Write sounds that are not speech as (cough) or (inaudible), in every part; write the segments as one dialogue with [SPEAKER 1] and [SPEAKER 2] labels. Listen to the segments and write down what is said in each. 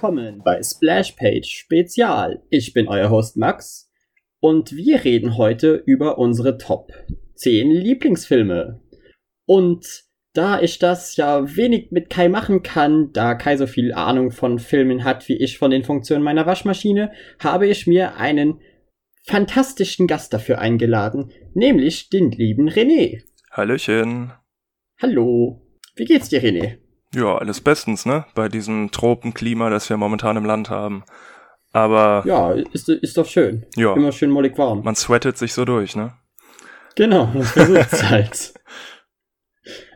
[SPEAKER 1] willkommen bei Splash Page Spezial. Ich bin euer Host Max und wir reden heute über unsere Top 10 Lieblingsfilme. Und da ich das ja wenig mit Kai machen kann, da Kai so viel Ahnung von Filmen hat wie ich von den Funktionen meiner Waschmaschine, habe ich mir einen fantastischen Gast dafür eingeladen, nämlich den lieben René.
[SPEAKER 2] Hallöchen.
[SPEAKER 1] Hallo. Wie geht's dir, René?
[SPEAKER 2] Ja, alles bestens, ne? Bei diesem Tropenklima, das wir momentan im Land haben. Aber.
[SPEAKER 1] Ja, ist, ist doch schön.
[SPEAKER 2] Ja.
[SPEAKER 1] Immer schön mollig warm.
[SPEAKER 2] Man sweatet sich so durch, ne?
[SPEAKER 1] Genau, man (laughs) versucht's halt.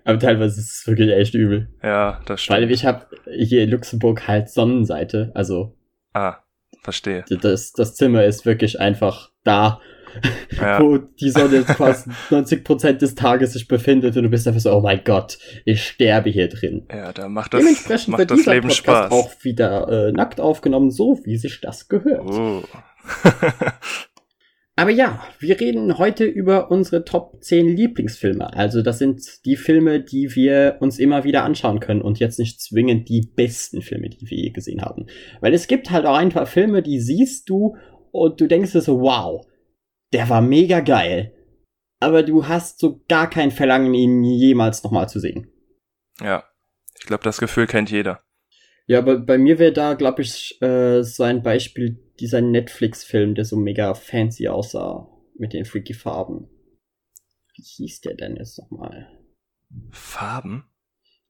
[SPEAKER 1] Aber teilweise ist es wirklich echt übel.
[SPEAKER 2] Ja, das stimmt.
[SPEAKER 1] Weil ich habe hier in Luxemburg halt Sonnenseite, also.
[SPEAKER 2] Ah, verstehe.
[SPEAKER 1] Das, das Zimmer ist wirklich einfach da, ja. wo die Sonne quasi (laughs) 90% des Tages sich befindet und du bist einfach so, oh mein Gott, ich sterbe hier drin.
[SPEAKER 2] Ja, da macht das,
[SPEAKER 1] Dementsprechend
[SPEAKER 2] macht
[SPEAKER 1] wird
[SPEAKER 2] das
[SPEAKER 1] dieser
[SPEAKER 2] Leben
[SPEAKER 1] Podcast
[SPEAKER 2] Spaß.
[SPEAKER 1] auch wieder äh, nackt aufgenommen, so wie sich das gehört.
[SPEAKER 2] Oh. (laughs)
[SPEAKER 1] Aber ja, wir reden heute über unsere Top 10 Lieblingsfilme. Also das sind die Filme, die wir uns immer wieder anschauen können und jetzt nicht zwingend die besten Filme, die wir je gesehen haben. Weil es gibt halt auch ein paar Filme, die siehst du und du denkst dir so, wow, der war mega geil. Aber du hast so gar kein Verlangen, ihn jemals nochmal zu sehen.
[SPEAKER 2] Ja, ich glaube, das Gefühl kennt jeder.
[SPEAKER 1] Ja, aber bei mir wäre da, glaube ich, äh, so ein Beispiel dieser Netflix-Film, der so mega fancy aussah mit den freaky Farben. Wie hieß der denn jetzt nochmal?
[SPEAKER 2] Farben?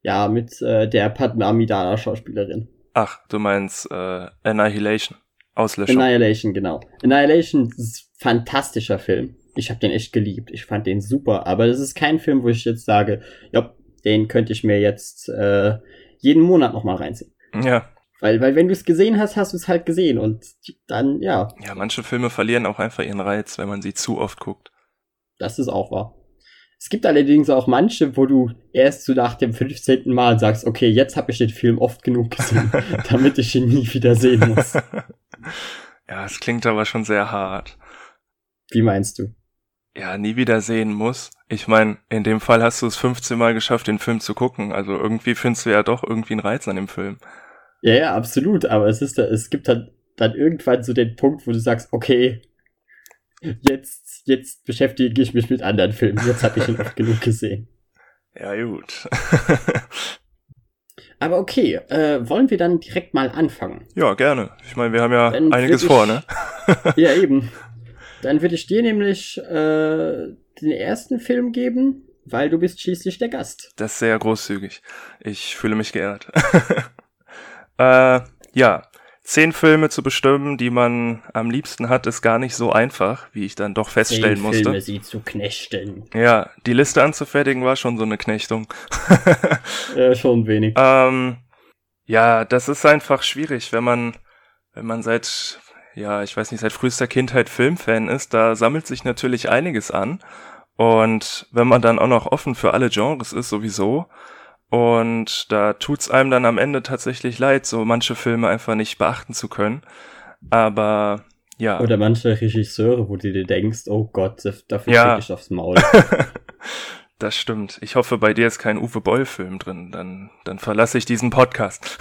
[SPEAKER 1] Ja, mit äh, der Padma Amidala Schauspielerin.
[SPEAKER 2] Ach, du meinst äh, Annihilation. Auslöschung.
[SPEAKER 1] Annihilation, genau. Annihilation ist fantastischer Film. Ich habe den echt geliebt. Ich fand den super. Aber das ist kein Film, wo ich jetzt sage, ja, den könnte ich mir jetzt äh, jeden Monat nochmal reinziehen.
[SPEAKER 2] Ja.
[SPEAKER 1] Weil, weil wenn du es gesehen hast, hast du es halt gesehen und dann, ja.
[SPEAKER 2] Ja, manche Filme verlieren auch einfach ihren Reiz, wenn man sie zu oft guckt.
[SPEAKER 1] Das ist auch wahr. Es gibt allerdings auch manche, wo du erst so nach dem 15. Mal sagst, okay, jetzt habe ich den Film oft genug gesehen, (laughs) damit ich ihn nie wieder sehen muss. (laughs)
[SPEAKER 2] ja, es klingt aber schon sehr hart.
[SPEAKER 1] Wie meinst du?
[SPEAKER 2] Ja, nie wieder sehen muss. Ich meine, in dem Fall hast du es 15 Mal geschafft, den Film zu gucken. Also irgendwie findest du ja doch irgendwie einen Reiz an dem Film.
[SPEAKER 1] Ja, ja, absolut. Aber es ist es gibt dann, dann irgendwann so den Punkt, wo du sagst, okay, jetzt, jetzt beschäftige ich mich mit anderen Filmen. Jetzt habe ich ihn oft genug gesehen. (laughs)
[SPEAKER 2] Ja, gut. (laughs)
[SPEAKER 1] Aber okay, äh, wollen wir dann direkt mal anfangen?
[SPEAKER 2] Ja, gerne. Ich meine, wir haben ja
[SPEAKER 1] Dann
[SPEAKER 2] einiges vor, ne?
[SPEAKER 1] Ja, (laughs) eben. Dann würde ich dir nämlich äh, den ersten Film geben, weil du bist schließlich der Gast.
[SPEAKER 2] Das ist sehr großzügig. Ich fühle mich geehrt. (laughs) äh, ja, zehn Filme zu bestimmen, die man am liebsten hat, ist gar nicht so einfach, wie ich dann doch feststellen
[SPEAKER 1] Zehn
[SPEAKER 2] musste.
[SPEAKER 1] Filme sie zu knechten.
[SPEAKER 2] Ja, die Liste anzufertigen war schon so eine Knechtung. (laughs)
[SPEAKER 1] Äh, schon wenig.
[SPEAKER 2] Ähm, ja, das ist einfach schwierig, wenn man, wenn man seit, ja, ich weiß nicht, seit frühester Kindheit Filmfan ist, da sammelt sich natürlich einiges an. Und wenn man dann auch noch offen für alle Genres ist, sowieso, und da tut's einem dann am Ende tatsächlich leid, so manche Filme einfach nicht beachten zu können. Aber ja.
[SPEAKER 1] Oder manche Regisseure, wo du dir denkst, oh Gott, dafür
[SPEAKER 2] Ja.
[SPEAKER 1] krieg ich aufs Maul. (laughs)
[SPEAKER 2] Das stimmt. Ich hoffe, bei dir ist kein Uwe Boll-Film drin. Dann, dann verlasse ich diesen Podcast.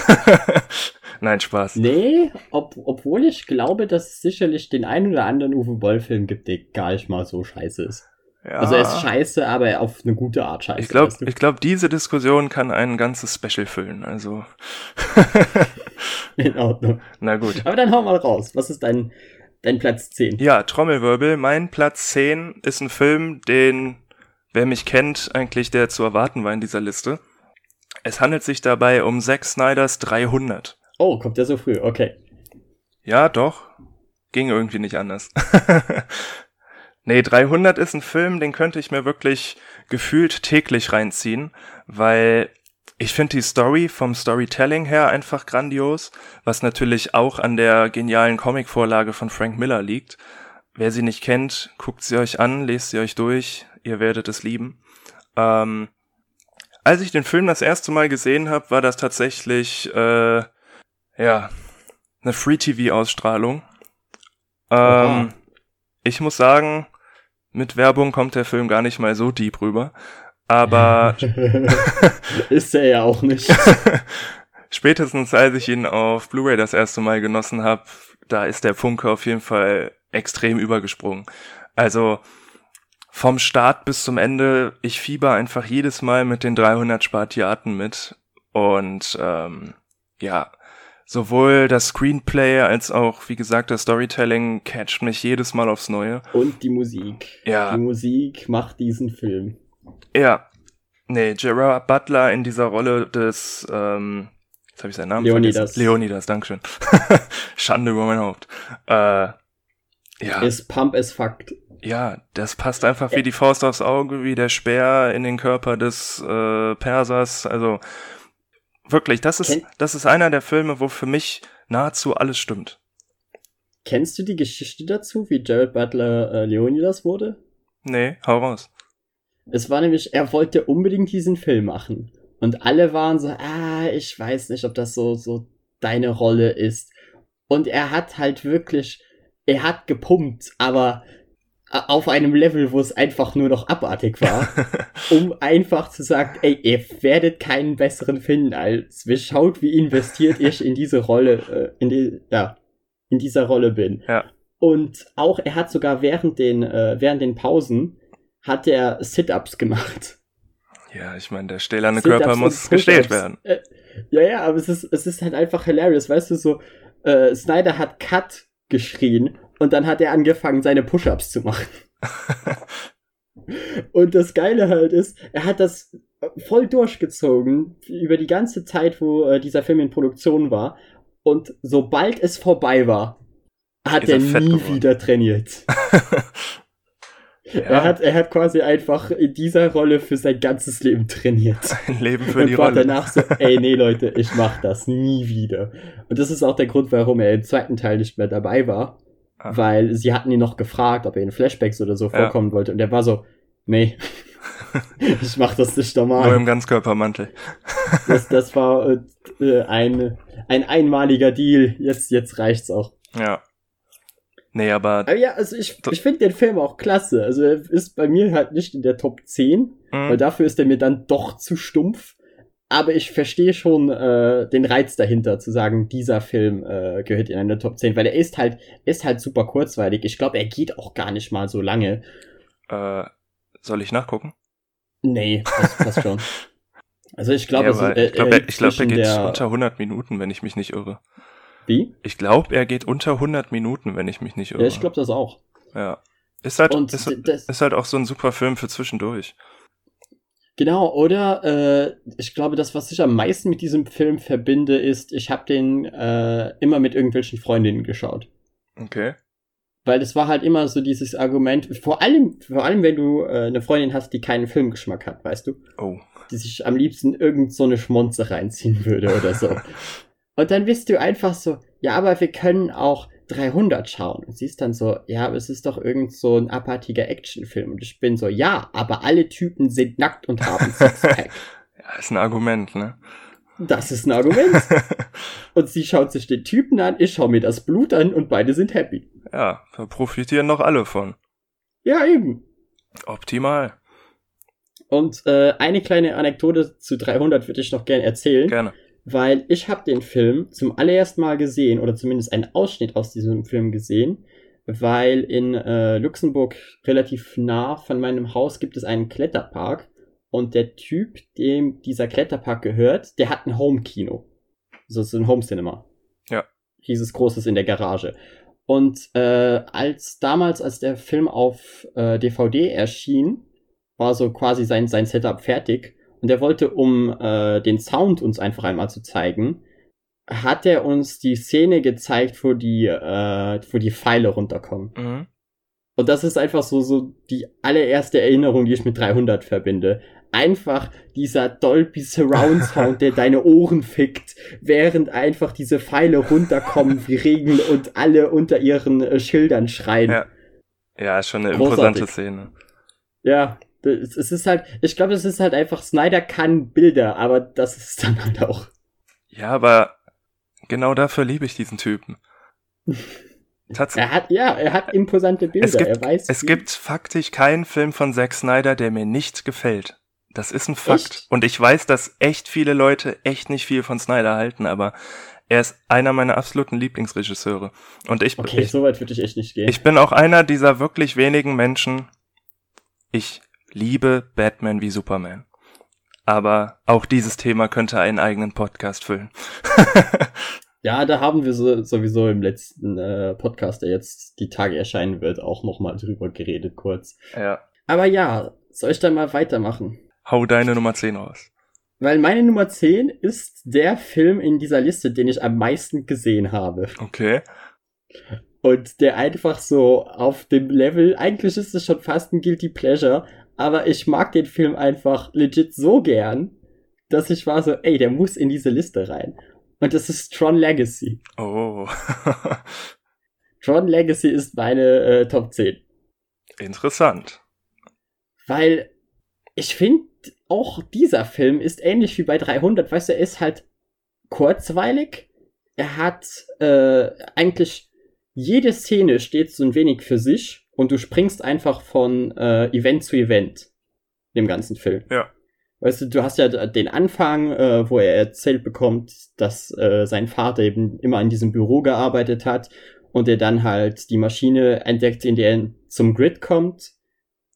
[SPEAKER 2] (laughs) Nein, Spaß.
[SPEAKER 1] nee, ob, obwohl ich glaube, dass es sicherlich den einen oder anderen Uwe Boll-Film gibt, der gar nicht mal so scheiße ist.
[SPEAKER 2] Ja.
[SPEAKER 1] Also er ist scheiße, aber auf eine gute Art scheiße.
[SPEAKER 2] Ich glaube,
[SPEAKER 1] weißt du?
[SPEAKER 2] ich diese Diskussion kann ein ganzes Special füllen. Also, (laughs)
[SPEAKER 1] In Ordnung.
[SPEAKER 2] na gut.
[SPEAKER 1] Aber dann hau mal raus. Was ist dein, dein Platz 10?
[SPEAKER 2] Ja, Trommelwirbel. Mein Platz 10 ist ein Film, den, wer mich kennt, eigentlich der zu erwarten war in dieser Liste. Es handelt sich dabei um Zack Snyders 300.
[SPEAKER 1] Oh, kommt der so früh? Okay.
[SPEAKER 2] Ja, doch. Ging irgendwie nicht anders. (laughs) nee, 300 ist ein Film, den könnte ich mir wirklich gefühlt täglich reinziehen, weil ich finde die Story vom Storytelling her einfach grandios, was natürlich auch an der genialen Comicvorlage von Frank Miller liegt. Wer sie nicht kennt, guckt sie euch an, lest sie euch durch, ihr werdet es lieben. Ähm, als ich den Film das erste Mal gesehen habe, war das tatsächlich, äh, ja, eine Free-TV-Ausstrahlung. Ähm, ich muss sagen, mit Werbung kommt der Film gar nicht mal so deep rüber. Aber (laughs)
[SPEAKER 1] ist er ja auch nicht. (laughs)
[SPEAKER 2] spätestens als ich ihn auf Blu-ray das erste Mal genossen habe, da ist der Funke auf jeden Fall extrem übergesprungen. Also vom Start bis zum Ende, ich fieber einfach jedes Mal mit den 300 Spartiaten mit und ähm, ja, sowohl das Screenplay als auch, wie gesagt, das Storytelling catcht mich jedes Mal aufs Neue.
[SPEAKER 1] Und die Musik.
[SPEAKER 2] Ja.
[SPEAKER 1] Die Musik macht diesen Film.
[SPEAKER 2] Ja. Nee, Gerard Butler in dieser Rolle des, ähm, jetzt habe ich seinen Namen
[SPEAKER 1] Leonidas.
[SPEAKER 2] vergessen. Leonidas, Dankeschön. (laughs) Schande über mein Haupt. Äh, ja.
[SPEAKER 1] Ist Pump as Fakt.
[SPEAKER 2] Ja, das passt einfach wie die Faust aufs Auge, wie der Speer in den Körper des äh, Persers. Also wirklich, das ist,
[SPEAKER 1] Ken-
[SPEAKER 2] das ist einer der Filme, wo für mich nahezu alles stimmt.
[SPEAKER 1] Kennst du die Geschichte dazu, wie Jared Butler äh, Leonidas wurde?
[SPEAKER 2] Nee, hau raus.
[SPEAKER 1] Es war nämlich, er wollte unbedingt diesen Film machen. Und alle waren so, ah, ich weiß nicht, ob das so, so deine Rolle ist. Und er hat halt wirklich, er hat gepumpt, aber auf einem Level, wo es einfach nur noch abartig war, (laughs) um einfach zu sagen, ey, ihr werdet keinen besseren finden als wir schaut, wie investiert ich in diese Rolle, äh, in die, ja, in dieser Rolle bin.
[SPEAKER 2] Ja.
[SPEAKER 1] Und auch er hat sogar während den, äh, während den Pausen hat er Sit-ups gemacht.
[SPEAKER 2] ja, ich meine, der stählerne Körper muss gestählt werden.
[SPEAKER 1] Äh, ja, ja, aber es ist, es ist halt einfach hilarious, weißt du, so, äh, Snyder hat Cut geschrien und dann hat er angefangen, seine Push-ups zu machen. (laughs) Und das Geile halt ist, er hat das voll durchgezogen über die ganze Zeit, wo äh, dieser Film in Produktion war. Und sobald es vorbei war, hat er
[SPEAKER 2] er
[SPEAKER 1] nie
[SPEAKER 2] geworden.
[SPEAKER 1] wieder trainiert. (laughs) Er, hat, er hat quasi einfach in dieser Rolle für sein ganzes Leben trainiert. (laughs)
[SPEAKER 2] ein Leben für
[SPEAKER 1] und
[SPEAKER 2] die
[SPEAKER 1] war
[SPEAKER 2] Rolle.
[SPEAKER 1] danach so, ey, nee, Leute, ich mach das nie wieder. Und das ist auch der Grund, warum er im zweiten Teil nicht mehr dabei war.
[SPEAKER 2] Ah.
[SPEAKER 1] Weil sie hatten ihn noch gefragt, ob er in Flashbacks oder so
[SPEAKER 2] Ja.
[SPEAKER 1] vorkommen wollte. Und er war so, nee, (laughs) ich mach das nicht
[SPEAKER 2] Nur
[SPEAKER 1] normal.
[SPEAKER 2] im Ganzkörpermantel. (laughs)
[SPEAKER 1] Das, das war äh, ein, ein einmaliger Deal. Jetzt, jetzt reicht's auch.
[SPEAKER 2] Ja. Nee, aber
[SPEAKER 1] Aber ja, also ich, ich finde den Film auch klasse. Also er ist bei mir halt nicht in der Top 10, weil
[SPEAKER 2] mh,
[SPEAKER 1] dafür ist er mir dann doch zu stumpf. Aber ich verstehe schon äh, den Reiz dahinter, zu sagen, dieser Film äh, gehört in eine Top 10, weil er ist halt, ist halt super kurzweilig. Ich glaube, er geht auch gar nicht mal so lange.
[SPEAKER 2] äh, soll ich nachgucken?
[SPEAKER 1] Nee, das passt schon. (laughs) Also ich glaube,
[SPEAKER 2] ja,
[SPEAKER 1] es
[SPEAKER 2] aber
[SPEAKER 1] ist, äh,
[SPEAKER 2] ich glaube,
[SPEAKER 1] äh,
[SPEAKER 2] er, ich glaub, er
[SPEAKER 1] zwischen
[SPEAKER 2] geht
[SPEAKER 1] der-
[SPEAKER 2] unter 100 Minuten, wenn ich mich nicht irre.
[SPEAKER 1] Wie?
[SPEAKER 2] Ich glaube, er geht unter 100 Minuten, wenn ich mich nicht irre.
[SPEAKER 1] Ja, ich glaube das auch.
[SPEAKER 2] Ja. Ist halt, ist, ist halt auch so ein super Film für zwischendurch.
[SPEAKER 1] Genau, oder äh, ich glaube, das, was ich am meisten mit diesem Film verbinde, ist, ich habe den äh, immer mit irgendwelchen Freundinnen geschaut.
[SPEAKER 2] Okay.
[SPEAKER 1] Weil es war halt immer so dieses Argument, vor allem, vor allem wenn du äh, eine Freundin hast, die keinen Filmgeschmack hat, weißt du?
[SPEAKER 2] Oh.
[SPEAKER 1] Die sich am liebsten irgend so eine Schmonze reinziehen würde oder so. (laughs) Und dann bist du einfach so, ja, aber wir können auch 300 schauen. Und sie ist dann so, ja, aber es ist doch irgend so ein abartiger Actionfilm. Und ich bin so, ja, aber alle Typen sind nackt und haben (laughs) Sixpack.
[SPEAKER 2] Ja, ist ein Argument, ne?
[SPEAKER 1] Das ist ein Argument. (laughs) Und sie schaut sich den Typen an, ich schaue mir das Blut an und beide sind happy.
[SPEAKER 2] Ja, da profitieren noch alle von.
[SPEAKER 1] Ja, eben.
[SPEAKER 2] Optimal.
[SPEAKER 1] Und äh, eine kleine Anekdote zu 300 würde ich noch gerne erzählen,
[SPEAKER 2] Gerne.
[SPEAKER 1] Weil ich habe den Film zum allerersten Mal gesehen oder zumindest einen Ausschnitt aus diesem Film gesehen, weil in äh, Luxemburg relativ nah von meinem Haus gibt es einen Kletterpark und der Typ, dem dieser Kletterpark gehört, der hat ein Home-Kino. So so ein Home-Cinema.
[SPEAKER 2] Ja.
[SPEAKER 1] Dieses Großes in der Garage. Und äh, als damals, als der Film auf äh, DVD erschien, war so quasi sein, sein Setup fertig. Und er wollte, um äh, den Sound uns einfach einmal zu zeigen, hat er uns die Szene gezeigt, wo die, äh, wo die Pfeile runterkommen.
[SPEAKER 2] Mhm.
[SPEAKER 1] Und das ist einfach so, so die allererste Erinnerung, die ich mit 300 verbinde. Einfach dieser Dolby Surround Sound, der (laughs) deine Ohren fickt, während einfach diese Pfeile runterkommen wie Regen und alle unter ihren äh, Schildern schreien.
[SPEAKER 2] Ja. Ja, ist schon eine
[SPEAKER 1] Großartig.
[SPEAKER 2] imposante Szene.
[SPEAKER 1] Ja, es ist halt, ich glaube, es ist halt einfach, Snyder kann Bilder, aber das ist dann halt auch.
[SPEAKER 2] Ja, aber genau dafür liebe ich diesen Typen. (laughs) Tatsächlich.
[SPEAKER 1] Er hat, ja, er hat imposante Bilder,
[SPEAKER 2] Es gibt-
[SPEAKER 1] er weiß.
[SPEAKER 2] Es gibt faktisch keinen Film von Zack Snyder, der mir nicht gefällt. Das ist ein Fakt.
[SPEAKER 1] Echt?
[SPEAKER 2] Und ich weiß, dass echt viele Leute echt nicht viel von Snyder halten, aber er ist einer meiner absoluten Lieblingsregisseure. Und ich,
[SPEAKER 1] Okay,
[SPEAKER 2] ich,
[SPEAKER 1] so weit würde ich echt nicht gehen.
[SPEAKER 2] ich bin auch einer dieser wirklich wenigen Menschen. Ich liebe Batman wie Superman. Aber auch dieses Thema könnte einen eigenen Podcast füllen. (laughs)
[SPEAKER 1] ja, da haben wir so, sowieso im letzten äh, Podcast, der jetzt die Tage erscheinen wird, auch nochmal drüber geredet kurz.
[SPEAKER 2] ja.
[SPEAKER 1] Aber ja, soll ich dann mal weitermachen?
[SPEAKER 2] Hau deine Nummer 10 raus.
[SPEAKER 1] Weil meine Nummer 10 ist der Film in dieser Liste, den ich am meisten gesehen habe.
[SPEAKER 2] Okay.
[SPEAKER 1] Und der einfach so auf dem Level, eigentlich ist es schon fast ein Guilty Pleasure, aber ich mag den Film einfach legit so gern, dass ich war so, ey, der muss in diese Liste rein. Und das ist Tron Legacy.
[SPEAKER 2] Oh. (laughs)
[SPEAKER 1] Tron Legacy ist meine äh, Top 10.
[SPEAKER 2] Interessant.
[SPEAKER 1] Weil ich finde, auch dieser Film ist ähnlich wie bei 300. Weißt du, er ist halt kurzweilig. Er hat äh, eigentlich jede Szene steht so ein wenig für sich und du springst einfach von äh, Event zu Event im ganzen Film.
[SPEAKER 2] Ja.
[SPEAKER 1] Weißt du, du hast ja den Anfang, äh, wo er erzählt bekommt, dass äh, sein Vater eben immer in diesem Büro gearbeitet hat und er dann halt die Maschine entdeckt, in der er zum Grid kommt.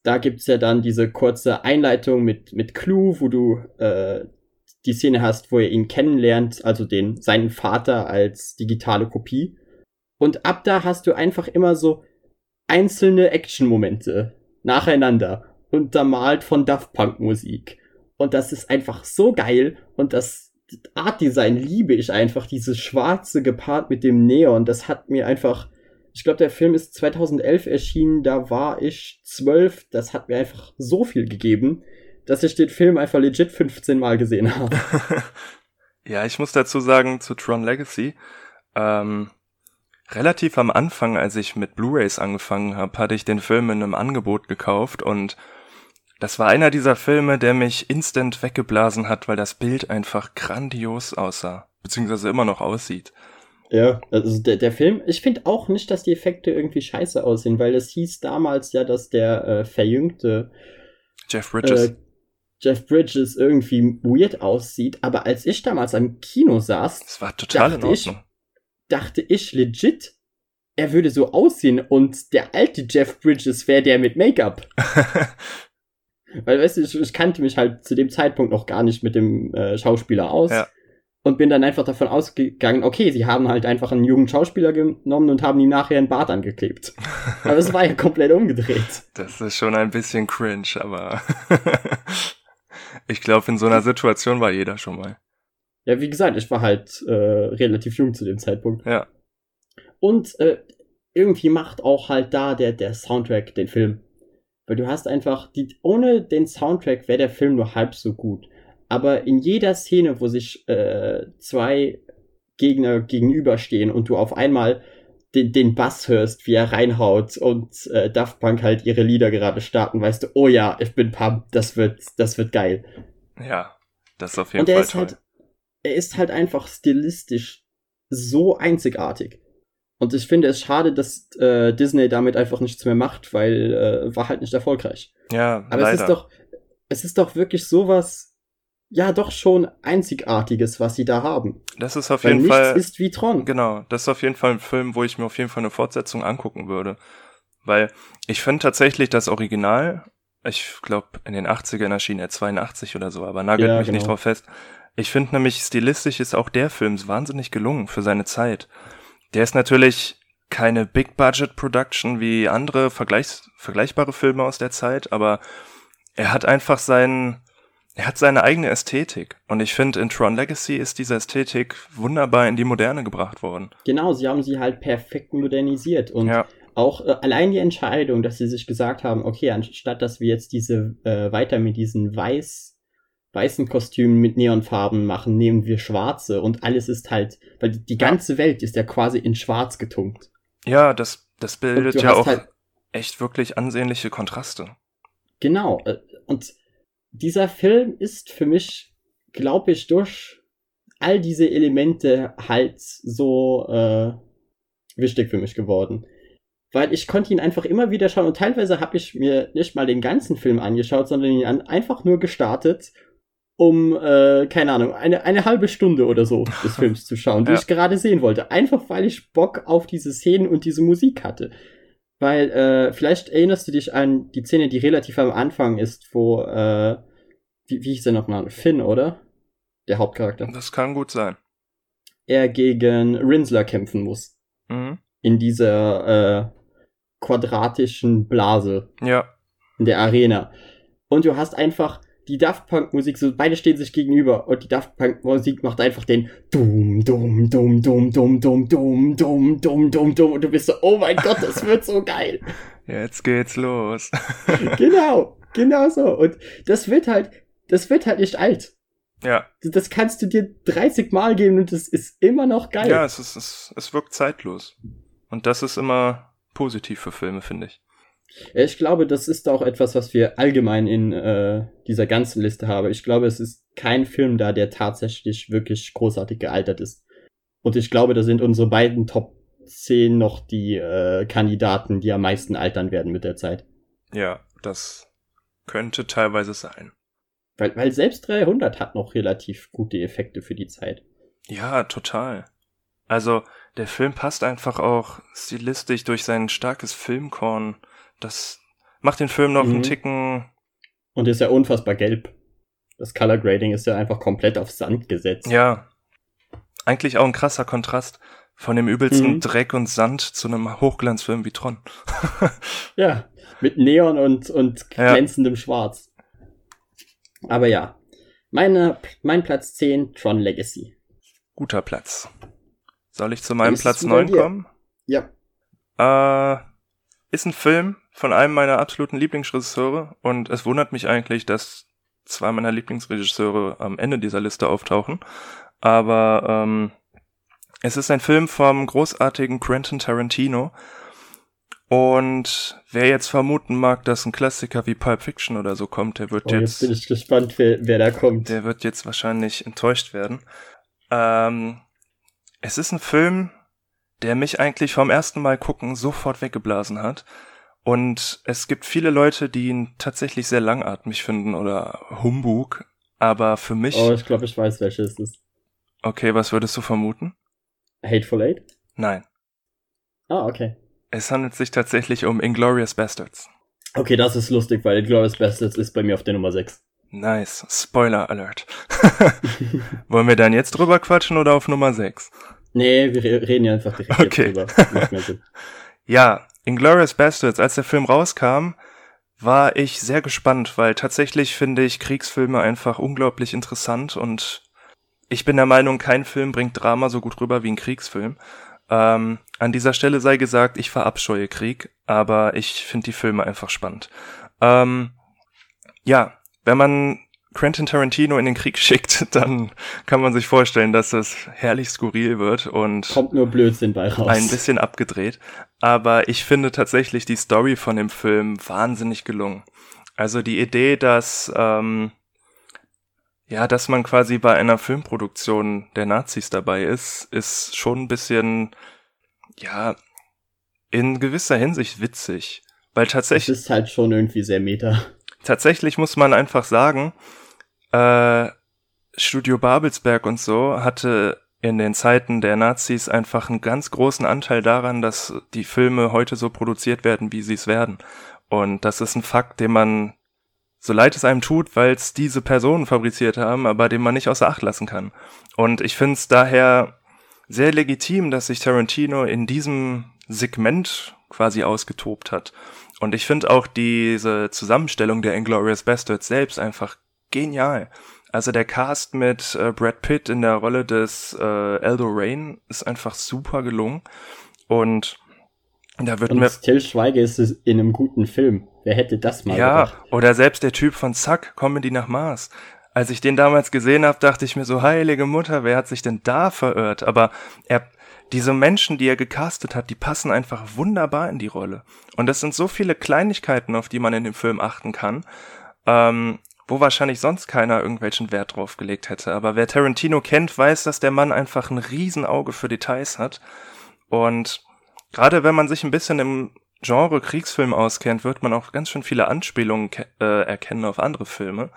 [SPEAKER 1] Da gibt's ja dann diese kurze Einleitung mit, mit Clue, wo du äh, die Szene hast, wo er ihn kennenlernt, also den, seinen Vater als digitale Kopie. Und ab da hast du einfach immer so einzelne Action-Momente nacheinander, untermalt von Daft Punk Musik. Und das ist einfach so geil und das Art Design liebe ich einfach, dieses schwarze gepaart mit dem Neon, das hat mir einfach, ich glaube, der Film ist 2011 erschienen, da war ich zwölf, das hat mir einfach so viel gegeben, dass ich den Film einfach legit 15 Mal gesehen habe. (laughs)
[SPEAKER 2] ja, ich muss dazu sagen, zu Tron Legacy, ähm, relativ am Anfang, als ich mit Blu-rays angefangen habe, hatte ich den Film in einem Angebot gekauft und das war einer dieser Filme, der mich instant weggeblasen hat, weil das Bild einfach grandios aussah, beziehungsweise immer noch aussieht.
[SPEAKER 1] Ja, also der, der Film, ich finde auch nicht, dass die Effekte irgendwie scheiße aussehen, weil es hieß damals ja, dass der äh, verjüngte
[SPEAKER 2] Jeff Bridges.
[SPEAKER 1] äh, Jeff Bridges irgendwie weird aussieht, aber als ich damals am Kino saß,
[SPEAKER 2] das war total in
[SPEAKER 1] dachte ich-
[SPEAKER 2] Ordnung.
[SPEAKER 1] Dachte ich legit, er würde so aussehen und der alte Jeff Bridges wäre der mit Make-up. (laughs) Weil, weißt du, ich, ich kannte mich halt zu dem Zeitpunkt noch gar nicht mit dem äh, Schauspieler aus.
[SPEAKER 2] Ja.
[SPEAKER 1] Und bin dann einfach davon ausgegangen, okay, sie haben halt einfach einen jungen Schauspieler genommen und haben ihm nachher einen Bart angeklebt. (laughs) Aber es war ja komplett umgedreht.
[SPEAKER 2] Das ist schon ein bisschen cringe, aber (laughs) ich glaube, in so einer Situation war jeder schon mal.
[SPEAKER 1] Ja, wie gesagt, ich war halt äh, relativ jung zu dem Zeitpunkt.
[SPEAKER 2] Ja.
[SPEAKER 1] Und äh, irgendwie macht auch halt da der, der Soundtrack den Film. Weil du hast einfach, die, ohne den Soundtrack wäre der Film nur halb so gut. Aber in jeder Szene, wo sich äh, zwei Gegner gegenüberstehen und du auf einmal den, den Bass hörst, wie er reinhaut und äh, Daft Punk halt ihre Lieder gerade starten, weißt du, oh ja, ich bin pumped, das wird, das wird geil.
[SPEAKER 2] Ja, das ist auf jeden
[SPEAKER 1] Und
[SPEAKER 2] Fall
[SPEAKER 1] ist
[SPEAKER 2] toll.
[SPEAKER 1] halt, er ist halt einfach stilistisch so einzigartig. Und ich finde es schade, dass äh, Disney damit einfach nichts mehr macht, weil äh, war halt nicht erfolgreich.
[SPEAKER 2] ja,
[SPEAKER 1] Aber
[SPEAKER 2] leider.
[SPEAKER 1] es ist doch, es ist doch wirklich sowas, ja doch schon einzigartiges, was sie da haben.
[SPEAKER 2] das ist auf
[SPEAKER 1] Weil
[SPEAKER 2] jeden
[SPEAKER 1] nichts
[SPEAKER 2] Fall
[SPEAKER 1] ist wie Tron.
[SPEAKER 2] Genau, das ist auf jeden Fall ein Film, wo ich mir auf jeden Fall eine Fortsetzung angucken würde. Weil ich finde tatsächlich das Original, ich glaube in den 80ern erschien er 82 oder so, aber nagelt
[SPEAKER 1] Ja,
[SPEAKER 2] mich nicht
[SPEAKER 1] genau.
[SPEAKER 2] drauf fest. Ich finde nämlich stilistisch ist auch der Film wahnsinnig gelungen für seine Zeit. Der ist natürlich keine Big Budget Production wie andere vergleichs vergleichbare Filme aus der Zeit, aber er hat einfach seinen er hat seine eigene Ästhetik und ich finde in Tron Legacy ist diese Ästhetik wunderbar in die Moderne gebracht worden.
[SPEAKER 1] Genau, sie haben sie halt perfekt modernisiert und
[SPEAKER 2] Ja.
[SPEAKER 1] auch äh, allein die Entscheidung, dass sie sich gesagt haben, okay, anstatt dass wir jetzt diese äh, weiter mit diesen weiß weißen Kostümen mit Neonfarben machen, nehmen wir schwarze und alles ist halt, weil die, die ganze Welt ist ja quasi in schwarz getunkt.
[SPEAKER 2] Ja, das, das bildet ja auch
[SPEAKER 1] halt-
[SPEAKER 2] echt wirklich ansehnliche Kontraste.
[SPEAKER 1] Genau. äh, Und dieser Film ist für mich, glaube ich, durch all diese Elemente halt so äh, wichtig für mich geworden. weil ich konnte ihn einfach immer wieder schauen und teilweise habe ich mir nicht mal den ganzen Film angeschaut, sondern ihn einfach nur gestartet, um, äh, keine Ahnung, eine, eine halbe Stunde oder so (laughs) des Films zu schauen, die ja. ich gerade sehen wollte. Einfach weil ich Bock auf diese Szenen und diese Musik hatte. Weil, äh, vielleicht erinnerst du dich an die Szene, die relativ am Anfang ist, wo, äh, wie, wie hieß der nochmal? Finn, oder? Der Hauptcharakter.
[SPEAKER 2] Das kann gut sein.
[SPEAKER 1] Er gegen Rinsler kämpfen muss. Mhm. In dieser, äh, quadratischen Blase.
[SPEAKER 2] Ja.
[SPEAKER 1] In der Arena. Und du hast einfach die Daft Punk Musik, so beide stehen sich gegenüber und die Daft Punk Musik macht einfach den Dum, Dum, Dum, Dum, Dum, Dum, Dum, Dum, Dum, Dum, Dum und du bist so, oh mein Gott, das wird so geil.
[SPEAKER 2] Jetzt geht's los.
[SPEAKER 1] genau, genau so. Und das wird halt, das wird halt nicht alt.
[SPEAKER 2] Ja.
[SPEAKER 1] Das kannst du dir 30 Mal geben und es ist immer noch geil.
[SPEAKER 2] Ja, es ist, es, es wirkt zeitlos. Und das ist immer positiv für Filme, finde ich.
[SPEAKER 1] Ich glaube, das ist auch etwas, was wir allgemein in äh, dieser ganzen Liste haben. Ich glaube, es ist kein Film da, der tatsächlich wirklich großartig gealtert ist. Und ich glaube, da sind unsere beiden Top 10 noch die äh, Kandidaten, die am meisten altern werden mit der Zeit.
[SPEAKER 2] Ja, das könnte teilweise sein.
[SPEAKER 1] Weil, weil selbst 300 hat noch relativ gute Effekte für die Zeit.
[SPEAKER 2] Ja, total. Also, der Film passt einfach auch stilistisch durch sein starkes Filmkorn das macht den Film noch mhm. einen Ticken.
[SPEAKER 1] Und ist ja unfassbar gelb. Das Color Grading ist ja einfach komplett auf Sand gesetzt.
[SPEAKER 2] Ja. Eigentlich auch ein krasser Kontrast von dem übelsten mhm. Dreck und Sand zu einem Hochglanzfilm wie Tron. (laughs)
[SPEAKER 1] ja, mit Neon und, und glänzendem ja. Schwarz. Aber ja, meine, mein Platz 10, Tron Legacy.
[SPEAKER 2] Guter Platz. Soll ich zu meinem Platz 9 kommen?
[SPEAKER 1] Ja.
[SPEAKER 2] Äh, ist ein Film von einem meiner absoluten Lieblingsregisseure und es wundert mich eigentlich, dass zwei meiner Lieblingsregisseure am Ende dieser Liste auftauchen. Aber ähm, es ist ein Film vom großartigen Quentin Tarantino. Und wer jetzt vermuten mag, dass ein Klassiker wie Pulp Fiction oder so kommt, der wird oh, jetzt.
[SPEAKER 1] Jetzt bin ich gespannt, wer, wer da kommt.
[SPEAKER 2] Der wird jetzt wahrscheinlich enttäuscht werden. Ähm, es ist ein Film, der mich eigentlich vom ersten Mal gucken sofort weggeblasen hat. Und es gibt viele Leute, die ihn tatsächlich sehr langatmig finden oder Humbug. Aber für mich.
[SPEAKER 1] Oh, ich glaube, ich weiß, welches es ist.
[SPEAKER 2] Okay, was würdest du vermuten?
[SPEAKER 1] Hateful Eight?
[SPEAKER 2] Nein.
[SPEAKER 1] Ah, okay.
[SPEAKER 2] Es handelt sich tatsächlich um Inglorious Bastards.
[SPEAKER 1] Okay, das ist lustig, weil Inglorious Bastards ist bei mir auf der Nummer 6.
[SPEAKER 2] Nice. Spoiler Alert. (laughs) Wollen wir dann jetzt drüber quatschen oder auf Nummer 6?
[SPEAKER 1] Nee, wir reden ja einfach direkt
[SPEAKER 2] okay. drüber. (laughs) ja, Inglourious Bastards, als der Film rauskam, war ich sehr gespannt, weil tatsächlich finde ich Kriegsfilme einfach unglaublich interessant und ich bin der Meinung, kein Film bringt Drama so gut rüber wie ein Kriegsfilm. Ähm, an dieser Stelle sei gesagt, ich verabscheue Krieg, aber ich finde die Filme einfach spannend. Ähm, ja, wenn man Quentin Tarantino in den Krieg (laughs) schickt, dann kann man sich vorstellen, dass das herrlich skurril wird und
[SPEAKER 1] kommt nur Blödsinn bei raus.
[SPEAKER 2] Ein bisschen abgedreht, aber ich finde tatsächlich die Story von dem Film wahnsinnig gelungen. Also die Idee, dass ähm, ja, dass man quasi bei einer Filmproduktion der Nazis dabei ist, ist schon ein bisschen ja in gewisser Hinsicht witzig, weil tatsächlich
[SPEAKER 1] das ist halt schon irgendwie sehr meta.
[SPEAKER 2] Tatsächlich muss man einfach sagen, äh, Studio Babelsberg und so hatte in den Zeiten der Nazis einfach einen ganz großen Anteil daran, dass die Filme heute so produziert werden, wie sie es werden. Und das ist ein Fakt, den man, so leid es einem tut, weil es diese Personen fabriziert haben, aber den man nicht außer Acht lassen kann. Und ich finde es daher sehr legitim, dass sich Tarantino in diesem Segment quasi ausgetobt hat. Und ich finde auch diese Zusammenstellung der Inglourious Bastards selbst einfach genial. Also der Cast mit äh, Brad Pitt in der Rolle des äh, Eldo Rain ist einfach super gelungen. Und da wird
[SPEAKER 1] Und
[SPEAKER 2] mir.
[SPEAKER 1] Till Schweiger ist es in einem guten Film. Wer hätte das mal
[SPEAKER 2] Ja, gedacht? oder selbst der Typ von Zack, Comedy nach Mars. Als ich den damals gesehen habe, dachte ich mir so, heilige Mutter, wer hat sich denn da verirrt? Aber er, diese Menschen, die er gecastet hat, die passen einfach wunderbar in die Rolle. Und das sind so viele Kleinigkeiten, auf die man in dem Film achten kann. Ähm, wo wahrscheinlich sonst keiner irgendwelchen Wert drauf gelegt hätte. Aber wer Tarantino kennt, weiß, dass der Mann einfach ein Riesenauge für Details hat. Und gerade wenn man sich ein bisschen im Genre Kriegsfilm auskennt, wird man auch ganz schön viele Anspielungen äh, erkennen auf andere Filme.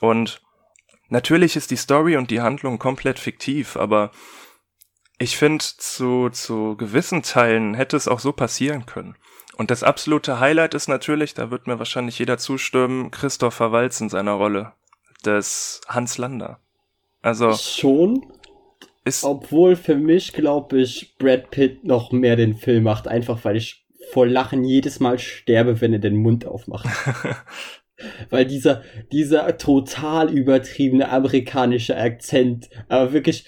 [SPEAKER 2] Und natürlich ist die Story und die Handlung komplett fiktiv, aber ich finde, zu, zu gewissen Teilen hätte es auch so passieren können. Und das absolute Highlight ist natürlich, da wird mir wahrscheinlich jeder zustimmen, Christopher Walz in seiner Rolle des Hans Lander. Also.
[SPEAKER 1] Schon. Ist Obwohl für mich, glaube ich, Brad Pitt noch mehr den Film macht, einfach weil ich vor Lachen jedes Mal sterbe, wenn er den Mund aufmacht. (laughs) weil dieser, dieser total übertriebene amerikanische Akzent, aber wirklich,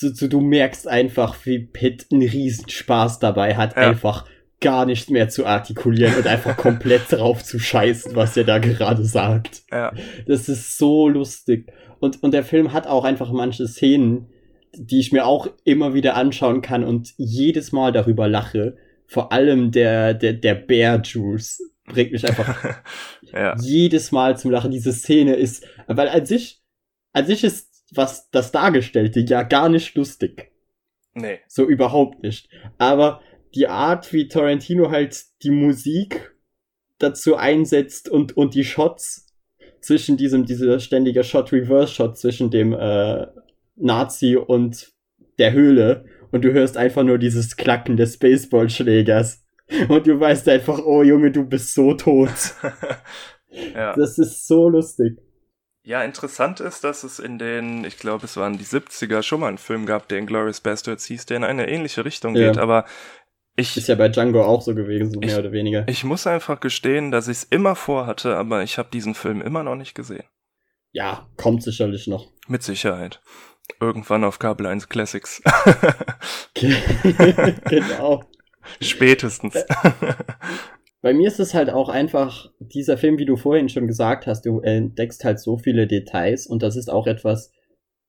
[SPEAKER 1] so, so, du merkst einfach, wie Pitt einen Riesenspaß dabei hat, ja. einfach gar nichts mehr zu artikulieren und einfach komplett (laughs) drauf zu scheißen, was er da gerade sagt.
[SPEAKER 2] Ja.
[SPEAKER 1] Das ist so lustig. Und, und der Film hat auch einfach manche Szenen, die ich mir auch immer wieder anschauen kann und jedes Mal darüber lache. Vor allem der, der, der Bear Juice bringt mich einfach (laughs) ja. jedes Mal zum Lachen. Diese Szene ist, weil an sich, an sich ist was das Dargestellte ja gar nicht lustig.
[SPEAKER 2] Nee.
[SPEAKER 1] So überhaupt nicht. Aber die Art, wie Tarantino halt die Musik dazu einsetzt und, und die Shots zwischen diesem, dieser ständige Shot-Reverse-Shot zwischen dem äh, Nazi und der Höhle und du hörst einfach nur dieses Klacken des Baseballschlägers (laughs) und du weißt einfach, oh Junge, du bist so tot. (laughs) ja. Das ist so lustig.
[SPEAKER 2] Ja, interessant ist, dass es in den, ich glaube, es waren die 70er schon mal einen Film gab, der in Glorious Bastards hieß, der in eine ähnliche Richtung ja. geht, aber ich,
[SPEAKER 1] ist ja bei Django auch so gewesen, mehr
[SPEAKER 2] ich,
[SPEAKER 1] oder weniger.
[SPEAKER 2] Ich muss einfach gestehen, dass ich es immer vorhatte, aber ich habe diesen Film immer noch nicht gesehen.
[SPEAKER 1] Ja, kommt sicherlich noch.
[SPEAKER 2] Mit Sicherheit. Irgendwann auf Kabel 1 Classics. (laughs)
[SPEAKER 1] genau. (laughs)
[SPEAKER 2] Spätestens. (laughs)
[SPEAKER 1] Bei mir ist es halt auch einfach, dieser Film, wie du vorhin schon gesagt hast, du entdeckst halt so viele Details und das ist auch etwas,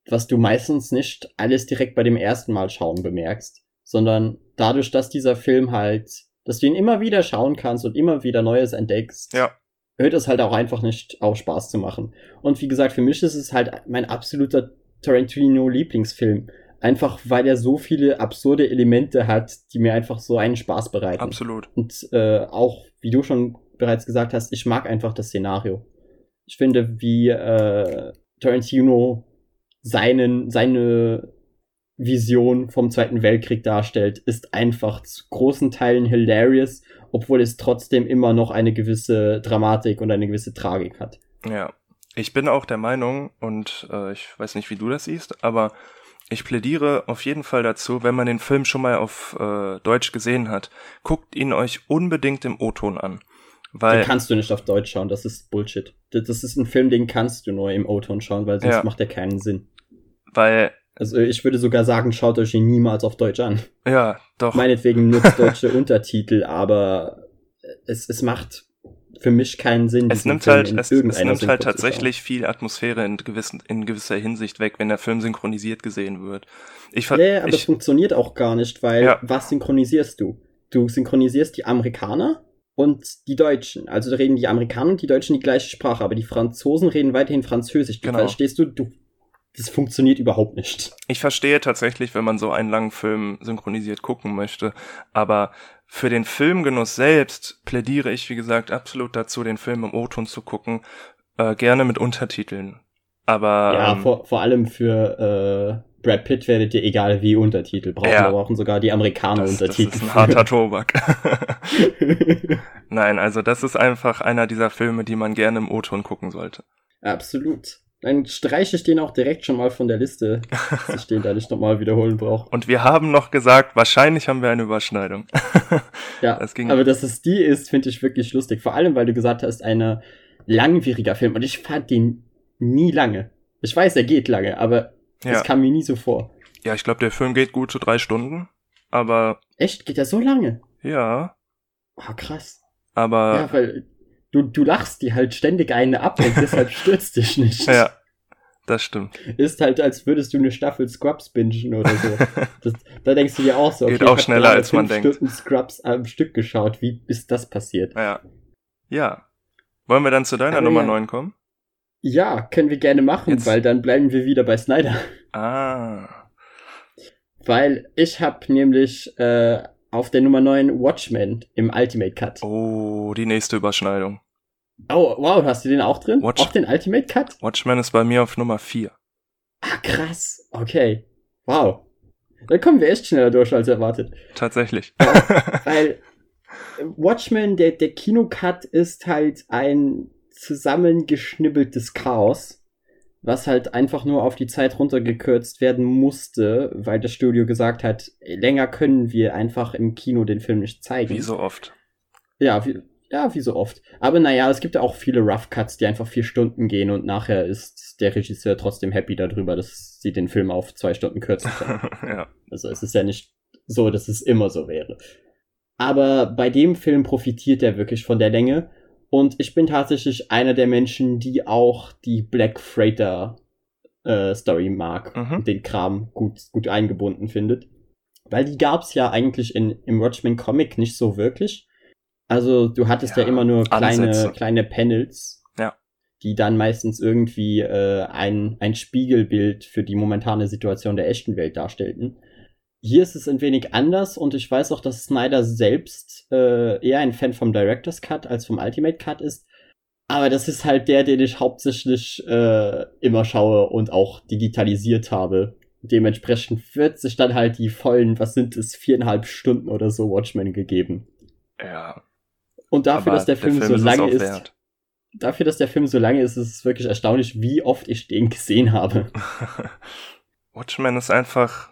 [SPEAKER 1] was du meistens nicht alles direkt bei dem ersten Mal schauen bemerkst, sondern dadurch, dass dieser Film halt, dass du ihn immer wieder schauen kannst und immer wieder Neues entdeckst,
[SPEAKER 2] ja.
[SPEAKER 1] hört es halt auch einfach nicht auf, Spaß zu machen. Und wie gesagt, für mich ist es halt mein absoluter Tarantino-Lieblingsfilm. Einfach weil er so viele absurde Elemente hat, die mir einfach so einen Spaß bereiten.
[SPEAKER 2] Absolut.
[SPEAKER 1] Und äh, auch, wie du schon bereits gesagt hast, ich mag einfach das Szenario. Ich finde, wie äh, Tarantino seinen, seine Vision vom Zweiten Weltkrieg darstellt, ist einfach zu großen Teilen hilarious, obwohl es trotzdem immer noch eine gewisse Dramatik und eine gewisse Tragik hat.
[SPEAKER 2] Ja, ich bin auch der Meinung, und äh, ich weiß nicht, wie du das siehst, aber ich plädiere auf jeden Fall dazu, wenn man den Film schon mal auf äh, Deutsch gesehen hat, guckt ihn euch unbedingt im O-Ton an. Weil
[SPEAKER 1] den kannst du nicht auf Deutsch schauen, das ist Bullshit. Das ist ein Film, den kannst du nur im O-Ton schauen, weil sonst ja. macht er keinen Sinn.
[SPEAKER 2] Weil
[SPEAKER 1] also ich würde sogar sagen, schaut euch ihn niemals auf Deutsch an.
[SPEAKER 2] Ja, doch.
[SPEAKER 1] Meinetwegen nutzt deutsche (laughs) Untertitel, aber es, es macht für mich keinen Sinn.
[SPEAKER 2] Es nimmt Film halt, es, es nimmt halt tatsächlich viel Atmosphäre in, gewissen, in gewisser Hinsicht weg, wenn der Film synchronisiert gesehen wird.
[SPEAKER 1] Ich ja, yeah, aber ich, das funktioniert auch gar nicht, weil ja. was synchronisierst du? Du synchronisierst die Amerikaner und die Deutschen. Also reden die Amerikaner und die Deutschen die gleiche Sprache, aber die Franzosen reden weiterhin Französisch. Du genau. verstehst du, du das funktioniert überhaupt nicht.
[SPEAKER 2] Ich verstehe tatsächlich, wenn man so einen langen Film synchronisiert gucken möchte, aber für den Filmgenuss selbst plädiere ich, wie gesagt, absolut dazu, den Film im O-Ton zu gucken, äh, gerne mit Untertiteln. Aber
[SPEAKER 1] ja, ähm, vor, vor allem für äh, Brad Pitt werdet ihr egal wie Untertitel brauchen. Ja, wir brauchen sogar die Amerikaner das, Untertitel.
[SPEAKER 2] Das ist ein harter (laughs) Tobak. (laughs) Nein, also das ist einfach einer dieser Filme, die man gerne im O-Ton gucken sollte.
[SPEAKER 1] Absolut. Dann streiche ich den auch direkt schon mal von der Liste, dass ich den da nicht nochmal wiederholen brauche.
[SPEAKER 2] Und wir haben noch gesagt, wahrscheinlich haben wir eine Überschneidung.
[SPEAKER 1] ja, (laughs) das aber dass es die ist, finde ich wirklich lustig. Vor allem, weil du gesagt hast, ein langwieriger Film. Und ich fand den nie lange. Ich weiß, er geht lange, aber es ja. kam mir nie so vor.
[SPEAKER 2] Ja, ich glaube, der Film geht gut zu drei Stunden, aber...
[SPEAKER 1] Echt? Geht er so lange?
[SPEAKER 2] Ja.
[SPEAKER 1] Oh, krass.
[SPEAKER 2] Aber...
[SPEAKER 1] Ja, weil du, du lachst die halt ständig eine ab und deshalb (laughs) stürzt dich nicht.
[SPEAKER 2] Ja, das stimmt.
[SPEAKER 1] Ist halt, als würdest du eine Staffel Scrubs bingen oder so. Das, da denkst du dir auch so,
[SPEAKER 2] okay, Geht auch schneller, als man denkt.
[SPEAKER 1] Stunden Scrubs am Stück geschaut. Wie ist das passiert?
[SPEAKER 2] Ja. Ja. Wollen wir dann zu deiner Aber Nummer ja. 9 kommen?
[SPEAKER 1] Ja, können wir gerne machen, Jetzt. weil dann bleiben wir wieder bei Snyder.
[SPEAKER 2] Ah.
[SPEAKER 1] Weil ich habe nämlich äh, auf der Nummer 9 Watchmen im Ultimate Cut.
[SPEAKER 2] Oh, die nächste Überschneidung.
[SPEAKER 1] Oh, wow, hast du den auch drin?
[SPEAKER 2] Watch-
[SPEAKER 1] auch den Ultimate Cut?
[SPEAKER 2] Watchmen ist bei mir auf Nummer 4.
[SPEAKER 1] Ah, krass. Okay. Wow. Dann kommen wir echt schneller durch als erwartet.
[SPEAKER 2] Tatsächlich. (laughs)
[SPEAKER 1] Weil Watchmen, der, der Kinocut ist halt ein zusammengeschnibbeltes Chaos, was halt einfach nur auf die Zeit runtergekürzt werden musste, weil das Studio gesagt hat, länger können wir einfach im Kino den Film nicht zeigen.
[SPEAKER 2] Wie so oft.
[SPEAKER 1] Ja, wie, ja, wie so oft. Aber naja, es gibt ja auch viele Rough Cuts, die einfach vier Stunden gehen und nachher ist der Regisseur trotzdem happy darüber, dass sie den Film auf zwei Stunden kürzen (laughs) können.
[SPEAKER 2] ja.
[SPEAKER 1] Also es ist ja nicht so, dass es immer so wäre. Aber bei dem Film profitiert er wirklich von der Länge. Und ich bin tatsächlich einer der Menschen, die auch die Black Freighter äh, Story mag
[SPEAKER 2] Mhm.
[SPEAKER 1] und den Kram gut, gut eingebunden findet. Weil die gab's ja eigentlich in, im Watchmen Comic nicht so wirklich. Also du hattest ja,
[SPEAKER 2] Ja,
[SPEAKER 1] immer nur kleine,
[SPEAKER 2] Ansätze.
[SPEAKER 1] kleine Panels,
[SPEAKER 2] Ja.
[SPEAKER 1] die dann meistens irgendwie äh, ein, ein Spiegelbild für die momentane Situation der echten Welt darstellten. Hier ist es ein wenig anders und ich weiß auch, dass Snyder selbst äh, eher ein Fan vom Director's Cut als vom Ultimate Cut ist. Aber das ist halt der, den ich hauptsächlich äh, immer schaue und auch digitalisiert habe. Dementsprechend wird sich dann halt die vollen, was sind es, viereinhalb Stunden oder so Watchmen gegeben.
[SPEAKER 2] Ja.
[SPEAKER 1] Und dafür, dass der Film, so
[SPEAKER 2] ist es
[SPEAKER 1] lange ist,
[SPEAKER 2] wert.
[SPEAKER 1] dafür, dass der Film so lange ist, ist es wirklich erstaunlich, wie oft ich den gesehen habe. (laughs)
[SPEAKER 2] Watchmen ist einfach,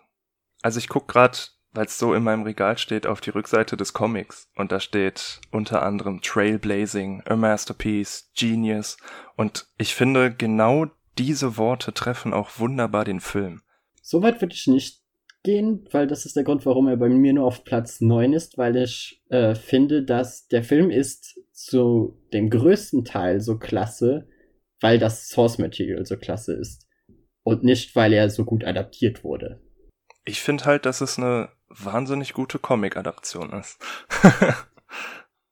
[SPEAKER 2] also ich guck grad, weil es so in meinem Regal steht, auf die Rückseite des Comics und da steht unter anderem Trailblazing, A Masterpiece, Genius und ich finde genau diese Worte treffen auch wunderbar den Film.
[SPEAKER 1] Soweit würde ich nicht gehen, weil das ist der Grund, warum er bei mir nur auf Platz 9 ist, weil ich äh, finde, dass der Film ist zu dem größten Teil so klasse, weil das Source Material so klasse ist. Und nicht, weil er so gut adaptiert wurde.
[SPEAKER 2] Ich finde halt, dass es eine wahnsinnig gute Comic-Adaption ist. (laughs)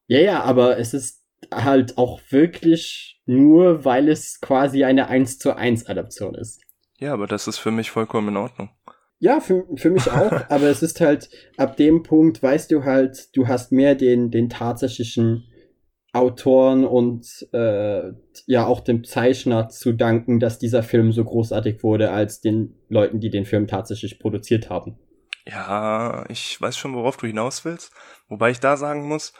[SPEAKER 1] Ja, ja, aber es ist halt auch wirklich nur, weil es quasi eine 1 zu 1 Adaption ist.
[SPEAKER 2] ja, aber das ist für mich vollkommen in Ordnung.
[SPEAKER 1] Ja, für, für mich auch, (laughs) aber es ist halt, ab dem Punkt weißt du halt, du hast mehr den, den tatsächlichen Autoren und äh, ja auch dem Zeichner zu danken, dass dieser Film so großartig wurde, als den Leuten, die den Film tatsächlich produziert haben.
[SPEAKER 2] Ja, ich weiß schon, worauf du hinaus willst. Wobei ich da sagen muss,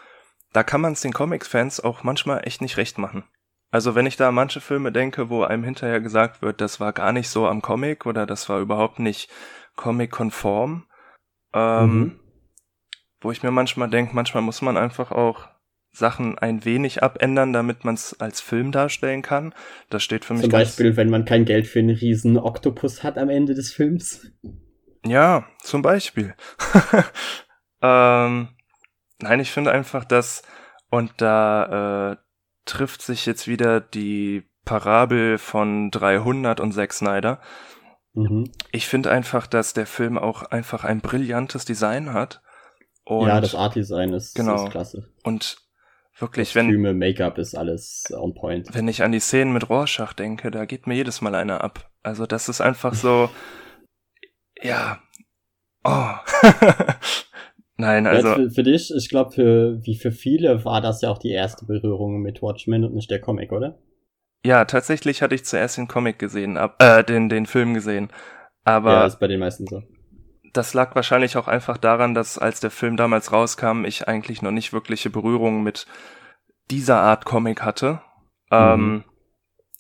[SPEAKER 2] da kann man es den Comics-Fans auch manchmal echt nicht recht machen. Also wenn ich da an manche Filme denke, wo einem hinterher gesagt wird, das war gar nicht so am Comic oder das war überhaupt nicht Comic-konform, ähm,
[SPEAKER 1] Mhm.
[SPEAKER 2] wo ich mir manchmal denke, manchmal muss man einfach auch Sachen ein wenig abändern, damit man es als Film darstellen kann. Das steht für mich
[SPEAKER 1] Zum Beispiel, wenn man kein Geld für einen riesen Oktopus hat am Ende des Films.
[SPEAKER 2] Ja, zum Beispiel. (laughs) ähm, nein, ich finde einfach, dass, und da äh, trifft sich jetzt wieder die Parabel von 300 und Zack Snyder.
[SPEAKER 1] Mhm.
[SPEAKER 2] Ich finde einfach, dass der Film auch einfach ein brillantes Design hat. Und,
[SPEAKER 1] ja, das Art-Design ist,
[SPEAKER 2] Genau.
[SPEAKER 1] ist klasse.
[SPEAKER 2] und wirklich, wenn,
[SPEAKER 1] Kostüme, Make-up ist alles on point.
[SPEAKER 2] wenn ich an die Szenen mit Rorschach denke, da geht mir jedes Mal einer ab. Also das ist einfach so, (laughs) ja, oh. (laughs) Nein, also.
[SPEAKER 1] Für, für dich, ich glaube, für, wie für viele war das ja auch die erste Berührung mit Watchmen und nicht der Comic, oder?
[SPEAKER 2] Ja, tatsächlich hatte ich zuerst den Comic gesehen, ab, äh, den, den Film gesehen. Aber
[SPEAKER 1] ja, ist bei den meisten so.
[SPEAKER 2] Das lag wahrscheinlich auch einfach daran, dass als der Film damals rauskam, ich eigentlich noch nicht wirkliche Berührung mit dieser Art Comic hatte. Ähm,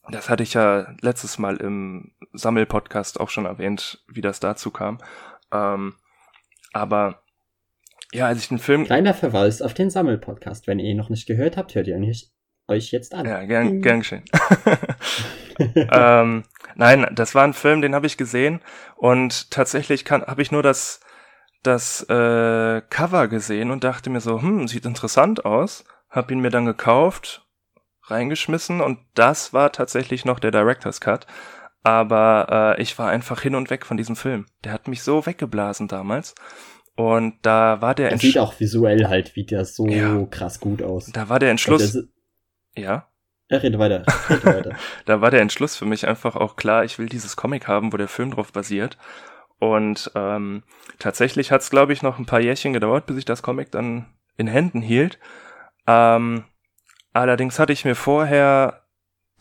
[SPEAKER 2] das hatte ich ja letztes Mal im Sammelpodcast auch schon erwähnt, wie das dazu kam. Ähm, aber ja, als ich den Film
[SPEAKER 1] Kleiner Verweis auf den Sammelpodcast. Wenn ihr ihn noch nicht gehört habt, hört ihr euch jetzt an.
[SPEAKER 2] Ja, gern, gern geschehen. (laughs) ähm, nein, das war ein Film, den habe ich gesehen und tatsächlich habe ich nur das das äh, Cover gesehen und dachte mir so, hm, sieht interessant aus. Hab ihn mir dann gekauft, reingeschmissen und das war tatsächlich noch der Director's Cut. Aber äh, ich war einfach hin und weg von diesem Film. Der hat mich so weggeblasen damals. Und da war der
[SPEAKER 1] Er
[SPEAKER 2] Entschluss.
[SPEAKER 1] sieht auch visuell halt wieder so
[SPEAKER 2] Ja.
[SPEAKER 1] krass gut aus.
[SPEAKER 2] Da war der Entschluss.
[SPEAKER 1] Und
[SPEAKER 2] Ja.
[SPEAKER 1] Redet weiter. Rede weiter. (laughs)
[SPEAKER 2] da war der Entschluss für mich einfach auch klar, ich will dieses Comic haben, wo der Film drauf basiert. Und ähm, tatsächlich hat es, glaube ich, noch ein paar Jährchen gedauert, bis ich das Comic dann in Händen hielt. Ähm, allerdings hatte ich mir vorher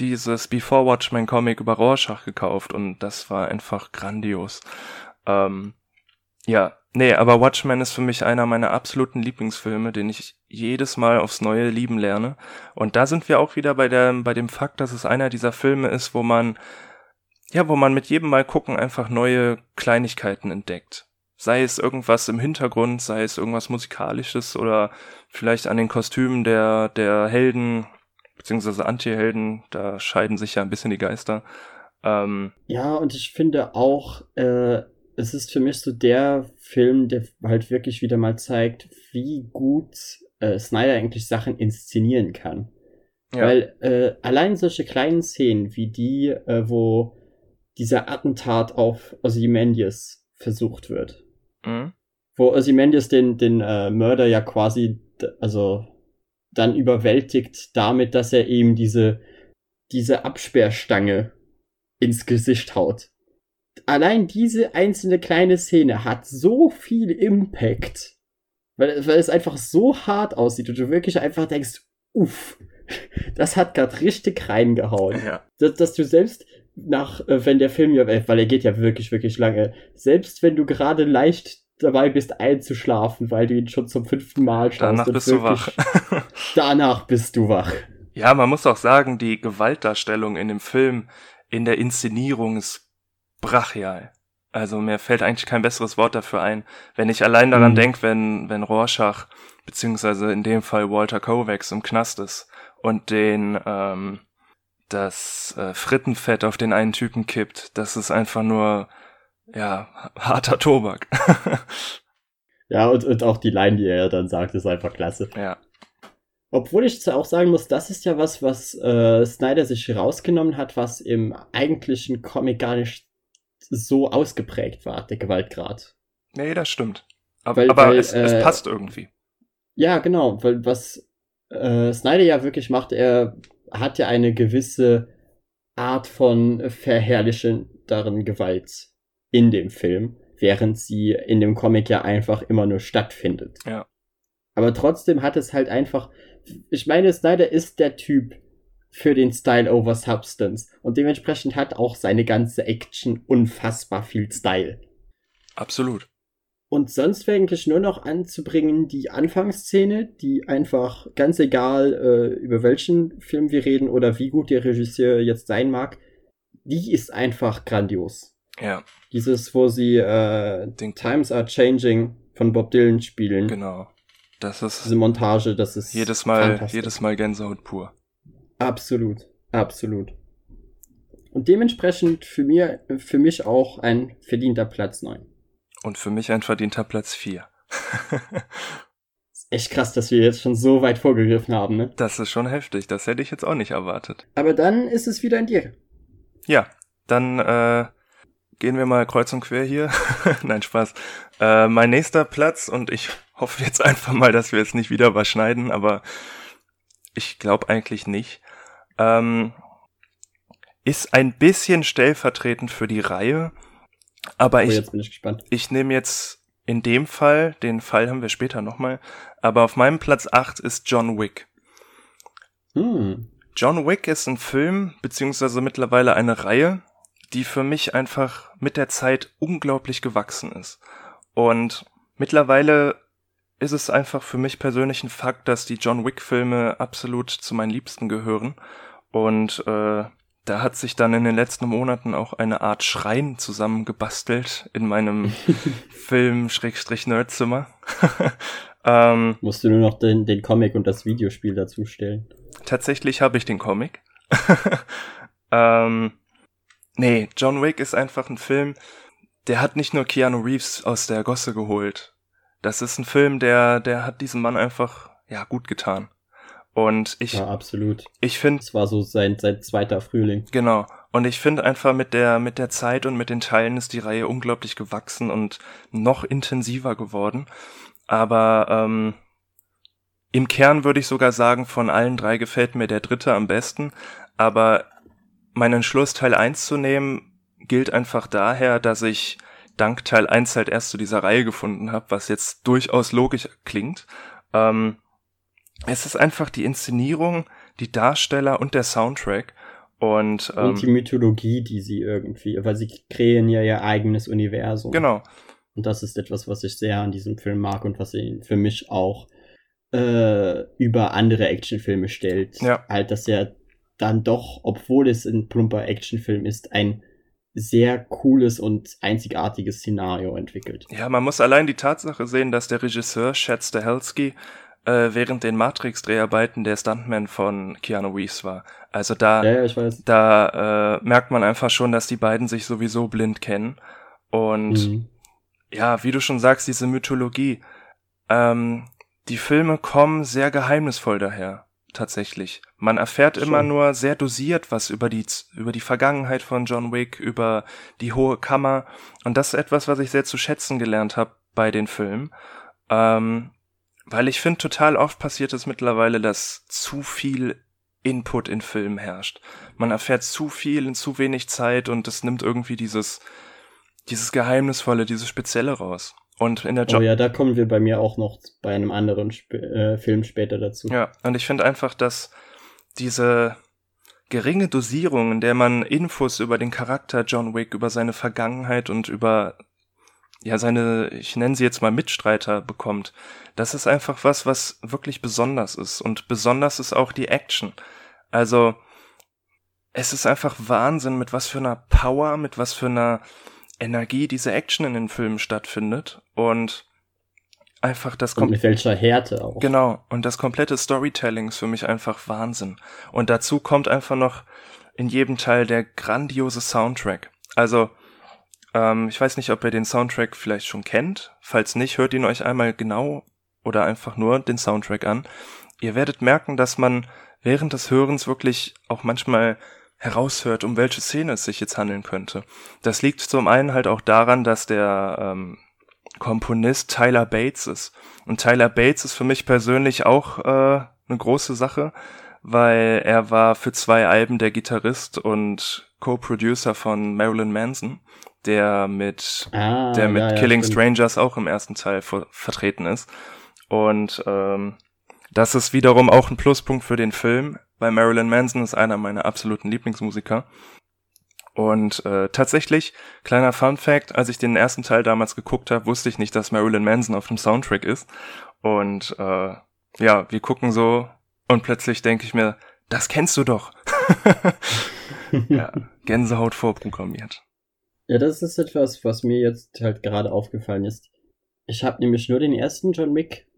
[SPEAKER 2] dieses Before Watchmen Comic über Rorschach gekauft und das war einfach grandios. Ähm, ja, nee, aber Watchmen ist für mich einer meiner absoluten Lieblingsfilme, den ich jedes Mal aufs Neue lieben lerne. Und da sind wir auch wieder bei der, bei dem Fakt, dass es einer dieser Filme ist, wo man, ja, wo man mit jedem Mal gucken einfach neue Kleinigkeiten entdeckt. Sei es irgendwas im Hintergrund, sei es irgendwas musikalisches oder vielleicht an den Kostümen der, der Helden, beziehungsweise Anti-Helden, da scheiden sich ja ein bisschen die Geister.
[SPEAKER 1] Ähm, ja, und ich finde auch, äh, es ist für mich so der Film, der halt wirklich wieder mal zeigt, wie gut äh, Snyder eigentlich Sachen inszenieren kann. Ja. Weil äh, allein solche kleinen Szenen wie die, äh, wo dieser Attentat auf Ozymandias versucht wird. Mhm. Wo Ozymandias den, den äh, Mörder ja quasi, also dann überwältigt damit, dass er ihm diese, diese Absperrstange ins Gesicht haut allein diese einzelne kleine Szene hat so viel Impact, weil, weil es einfach so hart aussieht und du wirklich einfach denkst, uff, (laughs) das hat gerade richtig reingehauen. Ja. Dass, dass, du selbst nach, äh, wenn der Film ja, äh, weil er geht ja wirklich, wirklich lange, selbst wenn du gerade leicht dabei bist einzuschlafen, weil du ihn schon zum fünften Mal
[SPEAKER 2] schaust. Danach bist du wach. (laughs) (laughs)
[SPEAKER 1] danach bist du wach.
[SPEAKER 2] Ja, man muss auch sagen, die Gewaltdarstellung in dem Film, in der Inszenierung ist brachial. Also mir fällt eigentlich kein besseres Wort dafür ein. Wenn ich allein daran mhm. denke, wenn, wenn Rorschach, beziehungsweise in dem Fall Walter Kovacs im Knast ist und den, ähm, das äh, Frittenfett auf den einen Typen kippt, das ist einfach nur, ja, (laughs) harter Tobak. (laughs)
[SPEAKER 1] ja, und, und auch die Line, die er dann sagt, ist einfach klasse.
[SPEAKER 2] Ja.
[SPEAKER 1] Obwohl ich auch sagen muss, das ist ja was, was äh, Snyder sich rausgenommen hat, was im eigentlichen Comic gar nicht so ausgeprägt war, der Gewaltgrad.
[SPEAKER 2] Nee, das stimmt. Aber, weil, aber weil, es, äh, es, passt irgendwie.
[SPEAKER 1] Ja, genau, weil was äh, Snyder ja wirklich macht, er hat ja eine gewisse Art von verherrlichenden Gewalt in dem Film, während sie in dem Comic ja einfach immer nur stattfindet.
[SPEAKER 2] Ja.
[SPEAKER 1] Aber trotzdem hat es halt einfach, ich meine, Snyder ist der Typ, für den Style over Substance. Und dementsprechend hat auch seine ganze Action unfassbar viel Style.
[SPEAKER 2] Absolut.
[SPEAKER 1] Und sonst wäre eigentlich nur noch anzubringen die Anfangsszene, die einfach ganz egal, äh, über welchen Film wir reden oder wie gut der Regisseur jetzt sein mag, die ist einfach grandios.
[SPEAKER 2] Ja.
[SPEAKER 1] Dieses, wo sie äh, Den Times Are Changing von Bob Dylan spielen.
[SPEAKER 2] Genau. Das ist
[SPEAKER 1] diese Montage, das ist
[SPEAKER 2] jedes Mal, jedes Mal Gänsehaut pur.
[SPEAKER 1] Absolut, absolut. Und dementsprechend für, mir, für mich auch ein verdienter Platz 9.
[SPEAKER 2] Und für mich ein verdienter Platz 4.
[SPEAKER 1] echt krass, dass wir jetzt schon so weit vorgegriffen haben, ne?
[SPEAKER 2] Das ist schon heftig, das hätte ich jetzt auch nicht erwartet.
[SPEAKER 1] Aber dann ist es wieder in dir.
[SPEAKER 2] Ja, dann äh, gehen wir mal kreuz und quer hier. (laughs) Nein, Spaß. Äh, mein nächster Platz, und ich hoffe jetzt einfach mal, dass wir jetzt nicht wieder was schneiden, aber ich glaube eigentlich nicht, ähm, ist ein bisschen stellvertretend für die Reihe. Aber oh, ich,
[SPEAKER 1] ich,
[SPEAKER 2] ich nehme jetzt in dem Fall, den Fall haben wir später nochmal, aber auf meinem Platz 8 ist John Wick.
[SPEAKER 1] Hm.
[SPEAKER 2] John Wick ist ein Film, beziehungsweise mittlerweile eine Reihe, die für mich einfach mit der Zeit unglaublich gewachsen ist. Und mittlerweile ist es einfach für mich persönlich ein Fakt, dass die John Wick-Filme absolut zu meinen Liebsten gehören. Und äh, da hat sich dann in den letzten Monaten auch eine Art Schrein zusammengebastelt in meinem (laughs) Film-Nerdzimmer. (laughs)
[SPEAKER 1] ähm, Musst du nur noch den, den Comic und das Videospiel dazu stellen.
[SPEAKER 2] Tatsächlich habe ich den Comic. (laughs) ähm, nee, John Wick ist einfach ein Film, der hat nicht nur Keanu Reeves aus der Gosse geholt, das ist ein Film, der, der hat diesem Mann einfach, ja, gut getan. Und ich.
[SPEAKER 1] Ja, absolut.
[SPEAKER 2] Ich finde.
[SPEAKER 1] Es war so sein, sein zweiter Frühling.
[SPEAKER 2] Genau. Und ich finde einfach mit der, mit der Zeit und mit den Teilen ist die Reihe unglaublich gewachsen und noch intensiver geworden. Aber, ähm, im Kern würde ich sogar sagen, von allen drei gefällt mir der dritte am besten. Aber mein Entschluss, Teil 1 zu nehmen, gilt einfach daher, dass ich dank Teil 1 halt erst zu dieser Reihe gefunden habe, was jetzt durchaus logisch klingt. Ähm, es ist einfach die Inszenierung, die Darsteller und der Soundtrack. Und,
[SPEAKER 1] ähm, und die Mythologie, die sie irgendwie, weil sie kreieren ja ihr eigenes Universum.
[SPEAKER 2] Genau.
[SPEAKER 1] Und das ist etwas, was ich sehr an diesem Film mag und was ihn für mich auch äh, über andere Actionfilme stellt.
[SPEAKER 2] Ja.
[SPEAKER 1] Halt, dass er dann doch, obwohl es ein plumper Actionfilm ist, ein sehr cooles und einzigartiges Szenario entwickelt.
[SPEAKER 2] Ja, man muss allein die Tatsache sehen, dass der Regisseur Chad Stahelski äh, während den Matrix-Dreharbeiten der Stuntman von Keanu Reeves war. Also da,
[SPEAKER 1] ja,
[SPEAKER 2] da äh, merkt man einfach schon, dass die beiden sich sowieso blind kennen. Und mhm. ja, wie du schon sagst, diese Mythologie. Ähm, die Filme kommen sehr geheimnisvoll daher tatsächlich. Man erfährt Schon. immer nur sehr dosiert was über die, über die Vergangenheit von John Wick, über die hohe Kammer. Und das ist etwas, was ich sehr zu schätzen gelernt habe bei den Filmen. Ähm, weil ich finde, total oft passiert es mittlerweile, dass zu viel Input in Filmen herrscht. Man erfährt zu viel in zu wenig Zeit und es nimmt irgendwie dieses, dieses Geheimnisvolle, dieses Spezielle raus. Und in der
[SPEAKER 1] Job. Oh ja, da kommen wir bei mir auch noch bei einem anderen Sp äh, Film später dazu.
[SPEAKER 2] Ja, und ich finde einfach, dass diese geringe Dosierung, in der man Infos über den Charakter John Wick, über seine Vergangenheit und über ja seine, ich nenne sie jetzt mal Mitstreiter bekommt, das ist einfach was, was wirklich besonders ist. Und besonders ist auch die Action. Also es ist einfach Wahnsinn, mit was für einer Power, mit was für einer Energie diese Action in den Filmen stattfindet und einfach das
[SPEAKER 1] und mit welcher Härte auch.
[SPEAKER 2] Genau und das komplette Storytelling ist für mich einfach Wahnsinn und dazu kommt einfach noch in jedem Teil der grandiose Soundtrack. Also ähm, ich weiß nicht, ob ihr den Soundtrack vielleicht schon kennt. Falls nicht, hört ihn euch einmal genau oder einfach nur den Soundtrack an. Ihr werdet merken, dass man während des Hörens wirklich auch manchmal heraushört, um welche Szene es sich jetzt handeln könnte. Das liegt zum einen halt auch daran, dass der ähm, Komponist Tyler Bates ist. Und Tyler Bates ist für mich persönlich auch äh, eine große Sache, weil er war für zwei Alben der Gitarrist und Co-Producer von Marilyn Manson, der mit,
[SPEAKER 1] ah,
[SPEAKER 2] der mit
[SPEAKER 1] ja, ja,
[SPEAKER 2] Killing
[SPEAKER 1] stimmt.
[SPEAKER 2] Strangers auch im ersten Teil vertreten ist. Und ähm, das ist wiederum auch ein Pluspunkt für den Film, weil Marilyn Manson ist einer meiner absoluten Lieblingsmusiker. Und äh, tatsächlich, kleiner Fun Fact, als ich den ersten Teil damals geguckt habe, wusste ich nicht, dass Marilyn Manson auf dem Soundtrack ist. Und äh, ja, wir gucken so und plötzlich denke ich mir, das kennst du doch. (laughs) ja, Gänsehaut vorprogrammiert.
[SPEAKER 1] Ja, das ist etwas, was mir jetzt halt gerade aufgefallen ist. Ich habe nämlich nur den ersten John Wick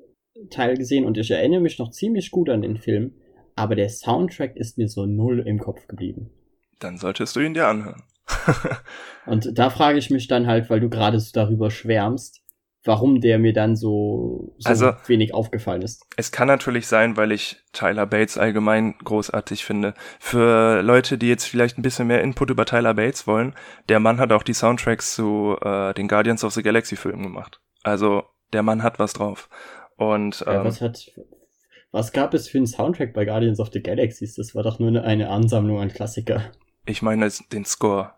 [SPEAKER 1] Teil gesehen und ich erinnere mich noch ziemlich gut an den Film aber der Soundtrack ist mir so null im Kopf geblieben.
[SPEAKER 2] Dann solltest du ihn dir anhören. (laughs)
[SPEAKER 1] und da frage ich mich dann halt, weil du gerade so darüber schwärmst, warum der mir dann so, so
[SPEAKER 2] also,
[SPEAKER 1] wenig aufgefallen ist.
[SPEAKER 2] Es kann natürlich sein, weil ich Tyler Bates allgemein großartig finde. Für Leute, die jetzt vielleicht ein bisschen mehr Input über Tyler Bates wollen, der Mann hat auch die Soundtracks zu äh, den Guardians of the Galaxy Filmen gemacht. Also der Mann hat was drauf. Und
[SPEAKER 1] ähm, ja, was hat was gab es für einen Soundtrack bei Guardians of the Galaxies? Das war doch nur eine Ansammlung an Klassiker.
[SPEAKER 2] Ich meine den Score.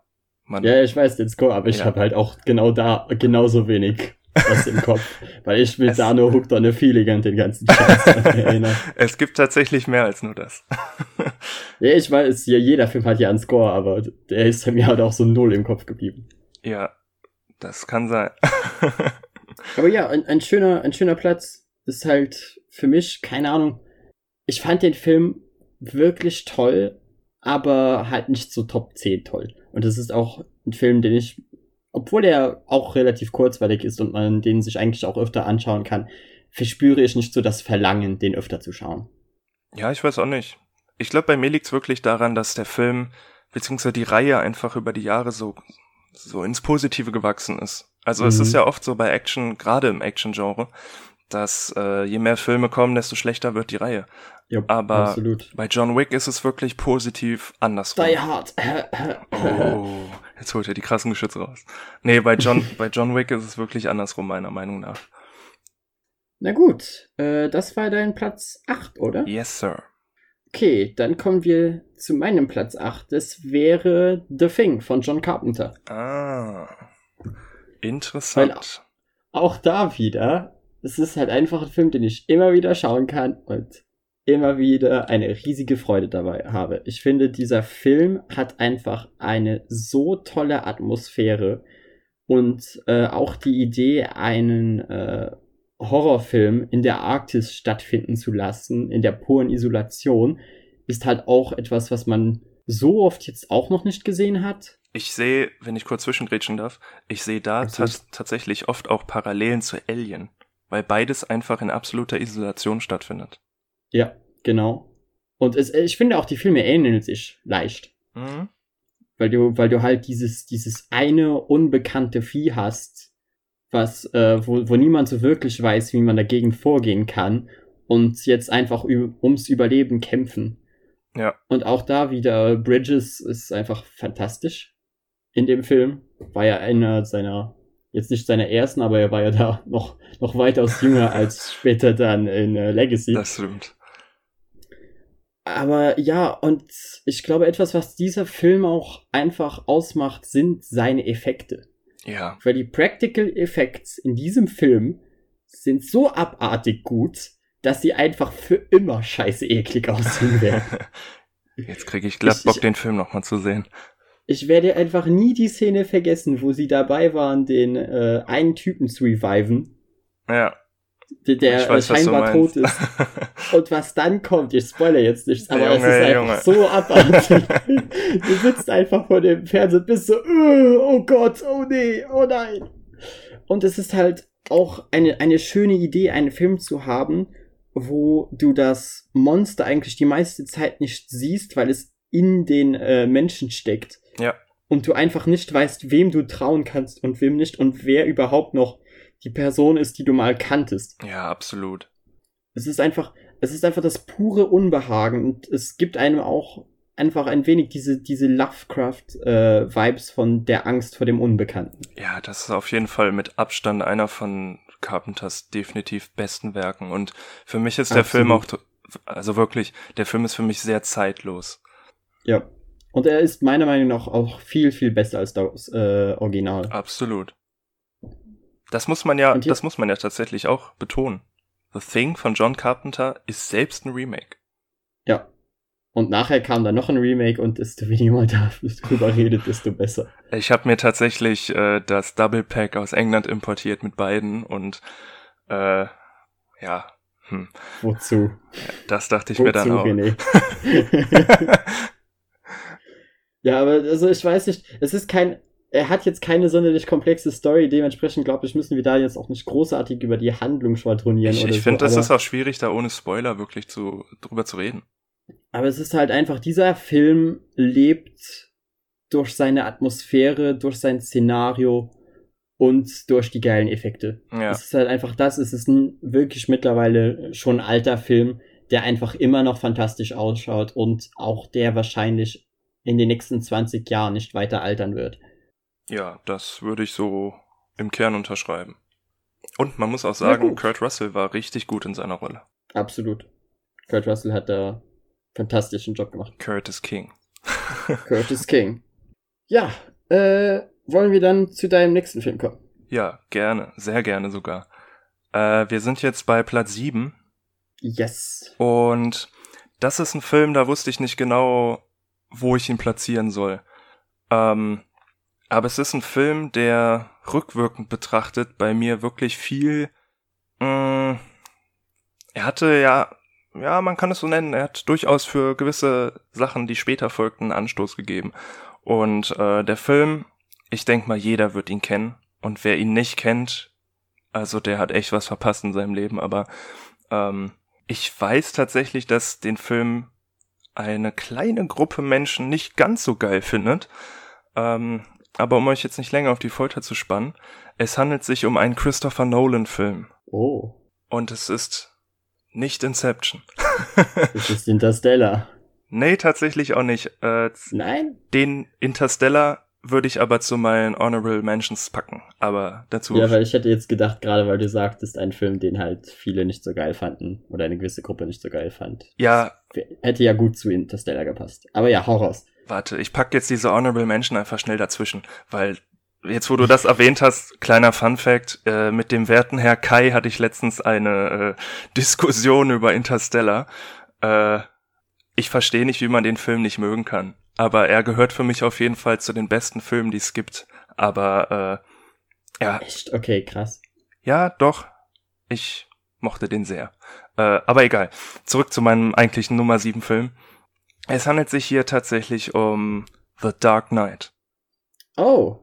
[SPEAKER 1] Mann. Ja, ich weiß den Score, aber ich ja. habe halt auch genau da genauso wenig was im Kopf, weil ich will da nur Hooked on a Feeling an den ganzen Scheiß erinnern. (laughs)
[SPEAKER 2] Es gibt tatsächlich mehr als nur das. (laughs)
[SPEAKER 1] ja, ich weiß, jeder Film hat ja einen Score, aber der ist mir halt auch so null im Kopf geblieben.
[SPEAKER 2] Ja, das kann sein. (laughs)
[SPEAKER 1] aber ja, ein, ein schöner, ein schöner Platz ist halt für mich, keine Ahnung, ich fand den Film wirklich toll, aber halt nicht so Top 10 toll. Und es ist auch ein Film, den ich, obwohl er auch relativ kurzweilig ist und man den sich eigentlich auch öfter anschauen kann, verspüre ich nicht so das Verlangen, den öfter zu schauen.
[SPEAKER 2] Ja, ich weiß auch nicht. Ich glaube, bei mir liegt es wirklich daran, dass der Film beziehungsweise die Reihe einfach über die Jahre so so ins Positive gewachsen ist. Also mhm. es ist ja oft so bei Action, gerade im Action-Genre, dass äh, je mehr Filme kommen, desto schlechter wird die Reihe.
[SPEAKER 1] Ja,
[SPEAKER 2] Aber
[SPEAKER 1] absolut.
[SPEAKER 2] bei John Wick ist es wirklich positiv andersrum.
[SPEAKER 1] Die Hard. (laughs)
[SPEAKER 2] oh, jetzt holt er die krassen Geschütze raus. Nee, bei John, (laughs) bei John Wick ist es wirklich andersrum, meiner Meinung nach.
[SPEAKER 1] Na gut, äh, das war dein Platz 8, oder?
[SPEAKER 2] Yes, Sir.
[SPEAKER 1] Okay, dann kommen wir zu meinem Platz 8. Das wäre The Thing von John Carpenter.
[SPEAKER 2] Ah. Interessant.
[SPEAKER 1] Weil auch da wieder, es ist halt einfach ein Film, den ich immer wieder schauen kann und immer wieder eine riesige Freude dabei habe. Ich finde, dieser Film hat einfach eine so tolle Atmosphäre und äh, auch die Idee, einen äh, Horrorfilm in der Arktis stattfinden zu lassen, in der puren Isolation, ist halt auch etwas, was man so oft jetzt auch noch nicht gesehen hat.
[SPEAKER 2] Ich sehe, wenn ich kurz zwischengrätschen darf, ich sehe da tatsächlich oft auch Parallelen zu Alien, weil beides einfach in absoluter Isolation stattfindet.
[SPEAKER 1] Ja, genau. Und es, ich finde auch, die Filme ähneln sich leicht. Mhm. Weil du, weil du halt dieses, dieses eine unbekannte Vieh hast, was, äh, wo, wo niemand so wirklich weiß, wie man dagegen vorgehen kann und jetzt einfach ums Überleben kämpfen.
[SPEAKER 2] Ja.
[SPEAKER 1] Und auch da wieder, Bridges ist einfach fantastisch in dem Film. War ja einer seiner, jetzt nicht seiner ersten, aber er war ja da (laughs) noch, noch weitaus jünger als (laughs) später dann in äh, Legacy.
[SPEAKER 2] Das stimmt.
[SPEAKER 1] Aber ja, und ich glaube, etwas, was dieser Film auch einfach ausmacht, sind seine Effekte.
[SPEAKER 2] Ja.
[SPEAKER 1] Weil die Practical Effects in diesem Film sind so abartig gut, dass sie einfach für immer scheiße eklig aussehen werden. (laughs)
[SPEAKER 2] Jetzt kriege ich glatt Bock, ich, den Film nochmal zu sehen.
[SPEAKER 1] Ich werde einfach nie die Szene vergessen, wo sie dabei waren, den äh, einen Typen zu reviven.
[SPEAKER 2] Ja.
[SPEAKER 1] Der, der weiß, scheinbar tot ist. (laughs) Und was dann kommt, ich spoilere jetzt nichts, aber Junge, es ist einfach Junge. so abartig. (laughs) du sitzt einfach vor dem Fernseher und bist so, oh Gott, oh nee, oh nein. Und es ist halt auch eine, eine schöne Idee, einen Film zu haben, wo du das Monster eigentlich die meiste Zeit nicht siehst, weil es in den äh, Menschen steckt.
[SPEAKER 2] Ja.
[SPEAKER 1] Und du einfach nicht weißt, wem du trauen kannst und wem nicht und wer überhaupt noch die Person ist, die du mal kanntest.
[SPEAKER 2] Ja, absolut.
[SPEAKER 1] Es ist einfach, es ist einfach das pure Unbehagen und es gibt einem auch einfach ein wenig diese, diese Lovecraft-Vibes äh, von der Angst vor dem Unbekannten.
[SPEAKER 2] Ja, das ist auf jeden Fall mit Abstand einer von Carpenters definitiv besten Werken. Und für mich ist der Film auch, also wirklich, der Film ist für mich sehr zeitlos.
[SPEAKER 1] Ja. Und er ist meiner Meinung nach auch viel, viel besser als das äh, Original.
[SPEAKER 2] Absolut. Das muss man ja, das muss man ja tatsächlich auch betonen. The Thing von John Carpenter ist selbst ein Remake.
[SPEAKER 1] Ja. Und nachher kam dann noch ein Remake und desto weniger man darüber (laughs) redet, desto besser.
[SPEAKER 2] Ich habe mir tatsächlich äh, das Double Pack aus England importiert mit beiden und äh, ja. Hm.
[SPEAKER 1] Wozu?
[SPEAKER 2] Das dachte ich Wozu, mir dann auch. René? (laughs) (laughs)
[SPEAKER 1] ja, aber also ich weiß nicht, es ist kein er hat jetzt keine sonderlich komplexe Story, dementsprechend glaube ich, müssen wir da jetzt auch nicht großartig über die Handlung schwadronieren.
[SPEAKER 2] Ich, ich finde, so, das ist auch schwierig, da ohne Spoiler wirklich zu, drüber zu reden.
[SPEAKER 1] Aber es ist halt einfach, dieser Film lebt durch seine Atmosphäre, durch sein Szenario und durch die geilen Effekte. Ja. Es ist halt einfach das, es ist ein wirklich mittlerweile schon alter Film, der einfach immer noch fantastisch ausschaut und auch der wahrscheinlich in den nächsten 20 Jahren nicht weiter altern wird.
[SPEAKER 2] Ja, das würde ich so im Kern unterschreiben. Und man muss auch sagen, Kurt Russell war richtig gut in seiner Rolle.
[SPEAKER 1] Absolut. Kurt Russell hat da fantastischen Job gemacht.
[SPEAKER 2] Curtis King. (laughs)
[SPEAKER 1] Curtis King. Ja, äh, wollen wir dann zu deinem nächsten Film kommen?
[SPEAKER 2] Ja, gerne, sehr gerne sogar. Äh, wir sind jetzt bei Platz 7.
[SPEAKER 1] Yes.
[SPEAKER 2] Und das ist ein Film, da wusste ich nicht genau, wo ich ihn platzieren soll. Ähm, aber es ist ein Film, der rückwirkend betrachtet bei mir wirklich viel. Mh, mm, er hatte ja, ja, man kann es so nennen, er hat durchaus für gewisse Sachen, die später folgten, Anstoß gegeben. Und äh, der Film, ich denke mal, jeder wird ihn kennen. Und wer ihn nicht kennt, also der hat echt was verpasst in seinem Leben. Aber ähm, ich weiß tatsächlich, dass den Film eine kleine Gruppe Menschen nicht ganz so geil findet. Ähm, aber um euch jetzt nicht länger auf die Folter zu spannen, es handelt sich um einen Christopher Nolan-Film.
[SPEAKER 1] Oh.
[SPEAKER 2] Und es ist nicht Inception. (laughs)
[SPEAKER 1] es ist Interstellar.
[SPEAKER 2] Nee, tatsächlich auch nicht. Äh,
[SPEAKER 1] Nein?
[SPEAKER 2] Den Interstellar würde ich aber zu meinen Honorable Mentions packen. Aber dazu.
[SPEAKER 1] Ja, weil ich hätte jetzt gedacht, gerade weil du sagtest, ein Film, den halt viele nicht so geil fanden oder eine gewisse Gruppe nicht so geil fand.
[SPEAKER 2] Ja.
[SPEAKER 1] Hätte ja gut zu Interstellar gepasst. Aber ja, hau raus.
[SPEAKER 2] Warte, ich pack jetzt diese Honorable Mention einfach schnell dazwischen, weil jetzt wo du das erwähnt hast, kleiner Fun Fact, äh, mit dem werten Herr Kai hatte ich letztens eine äh, Diskussion über Interstellar. Äh, ich verstehe nicht, wie man den Film nicht mögen kann. Aber er gehört für mich auf jeden Fall zu den besten Filmen, die es gibt. Aber äh, ja.
[SPEAKER 1] Echt? Okay, krass.
[SPEAKER 2] Ja, doch. Ich mochte den sehr. Äh, aber egal. Zurück zu meinem eigentlichen Nummer 7 Film. Es handelt sich hier tatsächlich um The Dark Knight.
[SPEAKER 1] Oh.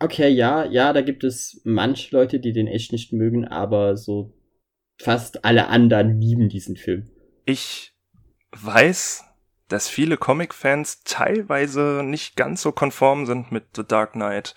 [SPEAKER 1] Okay, ja, ja, da gibt es manche Leute, die den echt nicht mögen, aber so fast alle anderen lieben diesen Film.
[SPEAKER 2] Ich weiß, dass viele Comic-Fans teilweise nicht ganz so konform sind mit The Dark Knight.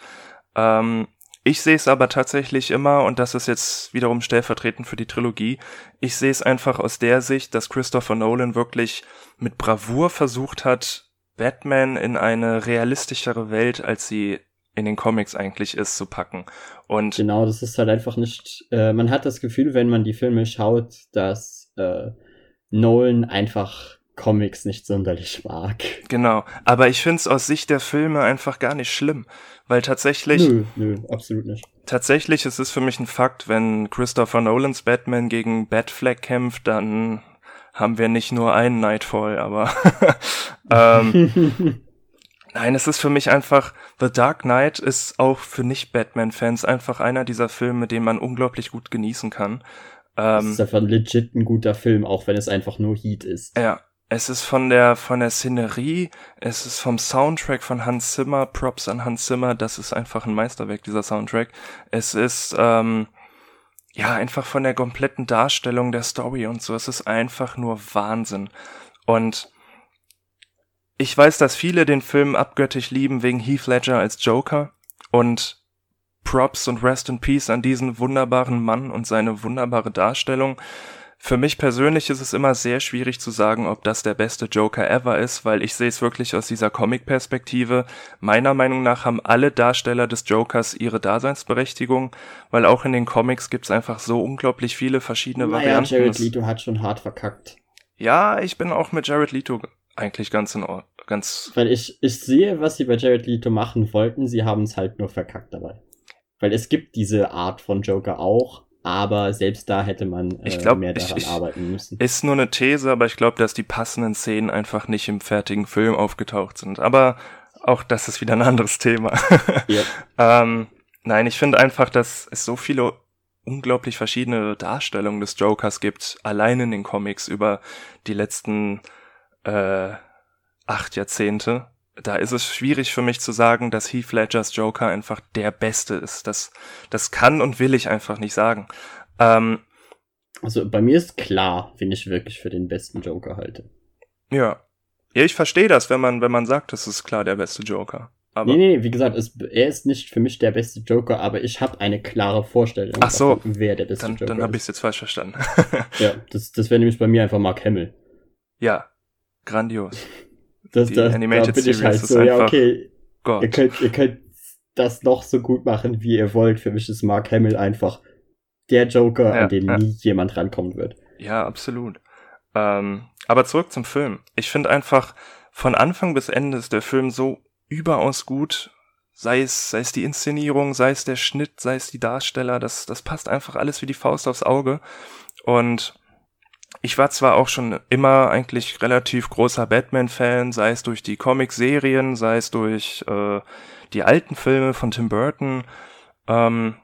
[SPEAKER 2] Ähm, ich sehe es aber tatsächlich immer, und das ist jetzt wiederum stellvertretend für die Trilogie, ich sehe es einfach aus der Sicht, dass Christopher Nolan wirklich mit Bravour versucht hat, Batman in eine realistischere Welt, als sie in den Comics eigentlich ist, zu packen. Und
[SPEAKER 1] genau, das ist halt einfach nicht. Äh, man hat das Gefühl, wenn man die Filme schaut, dass äh, Nolan einfach Comics nicht sonderlich mag.
[SPEAKER 2] Genau, aber ich finde es aus Sicht der Filme einfach gar nicht schlimm, weil tatsächlich.
[SPEAKER 1] Nö, nö, absolut nicht.
[SPEAKER 2] Tatsächlich ist es für mich ein Fakt, wenn Christopher Nolans Batman gegen Batfleck kämpft, dann haben wir nicht nur einen Nightfall, aber (laughs) ähm, (laughs) Nein, es ist für mich einfach, The Dark Knight ist auch für Nicht-Batman-Fans einfach einer dieser Filme, den man unglaublich gut genießen kann.
[SPEAKER 1] Ähm, es ist einfach legit ein guter Film, auch wenn es einfach nur Heat ist.
[SPEAKER 2] Ja, es ist von der, von der Szenerie, es ist vom Soundtrack von Hans Zimmer, Props an Hans Zimmer, das ist einfach ein Meisterwerk, dieser Soundtrack. Es ist, ähm, ja, einfach von der kompletten Darstellung der Story und so, es ist einfach nur Wahnsinn. Und ich weiß, dass viele den Film abgöttisch lieben wegen Heath Ledger als Joker und Props und Rest in Peace an diesen wunderbaren Mann und seine wunderbare Darstellung. Für mich persönlich ist es immer sehr schwierig zu sagen, ob das der beste Joker ever ist, weil ich sehe es wirklich aus dieser Comic-Perspektive. Meiner Meinung nach haben alle Darsteller des Jokers ihre Daseinsberechtigung, weil auch in den Comics gibt es einfach so unglaublich viele verschiedene naja, Varianten.
[SPEAKER 1] Jared Leto hat schon hart verkackt.
[SPEAKER 2] Ja, ich bin auch mit Jared Leto eigentlich ganz in Ordnung. Ganz
[SPEAKER 1] Weil ich, ich sehe, was sie bei Jared Leto machen wollten, sie haben es halt nur verkackt dabei. Weil es gibt diese Art von Joker auch, aber selbst da hätte man äh,
[SPEAKER 2] ich glaub,
[SPEAKER 1] mehr daran
[SPEAKER 2] ich, ich,
[SPEAKER 1] arbeiten müssen.
[SPEAKER 2] Ist nur eine These, aber ich glaube, dass die passenden Szenen einfach nicht im fertigen Film aufgetaucht sind. Aber auch das ist wieder ein anderes Thema. (laughs) Ja. ähm, nein, ich finde einfach, dass es so viele unglaublich verschiedene Darstellungen des Jokers gibt, allein in den Comics über die letzten äh, acht Jahrzehnte. Da ist es schwierig für mich zu sagen, dass Heath Ledgers Joker einfach der Beste ist. Das, das kann und will ich einfach nicht sagen. Ähm,
[SPEAKER 1] also bei mir ist klar, wen ich wirklich für den besten Joker halte.
[SPEAKER 2] Ja. Ja, ich verstehe das, wenn man, wenn man sagt, das ist klar der beste Joker.
[SPEAKER 1] Aber nee, nee, wie gesagt, es, er ist nicht für mich der beste Joker, aber ich habe eine klare Vorstellung,
[SPEAKER 2] Ach so,
[SPEAKER 1] davon, wer der beste
[SPEAKER 2] dann,
[SPEAKER 1] Joker
[SPEAKER 2] dann habe ich es jetzt falsch verstanden.
[SPEAKER 1] ja, das, das wäre nämlich bei mir einfach Mark Hamill.
[SPEAKER 2] Ja, grandios. (laughs)
[SPEAKER 1] Das, das, Animated da bin ich halt so, ja, okay. Gott. Ihr könnt, ihr könnt das noch so gut machen, wie ihr wollt. Für mich ist Mark Hamill einfach der Joker, ja, an den ja. nie jemand rankommen wird.
[SPEAKER 2] Ja, absolut. Ähm, aber zurück zum Film. Ich finde einfach, von Anfang bis Ende ist der Film so überaus gut. Sei es, sei es die Inszenierung, sei es der Schnitt, sei es die Darsteller, das, das passt einfach alles wie die Faust aufs Auge. Und ich war zwar auch schon immer eigentlich relativ großer Batman-Fan, sei es durch die Comic-Serien, sei es durch äh, die alten Filme von Tim Burton, ähm,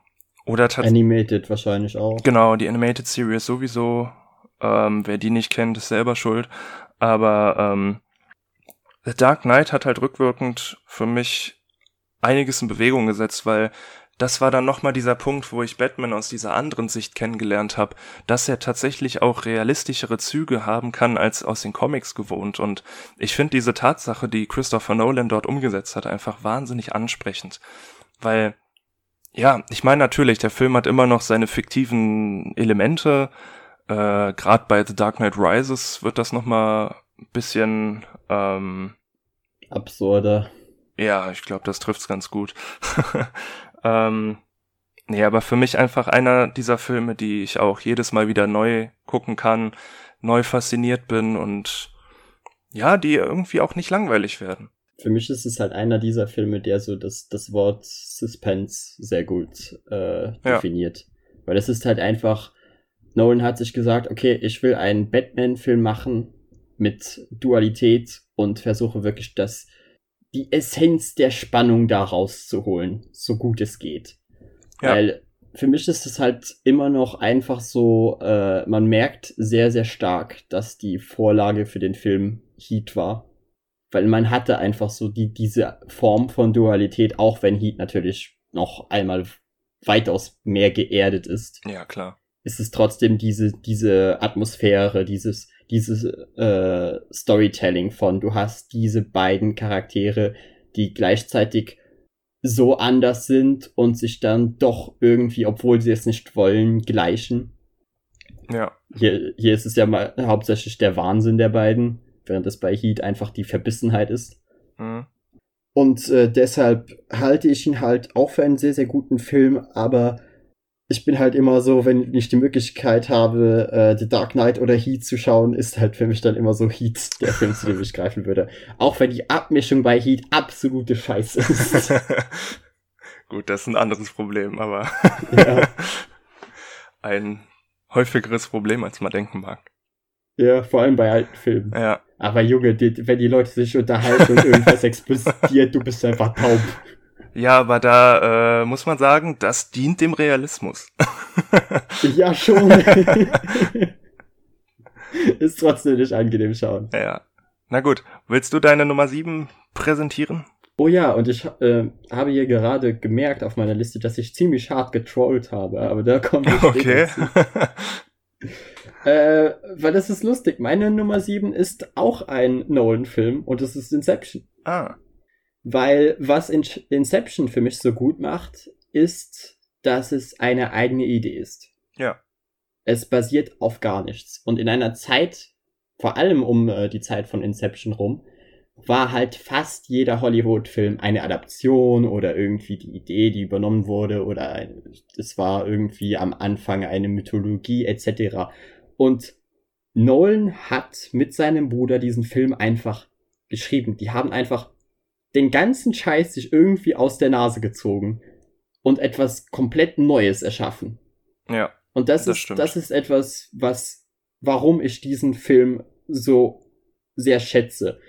[SPEAKER 2] oder
[SPEAKER 1] Animated wahrscheinlich auch.
[SPEAKER 2] Genau, die Animated Series sowieso. Ähm, wer die nicht kennt, ist selber schuld. Aber ähm, The Dark Knight hat halt rückwirkend für mich einiges in Bewegung gesetzt, weil das war dann nochmal dieser Punkt, wo ich Batman aus dieser anderen Sicht kennengelernt habe, dass er tatsächlich auch realistischere Züge haben kann als aus den Comics gewohnt. Und ich finde diese Tatsache, die Christopher Nolan dort umgesetzt hat, einfach wahnsinnig ansprechend. Weil, ja, ich meine natürlich, der Film hat immer noch seine fiktiven Elemente. Äh, Gerade bei The Dark Knight Rises wird das nochmal ein bisschen ähm,
[SPEAKER 1] absurder.
[SPEAKER 2] Ja, ich glaube, das trifft's ganz gut. (laughs) Ähm, nee, aber für mich einfach einer dieser Filme, die ich auch jedes Mal wieder neu gucken kann, neu fasziniert bin und ja, die irgendwie auch nicht langweilig werden.
[SPEAKER 1] für mich ist es halt einer dieser Filme, der so das, das Wort Suspense sehr gut äh, definiert. Ja. Weil es ist halt einfach, Nolan hat sich gesagt, okay, ich will einen Batman-Film machen mit Dualität und versuche wirklich das, die Essenz der Spannung daraus zu holen, so gut es geht. Ja. Weil für mich ist es halt immer noch einfach so, äh, man merkt sehr, sehr stark, dass die Vorlage für den Film Heat war. Weil man hatte einfach so die, diese Form von Dualität, auch wenn Heat natürlich noch einmal weitaus mehr geerdet ist.
[SPEAKER 2] Ja, klar.
[SPEAKER 1] Ist es trotzdem diese, diese Atmosphäre, dieses, dieses äh, Storytelling von, du hast diese beiden Charaktere, die gleichzeitig so anders sind und sich dann doch irgendwie, obwohl sie es nicht wollen, gleichen.
[SPEAKER 2] Ja.
[SPEAKER 1] Hier, hier ist es ja mal hauptsächlich der Wahnsinn der beiden, während es bei Heat einfach die Verbissenheit ist. Mhm. Und äh, deshalb halte ich ihn halt auch für einen sehr, sehr guten Film, aber ich bin halt immer so, wenn ich die Möglichkeit habe, äh, The Dark Knight oder Heat zu schauen, ist halt für mich dann immer so Heat der Film, zu dem ich greifen würde. Auch wenn die Abmischung bei Heat absolute Scheiße ist. (laughs)
[SPEAKER 2] Gut, das ist ein anderes Problem, aber ja. (laughs) ein häufigeres Problem, als man denken mag.
[SPEAKER 1] Ja, vor allem bei alten Filmen.
[SPEAKER 2] Ja.
[SPEAKER 1] Aber Junge, die, wenn die Leute sich unterhalten und irgendwas (laughs) explodiert, du bist einfach taub.
[SPEAKER 2] Ja, aber da äh, muss man sagen, das dient dem Realismus. (laughs)
[SPEAKER 1] ja, schon. (laughs) Ist trotzdem nicht angenehm schauen.
[SPEAKER 2] Ja. Na gut, willst du deine Nummer 7 präsentieren?
[SPEAKER 1] Oh ja, und ich äh, habe hier gerade gemerkt auf meiner Liste, dass ich ziemlich hart getrollt habe, aber da kommt ich
[SPEAKER 2] Okay. (laughs)
[SPEAKER 1] äh, weil das ist lustig. Meine Nummer 7 ist auch ein Nolan-Film und es ist Inception.
[SPEAKER 2] Ah.
[SPEAKER 1] Weil was Inception für mich so gut macht, ist, dass es eine eigene Idee ist.
[SPEAKER 2] Ja.
[SPEAKER 1] Es basiert auf gar nichts. Und in einer Zeit, vor allem um äh, die Zeit von Inception rum, war halt fast jeder Hollywood-Film eine Adaption oder irgendwie die Idee, die übernommen wurde oder es war irgendwie am Anfang eine Mythologie etc. Und Nolan hat mit seinem Bruder diesen Film einfach geschrieben. Die haben einfach den ganzen Scheiß sich irgendwie aus der Nase gezogen und etwas komplett Neues erschaffen.
[SPEAKER 2] Ja.
[SPEAKER 1] Und das, das ist, stimmt. das ist etwas, was, warum ich diesen Film so sehr schätze.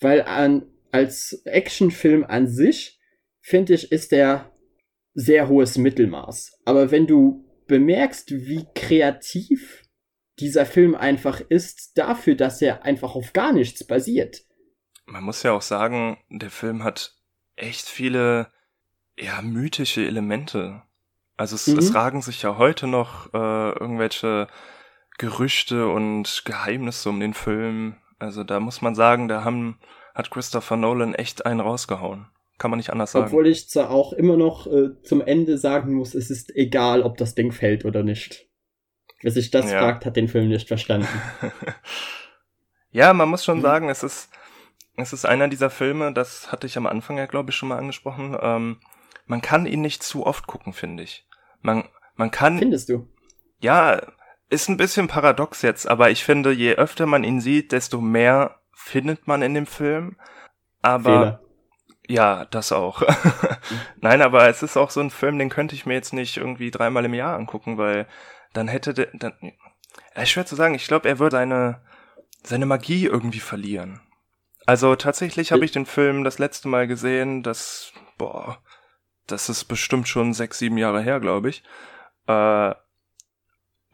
[SPEAKER 1] Weil an, als Actionfilm an sich, finde ich, ist der sehr hohes Mittelmaß. Aber wenn du bemerkst, wie kreativ dieser Film einfach ist, dafür, dass er einfach auf gar nichts basiert,
[SPEAKER 2] man muss ja auch sagen, der Film hat echt viele, ja, mythische Elemente. Also es, mhm. es ragen sich ja heute noch äh, irgendwelche Gerüchte und Geheimnisse um den Film. Also da muss man sagen, da haben, hat Christopher Nolan echt einen rausgehauen. Kann man nicht anders sagen.
[SPEAKER 1] Obwohl ich zwar auch immer noch äh, zum Ende sagen muss, es ist egal, ob das Ding fällt oder nicht. Wer sich das ja. fragt, hat den Film nicht verstanden. (laughs)
[SPEAKER 2] ja, man muss schon mhm. sagen, es ist, es ist einer dieser Filme, das hatte ich am Anfang ja, glaube ich, schon mal angesprochen. Ähm, man kann ihn nicht zu oft gucken, finde ich. Man, man kann.
[SPEAKER 1] Findest du?
[SPEAKER 2] Ja, ist ein bisschen paradox jetzt, aber ich finde, je öfter man ihn sieht, desto mehr findet man in dem Film. Aber Fehler. ja, das auch. (laughs) Nein, aber es ist auch so ein Film, den könnte ich mir jetzt nicht irgendwie dreimal im Jahr angucken, weil dann hätte der, dann, ja, schwer zu sagen. Ich glaube, er würde seine seine Magie irgendwie verlieren. Also tatsächlich habe ich den Film das letzte Mal gesehen, das, boah, das ist bestimmt schon sechs, sieben Jahre her, glaube ich. Äh,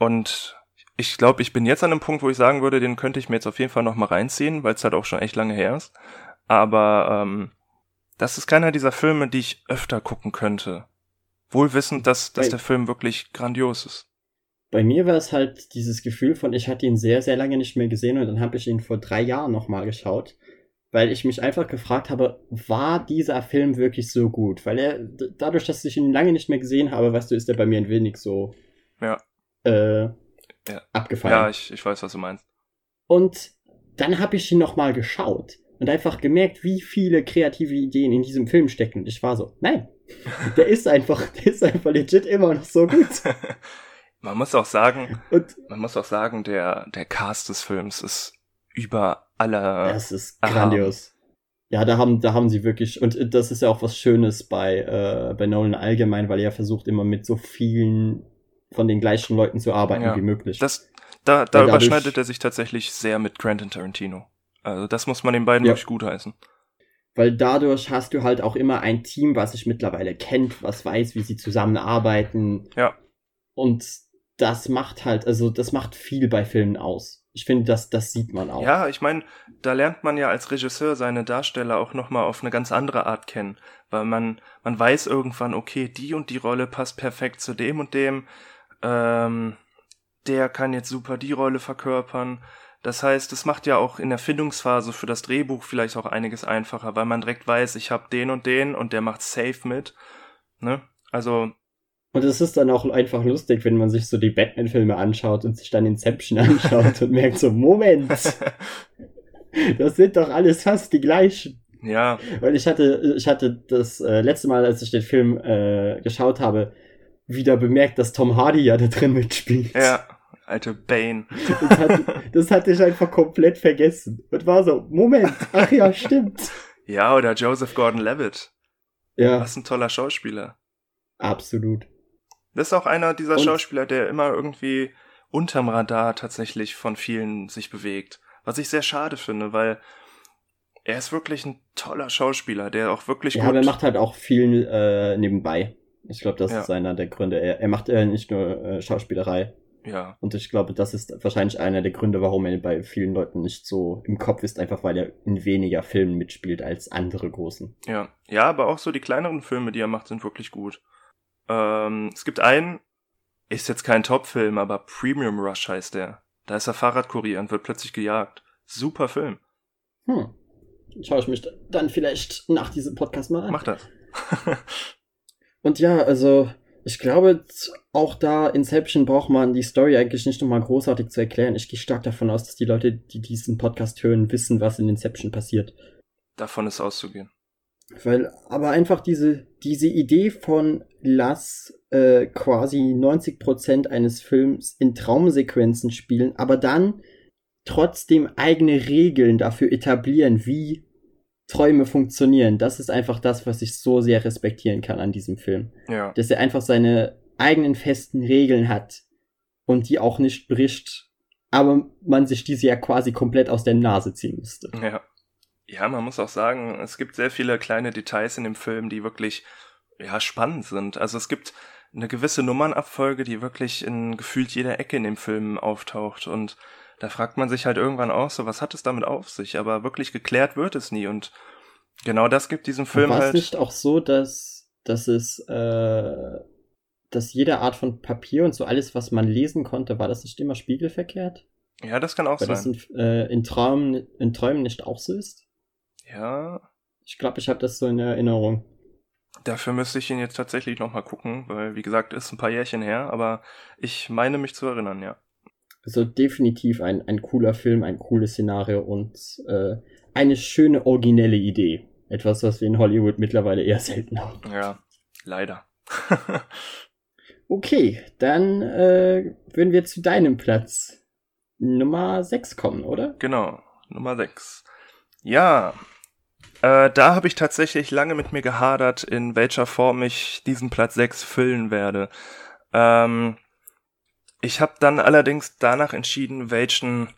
[SPEAKER 2] und ich glaube, ich bin jetzt an einem Punkt, wo ich sagen würde, den könnte ich mir jetzt auf jeden Fall noch mal reinziehen, weil es halt auch schon echt lange her ist. Aber ähm, das ist keiner dieser Filme, die ich öfter gucken könnte. Wohl wissend, dass, dass der Film wirklich grandios ist.
[SPEAKER 1] Bei mir war es halt dieses Gefühl von, ich hatte ihn sehr, sehr lange nicht mehr gesehen und dann habe ich ihn vor drei Jahren noch mal geschaut weil ich mich einfach gefragt habe, war dieser Film wirklich so gut? Weil er, dadurch, dass ich ihn lange nicht mehr gesehen habe, weißt du, ist er bei mir ein wenig so
[SPEAKER 2] ja.
[SPEAKER 1] Äh, ja. abgefallen.
[SPEAKER 2] Ja, ich, ich weiß, was du meinst.
[SPEAKER 1] Und dann habe ich ihn nochmal geschaut und einfach gemerkt, wie viele kreative Ideen in diesem Film stecken. Und ich war so, nein, (laughs) der ist einfach, der ist einfach legit immer noch so gut. (laughs)
[SPEAKER 2] man muss auch sagen, und, man muss auch sagen, der, der Cast des Films ist über aller.
[SPEAKER 1] Das ist grandios. ja, da haben, da haben sie wirklich, und das ist ja auch was Schönes bei, äh, bei Nolan allgemein, weil er versucht immer mit so vielen von den gleichen Leuten zu arbeiten
[SPEAKER 2] Ja.
[SPEAKER 1] wie möglich.
[SPEAKER 2] Das, da, da überschneidet er sich tatsächlich sehr mit Quentin Tarantino. Also das muss man den beiden
[SPEAKER 1] Ja.
[SPEAKER 2] wirklich gut heißen.
[SPEAKER 1] Weil dadurch hast du halt auch immer ein Team, was sich mittlerweile kennt, was weiß, wie sie zusammenarbeiten.
[SPEAKER 2] Ja.
[SPEAKER 1] Und das macht halt, also das macht viel bei Filmen aus. Ich finde, das, das sieht man auch.
[SPEAKER 2] Ja, ich meine, da lernt man ja als Regisseur seine Darsteller auch nochmal auf eine ganz andere Art kennen. Weil man, man weiß irgendwann, okay, die und die Rolle passt perfekt zu dem und dem. Ähm, der kann jetzt super die Rolle verkörpern. Das heißt, es macht ja auch in der Findungsphase für das Drehbuch vielleicht auch einiges einfacher, weil man direkt weiß, ich habe den und den und der macht safe mit. Ne? Also,
[SPEAKER 1] Und es ist dann auch einfach lustig, wenn man sich so die Batman-Filme anschaut und sich dann Inception anschaut und merkt so, Moment, (laughs) das sind doch alles fast die gleichen.
[SPEAKER 2] ja,
[SPEAKER 1] Weil ich hatte, ich hatte das äh, letzte Mal, als ich den Film äh, geschaut habe, wieder bemerkt, dass Tom Hardy ja da drin mitspielt.
[SPEAKER 2] ja, alte Bane.
[SPEAKER 1] Das, hat, das hatte ich einfach komplett vergessen. Und war so, Moment, ach ja, stimmt.
[SPEAKER 2] Ja, oder Joseph Gordon-Levitt.
[SPEAKER 1] Ja,
[SPEAKER 2] Was ein toller Schauspieler.
[SPEAKER 1] absolut.
[SPEAKER 2] Das ist auch einer dieser
[SPEAKER 1] Und-
[SPEAKER 2] Schauspieler, der immer irgendwie unterm Radar tatsächlich von vielen sich bewegt. Was ich sehr schade finde, weil er ist wirklich ein toller Schauspieler, der auch wirklich
[SPEAKER 1] Ja,
[SPEAKER 2] gut.
[SPEAKER 1] aber er macht halt auch viel äh, nebenbei. Ich glaube, das
[SPEAKER 2] Ja.
[SPEAKER 1] ist einer der Gründe. Er, er macht äh, nicht nur äh, Schauspielerei.
[SPEAKER 2] ja,
[SPEAKER 1] Und ich glaube, das ist wahrscheinlich einer der Gründe, warum er bei vielen Leuten nicht so im Kopf ist, einfach weil er in weniger Filmen mitspielt als andere großen.
[SPEAKER 2] ja. Ja, aber auch so die kleineren Filme, die er macht, sind wirklich gut. Ähm, es gibt einen, ist jetzt kein Top-Film, aber Premium Rush heißt der. Da ist er Fahrradkurier und wird plötzlich gejagt. Super Film.
[SPEAKER 1] Hm. Schaue ich mich dann vielleicht nach diesem Podcast mal an.
[SPEAKER 2] Mach das. (laughs)
[SPEAKER 1] Und ja, also ich glaube, auch da Inception braucht man die Story eigentlich nicht nochmal großartig zu erklären. Ich gehe stark davon aus, dass die Leute, die diesen Podcast hören, wissen, was in Inception passiert.
[SPEAKER 2] Davon ist auszugehen.
[SPEAKER 1] Weil, aber einfach diese, diese Idee von lass äh, quasi 90% eines Films in Traumsequenzen spielen, aber dann trotzdem eigene Regeln dafür etablieren, wie Träume funktionieren. Das ist einfach das, was ich so sehr respektieren kann an diesem Film.
[SPEAKER 2] Ja.
[SPEAKER 1] Dass er einfach seine eigenen festen Regeln hat und die auch nicht bricht, aber man sich diese ja quasi komplett aus der Nase ziehen müsste.
[SPEAKER 2] Ja. Ja, man muss auch sagen, es gibt sehr viele kleine Details in dem Film, die wirklich ja spannend sind. Also es gibt eine gewisse Nummernabfolge, die wirklich in gefühlt jeder Ecke in dem Film auftaucht und da fragt man sich halt irgendwann auch so, was hat es damit auf sich? Aber wirklich geklärt wird es nie und genau das gibt diesem Film
[SPEAKER 1] War es
[SPEAKER 2] halt.
[SPEAKER 1] nicht auch so, dass, dass es, äh, dass jede Art von Papier und so alles, was man lesen konnte, war das nicht immer spiegelverkehrt?
[SPEAKER 2] Ja, das kann auch
[SPEAKER 1] Weil das
[SPEAKER 2] sein.
[SPEAKER 1] in, äh, in, Träumen, in Träumen nicht auch so ist?
[SPEAKER 2] Ja,
[SPEAKER 1] Ich glaube, ich habe das so in Erinnerung.
[SPEAKER 2] dafür müsste ich ihn jetzt tatsächlich noch mal gucken, weil wie gesagt, ist ein paar Jährchen her, aber ich meine mich zu erinnern, ja.
[SPEAKER 1] Also definitiv ein, ein cooler Film, ein cooles Szenario und äh, eine schöne originelle Idee. Etwas, was wir in Hollywood mittlerweile eher selten haben.
[SPEAKER 2] Ja, leider. (laughs)
[SPEAKER 1] Okay, dann äh, würden wir zu deinem Platz Nummer 6 kommen, oder?
[SPEAKER 2] Genau, Nummer 6. Ja, äh, da habe ich tatsächlich lange mit mir gehadert, in welcher Form ich diesen Platz 6 füllen werde. Ähm, ich habe dann allerdings danach entschieden, welchen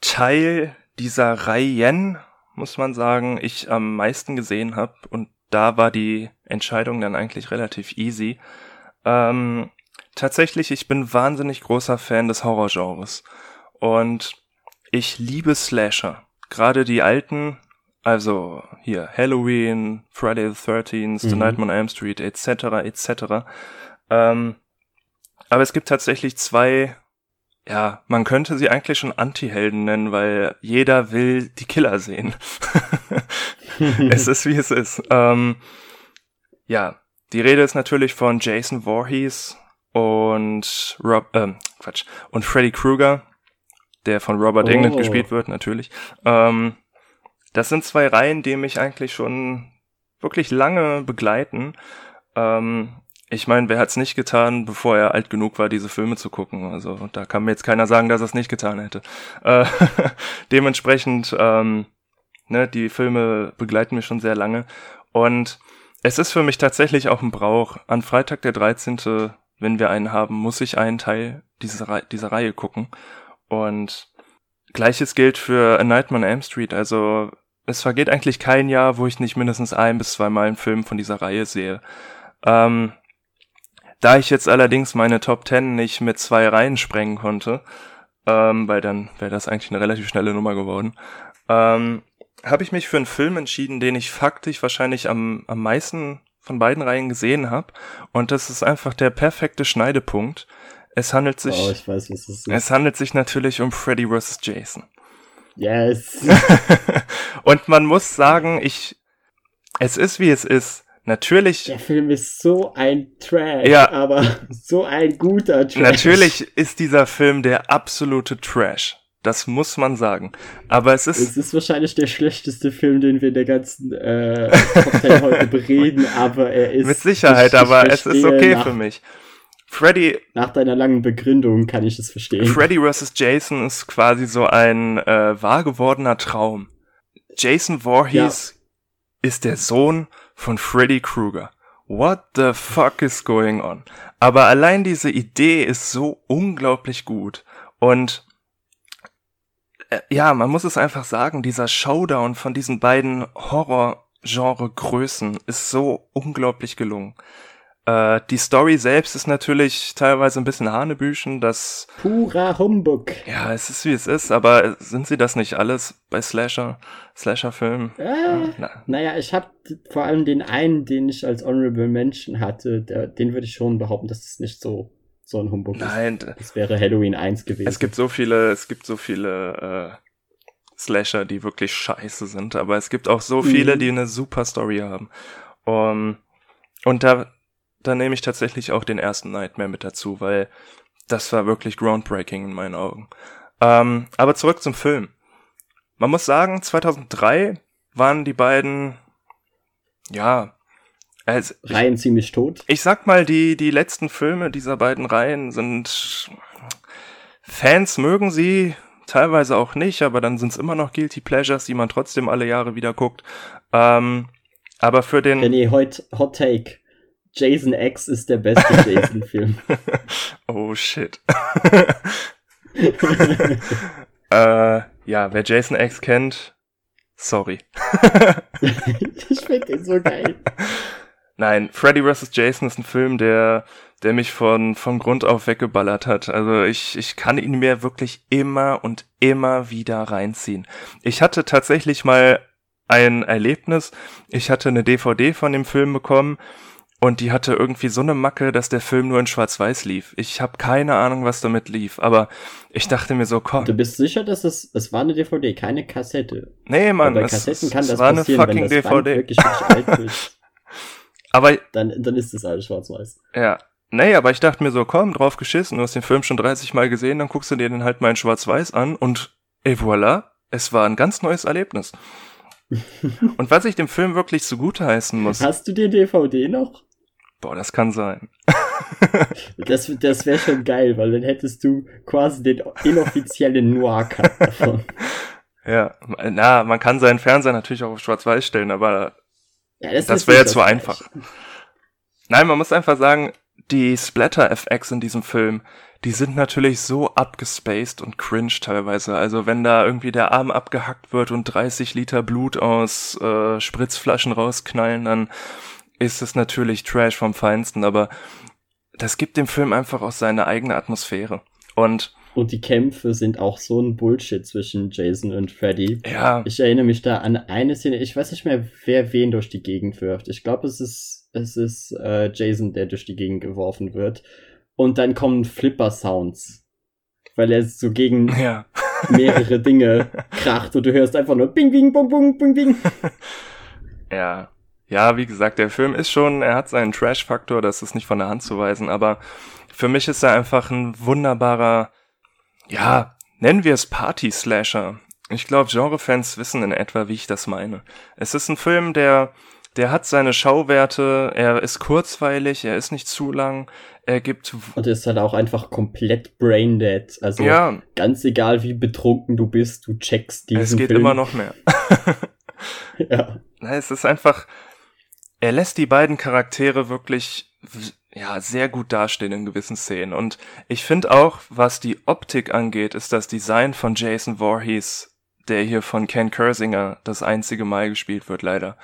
[SPEAKER 2] Teil dieser Reihen, muss man sagen, ich am meisten gesehen habe. Und da war die Entscheidung dann eigentlich relativ easy. Ähm, tatsächlich, ich bin wahnsinnig großer Fan des Horrorgenres. Und ich liebe Slasher. Gerade die alten, also hier Halloween, Friday the 13th, The
[SPEAKER 1] Mhm.
[SPEAKER 2] Nightmare on Elm Street, etc., etc. Ähm, aber es gibt tatsächlich zwei, ja, man könnte sie eigentlich schon Anti-Helden nennen, weil jeder will die Killer sehen. (laughs) es ist wie es ist. Ähm, ja, die Rede ist natürlich von Jason Voorhees und Rob, ähm, Quatsch, und Freddy Krueger, der von Robert
[SPEAKER 1] Oh.
[SPEAKER 2] Englund gespielt wird, natürlich. Ähm, das sind zwei Reihen, die mich eigentlich schon wirklich lange begleiten. Ähm, ich meine, wer hat's nicht getan, bevor er alt genug war, diese Filme zu gucken? Also da kann mir jetzt keiner sagen, dass er es nicht getan hätte. Äh, (laughs) dementsprechend, ähm, Ne, die Filme begleiten mich schon sehr lange. Und es ist für mich tatsächlich auch ein Brauch. An Freitag der 13., wenn wir einen haben, muss ich einen Teil dieser, Re dieser Reihe gucken. Und gleiches gilt für A Nightmare on Elm Street. Also es vergeht eigentlich kein Jahr, wo ich nicht mindestens ein bis zweimal einen Film von dieser Reihe sehe. Ähm, da ich jetzt allerdings meine Top 10 nicht mit zwei Reihen sprengen konnte, ähm, weil dann wäre das eigentlich eine relativ schnelle Nummer geworden, ähm, habe ich mich für einen Film entschieden, den ich faktisch wahrscheinlich am, am meisten von beiden Reihen gesehen habe. Und das ist einfach der perfekte Schneidepunkt. Es handelt sich,
[SPEAKER 1] oh, weiß, es
[SPEAKER 2] handelt sich natürlich um Freddy vs. Jason.
[SPEAKER 1] Yes. (laughs)
[SPEAKER 2] und man muss sagen, ich, es ist wie es ist. Natürlich.
[SPEAKER 1] Der Film ist so ein Trash,
[SPEAKER 2] ja,
[SPEAKER 1] aber (laughs) so ein guter Trash.
[SPEAKER 2] Natürlich ist dieser Film der absolute Trash. Das muss man sagen. Aber es ist.
[SPEAKER 1] Es ist wahrscheinlich der schlechteste Film, den wir in der ganzen äh, heute bereden, (laughs) aber er ist.
[SPEAKER 2] Mit Sicherheit, aber es ist okay nach, für mich. Freddy.
[SPEAKER 1] Nach deiner langen Begründung kann ich es verstehen.
[SPEAKER 2] Freddy vs. Jason ist quasi so ein äh, wahr gewordener Traum. Jason Voorhees ja. ist der Sohn von Freddy Krueger. What the fuck is going on? Aber allein diese Idee ist so unglaublich gut. Und äh, ja, man muss es einfach sagen, dieser Showdown von diesen beiden Horror-Genre-Größen ist so unglaublich gelungen. Äh, die Story selbst ist natürlich teilweise ein bisschen Hanebüchen, das...
[SPEAKER 1] Purer Humbug.
[SPEAKER 2] Ja, es ist wie es ist, aber sind sie das nicht alles bei Slasher, Slasher-Filmen?
[SPEAKER 1] Äh, Na. Naja, ich habe vor allem den einen, den ich als Honorable Mention hatte, der, den würde ich schon behaupten, dass es nicht so so ein Humbug
[SPEAKER 2] Nein,
[SPEAKER 1] ist. Das wäre Halloween 1 gewesen.
[SPEAKER 2] Es gibt so viele, es gibt so viele äh, Slasher, die wirklich scheiße sind, aber es gibt auch so viele, mhm. die eine super Story haben. Um, und da, da nehme ich tatsächlich auch den ersten Nightmare mit dazu, weil das war wirklich groundbreaking in meinen Augen. Ähm, aber zurück zum Film. Man muss sagen, 2003 waren die beiden, ja,
[SPEAKER 1] also, Reihen ziemlich tot.
[SPEAKER 2] Ich sag mal, die, die letzten Filme dieser beiden Reihen sind, Fans mögen sie, teilweise auch nicht, aber dann sind es immer noch Guilty Pleasures, die man trotzdem alle Jahre wieder guckt. Ähm, aber für den.
[SPEAKER 1] René, Hot, Hot Take. Jason X ist der beste Jason-Film. (laughs)
[SPEAKER 2] oh shit. (laughs) äh, ja, wer Jason X kennt, sorry. (laughs)
[SPEAKER 1] ich finde den so geil.
[SPEAKER 2] Nein, Freddy vs. Jason ist ein Film, der, der mich von, von Grund auf weggeballert hat. Also ich, ich kann ihn mir wirklich immer und immer wieder reinziehen. Ich hatte tatsächlich mal ein Erlebnis. Ich hatte eine DVD von dem Film bekommen und die hatte irgendwie so eine Macke, dass der Film nur in Schwarz-Weiß lief. Ich habe keine Ahnung, was damit lief, aber ich dachte mir so, komm.
[SPEAKER 1] Du bist sicher, dass es, es war eine DVD, keine Kassette?
[SPEAKER 2] Nee, Mann,
[SPEAKER 1] bei Kassetten
[SPEAKER 2] es,
[SPEAKER 1] kann
[SPEAKER 2] es
[SPEAKER 1] das
[SPEAKER 2] war
[SPEAKER 1] passieren,
[SPEAKER 2] eine fucking
[SPEAKER 1] wenn das
[SPEAKER 2] DVD.
[SPEAKER 1] Wirklich, wirklich alt (laughs) ist.
[SPEAKER 2] Aber
[SPEAKER 1] dann, dann ist es alles schwarz-weiß.
[SPEAKER 2] Ja. Nee, aber ich dachte mir so, komm, drauf geschissen, du hast den Film schon 30 Mal gesehen, dann guckst du dir den halt mal in schwarz-weiß an und et voilà, es war ein ganz neues Erlebnis. (laughs) und was ich dem Film wirklich zugute heißen muss.
[SPEAKER 1] Hast du die DVD noch?
[SPEAKER 2] Boah, das kann sein. (laughs)
[SPEAKER 1] das das wäre schon geil, weil dann hättest du quasi den inoffiziellen Noir-Cut davon. (laughs)
[SPEAKER 2] Ja, na, man kann seinen Fernseher natürlich auch auf schwarz-weiß stellen, aber ja, das, das wäre jetzt zu einfach. Nein, man muss einfach sagen, die Splatter-FX in diesem Film, die sind natürlich so abgespaced und cringe teilweise. Also wenn da irgendwie der Arm abgehackt wird und 30 Liter Blut aus äh, Spritzflaschen rausknallen, dann ist es natürlich Trash vom Feinsten, aber das gibt dem Film einfach auch seine eigene Atmosphäre. Und
[SPEAKER 1] und die Kämpfe sind auch so ein Bullshit zwischen Jason und Freddy.
[SPEAKER 2] Ja.
[SPEAKER 1] Ich erinnere mich da an eine Szene, ich weiß nicht mehr, wer wen durch die Gegend wirft. Ich glaube, es ist, es ist äh, Jason, der durch die Gegend geworfen wird. Und dann kommen Flipper-Sounds. Weil er so gegen (laughs)
[SPEAKER 2] ja.
[SPEAKER 1] mehrere Dinge kracht und du hörst einfach nur Bing, Bing, Bung, Bung, Bing, Bing. (laughs)
[SPEAKER 2] Ja. Ja, wie gesagt, der Film ist schon, er hat seinen Trash-Faktor, das ist nicht von der Hand zu weisen, aber für mich ist er einfach ein wunderbarer ja, nennen wir es Party-Slasher. Ich glaube, Genrefans wissen in etwa, wie ich das meine. Es ist ein Film, der, der hat seine Schauwerte, er ist kurzweilig, er ist nicht zu lang, er gibt.
[SPEAKER 1] Und er ist halt auch einfach komplett braindead. Also
[SPEAKER 2] ja.
[SPEAKER 1] ganz egal, wie betrunken du bist, du checkst diesen
[SPEAKER 2] Es geht
[SPEAKER 1] Film.
[SPEAKER 2] immer noch mehr. (laughs) ja. Es ist einfach, er lässt die beiden Charaktere wirklich ja, sehr gut dastehen in gewissen Szenen. Und ich finde auch, was die Optik angeht, ist das Design von Jason Voorhees, der hier von Ken Kersinger das einzige Mal gespielt wird, leider,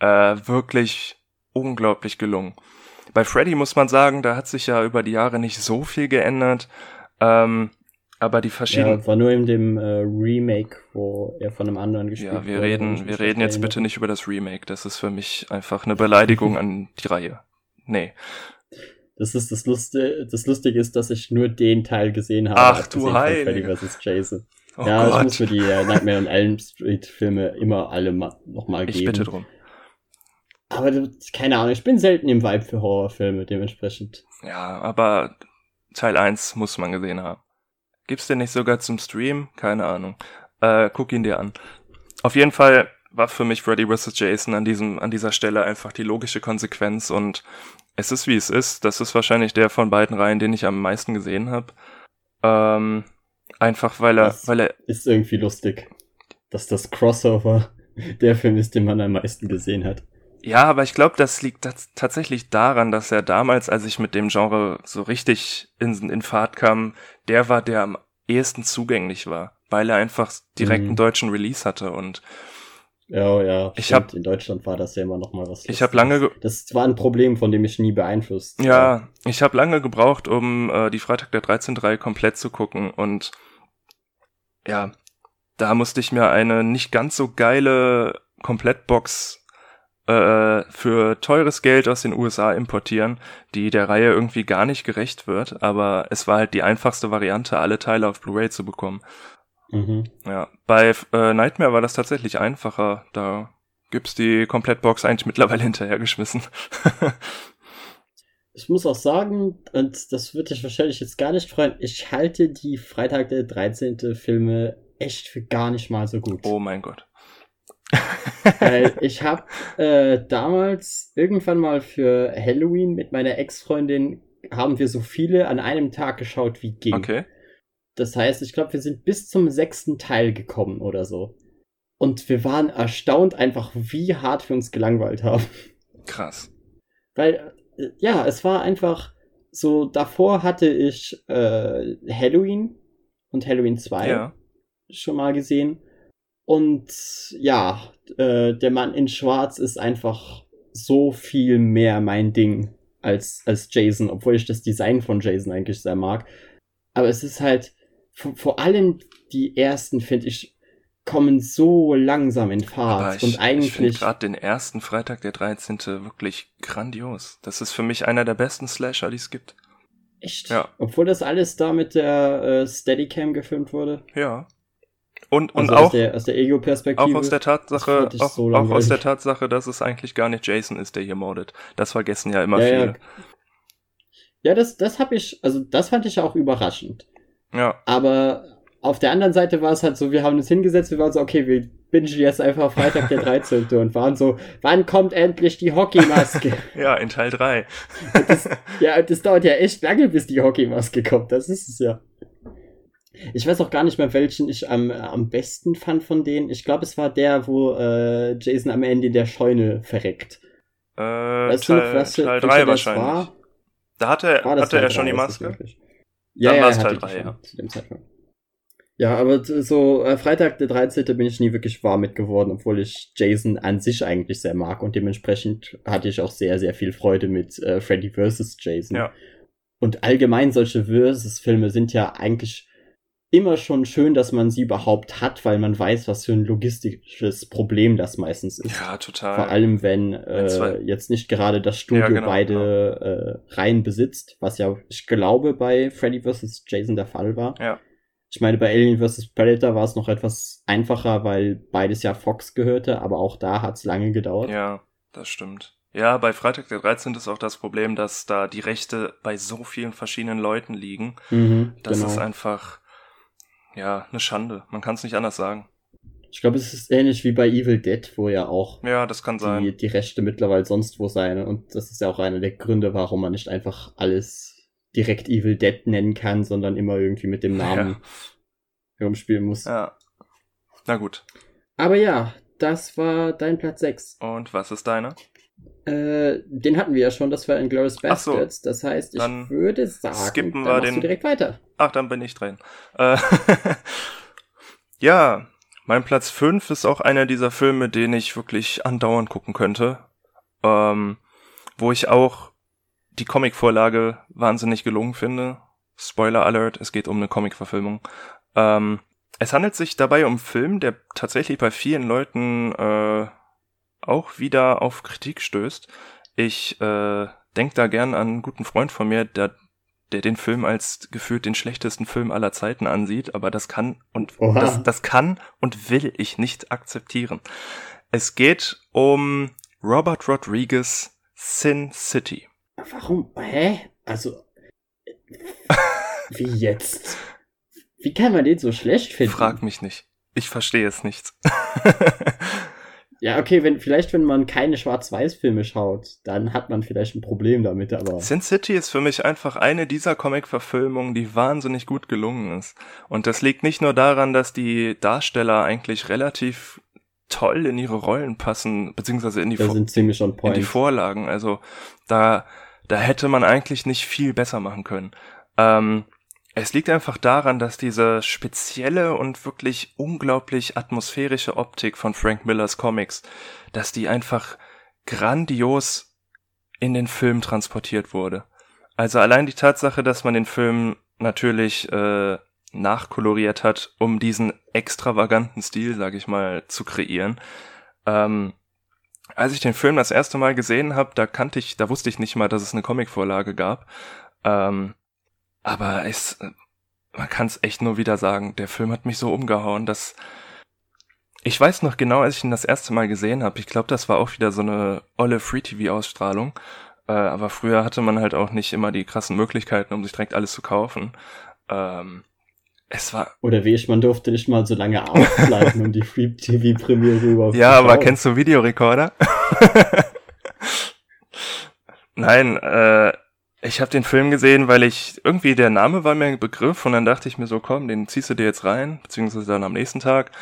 [SPEAKER 2] äh, wirklich unglaublich gelungen. Bei Freddy muss man sagen, da hat sich ja über die Jahre nicht so viel geändert. Ähm, aber die verschiedenen.
[SPEAKER 1] Ja, war nur in dem äh, Remake, wo er von einem anderen gespielt
[SPEAKER 2] hat. Ja, wir reden, wir reden jetzt bitte nicht über das Remake. Das ist für mich einfach eine Beleidigung an die Reihe. Nee.
[SPEAKER 1] Das ist das Lustige, das Lustige ist, dass ich nur den Teil gesehen habe.
[SPEAKER 2] Ach du Heilige.
[SPEAKER 1] Freddy vs. Jason. Oh ja, Gott. ich muss mir die äh, Nightmare on Elm Street Filme immer alle ma nochmal geben.
[SPEAKER 2] Ich bitte drum.
[SPEAKER 1] Aber keine Ahnung, ich bin selten im Vibe für Horrorfilme, dementsprechend.
[SPEAKER 2] Ja, aber Teil 1 muss man gesehen haben. Gibt's den nicht sogar zum Stream? Keine Ahnung. Äh, guck ihn dir an. Auf jeden Fall war für mich Freddy vs. Jason an diesem, an dieser Stelle einfach die logische Konsequenz und es ist wie es ist. Das ist wahrscheinlich der von beiden Reihen, den ich am meisten gesehen habe. Ähm, einfach weil er, das weil er.
[SPEAKER 1] Ist irgendwie lustig, dass das Crossover (laughs) der Film ist, den man am meisten gesehen hat.
[SPEAKER 2] Ja, aber ich glaube, das liegt tatsächlich daran, dass er damals, als ich mit dem Genre so richtig in, in Fahrt kam, der war, der am ehesten zugänglich war, weil er einfach direkt mhm. einen deutschen Release hatte und
[SPEAKER 1] ja, ja.
[SPEAKER 2] Ich hab,
[SPEAKER 1] in Deutschland war das ja immer noch mal was.
[SPEAKER 2] Ich habe lange.
[SPEAKER 1] Das war ein Problem, von dem ich nie beeinflusst.
[SPEAKER 2] Ja, ich habe lange gebraucht, um äh, die Freitag der 13. Reihe komplett zu gucken und ja, da musste ich mir eine nicht ganz so geile Komplettbox äh, für teures Geld aus den USA importieren, die der Reihe irgendwie gar nicht gerecht wird, aber es war halt die einfachste Variante, alle Teile auf Blu-ray zu bekommen. Mhm. Ja, bei äh, Nightmare war das tatsächlich einfacher. Da gibt's die Komplettbox eigentlich mittlerweile (laughs) hinterhergeschmissen.
[SPEAKER 1] ich muss auch sagen, und das würde dich wahrscheinlich jetzt gar nicht freuen, ich halte die Freitag der 13. Filme echt für gar nicht mal so gut.
[SPEAKER 2] Oh mein Gott. (laughs)
[SPEAKER 1] Weil ich habe äh, damals irgendwann mal für Halloween mit meiner Ex-Freundin haben wir so viele an einem Tag geschaut, wie ging.
[SPEAKER 2] Okay.
[SPEAKER 1] Das heißt, ich glaube, wir sind bis zum sechsten Teil gekommen oder so. Und wir waren erstaunt einfach, wie hart wir uns gelangweilt haben.
[SPEAKER 2] Krass.
[SPEAKER 1] Weil, äh, ja, es war einfach so, davor hatte ich äh, Halloween und Halloween 2 ja. schon mal gesehen. Und ja, äh, der Mann in Schwarz ist einfach so viel mehr mein Ding als, als Jason, obwohl ich das Design von Jason eigentlich sehr mag. Aber es ist halt, vor, allem die ersten, finde ich, kommen so langsam in Fahrt.
[SPEAKER 2] Ich, und eigentlich. Ich finde gerade den ersten Freitag der 13. wirklich grandios. Das ist für mich einer der besten Slasher, die es gibt.
[SPEAKER 1] Echt? Ja. Obwohl das alles da mit der äh, Steadicam gefilmt wurde?
[SPEAKER 2] Ja. Und, und
[SPEAKER 1] also
[SPEAKER 2] auch,
[SPEAKER 1] aus der, aus der Ego-Perspektive.
[SPEAKER 2] Auch aus der Tatsache, auch, so auch aus der Tatsache, dass es eigentlich gar nicht Jason ist, der hier mordet. Das vergessen ja immer ja, viele.
[SPEAKER 1] Ja, ja das, das habe ich, also das fand ich auch überraschend.
[SPEAKER 2] Ja.
[SPEAKER 1] Aber auf der anderen Seite war es halt so, wir haben uns hingesetzt, wir waren so, okay, wir bingen jetzt einfach Freitag der 13. und waren so, wann kommt endlich die Hockeymaske? (laughs)
[SPEAKER 2] ja, in Teil 3.
[SPEAKER 1] das, ja, das dauert ja echt lange, bis die Hockeymaske kommt, das ist es ja. Ich weiß auch gar nicht mehr, welchen ich am, am besten fand von denen. Ich glaube, es war der, wo äh, Jason am Ende in der Scheune verreckt.
[SPEAKER 2] Äh, weißt Teil, du noch, was, Teil 3 wahrscheinlich. War? Da hatte, hatte er schon die Maske.
[SPEAKER 1] Ja, Dann ja, war Teil 3, ja. Zu dem Zeitpunkt. Ja, aber so äh, Freitag der 13. bin ich nie wirklich warm mit geworden, obwohl ich Jason an sich eigentlich sehr mag und dementsprechend hatte ich auch sehr, sehr viel Freude mit äh, Freddy vs. Jason.
[SPEAKER 2] Ja.
[SPEAKER 1] Und allgemein solche Versus-Filme sind ja eigentlich immer schon schön, dass man sie überhaupt hat, weil man weiß, was für ein logistisches Problem das meistens ist.
[SPEAKER 2] Ja, total.
[SPEAKER 1] Vor allem, wenn äh, jetzt nicht gerade das Studio ja, genau, beide genau. Äh, Reihen besitzt, was ja, ich glaube, bei Freddy vs. Jason der Fall war.
[SPEAKER 2] Ja.
[SPEAKER 1] Ich meine, bei Alien vs. Predator war es noch etwas einfacher, weil beides ja Fox gehörte, aber auch da hat es lange gedauert.
[SPEAKER 2] Ja, das stimmt. Ja, bei Freitag der 13. ist auch das Problem, dass da die Rechte bei so vielen verschiedenen Leuten liegen.
[SPEAKER 1] Mhm,
[SPEAKER 2] das genau. ist einfach, ja, eine Schande. Man kann es nicht anders sagen.
[SPEAKER 1] Ich glaube, es ist ähnlich wie bei Evil Dead, wo ja auch
[SPEAKER 2] ja, das kann sein.
[SPEAKER 1] Die, die Rechte mittlerweile sonst wo sein. Und das ist ja auch einer der Gründe, warum man nicht einfach alles direkt Evil Dead nennen kann, sondern immer irgendwie mit dem Namen ja. herumspielen muss.
[SPEAKER 2] Ja. Na gut.
[SPEAKER 1] Aber ja, das war dein Platz 6.
[SPEAKER 2] Und was ist deiner?
[SPEAKER 1] Äh, den hatten wir ja schon, das war Inglourious
[SPEAKER 2] Ach so.
[SPEAKER 1] Bastards. Das heißt, ich würde sagen,
[SPEAKER 2] skippen wir den-
[SPEAKER 1] direkt weiter.
[SPEAKER 2] Ach, dann bin ich dran. Äh, (laughs) ja, mein Platz 5 ist auch einer dieser Filme, den ich wirklich andauernd gucken könnte. Ähm, wo ich auch die Comicvorlage wahnsinnig gelungen finde. Spoiler Alert, es geht um eine Comicverfilmung. Ähm, es handelt sich dabei um einen Film, der tatsächlich bei vielen Leuten äh, auch wieder auf Kritik stößt. Ich äh, denke da gern an einen guten Freund von mir, der der den Film als gefühlt den schlechtesten Film aller Zeiten ansieht, aber das kann und
[SPEAKER 1] Oha.
[SPEAKER 2] das, das kann und will ich nicht akzeptieren. Es geht um Robert Rodriguez Sin City.
[SPEAKER 1] Warum? Hä? Also. (laughs) Wie jetzt? Wie kann man den so schlecht finden?
[SPEAKER 2] Frag mich nicht. Ich verstehe es nicht. (laughs)
[SPEAKER 1] Ja, okay, wenn, vielleicht, wenn man keine Schwarz-Weiß-Filme schaut, dann hat man vielleicht ein Problem damit, aber.
[SPEAKER 2] Sin City ist für mich einfach eine dieser Comic-Verfilmungen, die wahnsinnig gut gelungen ist. Und das liegt nicht nur daran, dass die Darsteller eigentlich relativ toll in ihre Rollen passen, beziehungsweise in die, Vor-
[SPEAKER 1] sind ziemlich on
[SPEAKER 2] in die Vorlagen. Also da, da hätte man eigentlich nicht viel besser machen können. Ähm, es liegt einfach daran, dass diese spezielle und wirklich unglaublich atmosphärische Optik von Frank Millers Comics, dass die einfach grandios in den Film transportiert wurde. Also allein die Tatsache, dass man den Film natürlich äh, nachkoloriert hat, um diesen extravaganten Stil, sag ich mal, zu kreieren. Ähm, als ich den Film das erste Mal gesehen habe, da kannte ich, da wusste ich nicht mal, dass es eine Comicvorlage gab. Ähm, aber es, man kann es echt nur wieder sagen, der Film hat mich so umgehauen, dass ich weiß noch genau, als ich ihn das erste Mal gesehen habe, ich glaube, das war auch wieder so eine olle Free-TV-Ausstrahlung. Äh, aber früher hatte man halt auch nicht immer die krassen Möglichkeiten, um sich direkt alles zu kaufen. Ähm, es war,
[SPEAKER 1] Oder wie ich, man durfte nicht mal so lange aufbleiben, um die Free-TV-Premiere rüber
[SPEAKER 2] ja, aber kennst du Videorekorder? (laughs) Nein, äh, ich habe den Film gesehen, weil ich irgendwie der Name war mir ein Begriff und dann dachte ich mir so, komm, den ziehst du dir jetzt rein, beziehungsweise dann am nächsten Tag.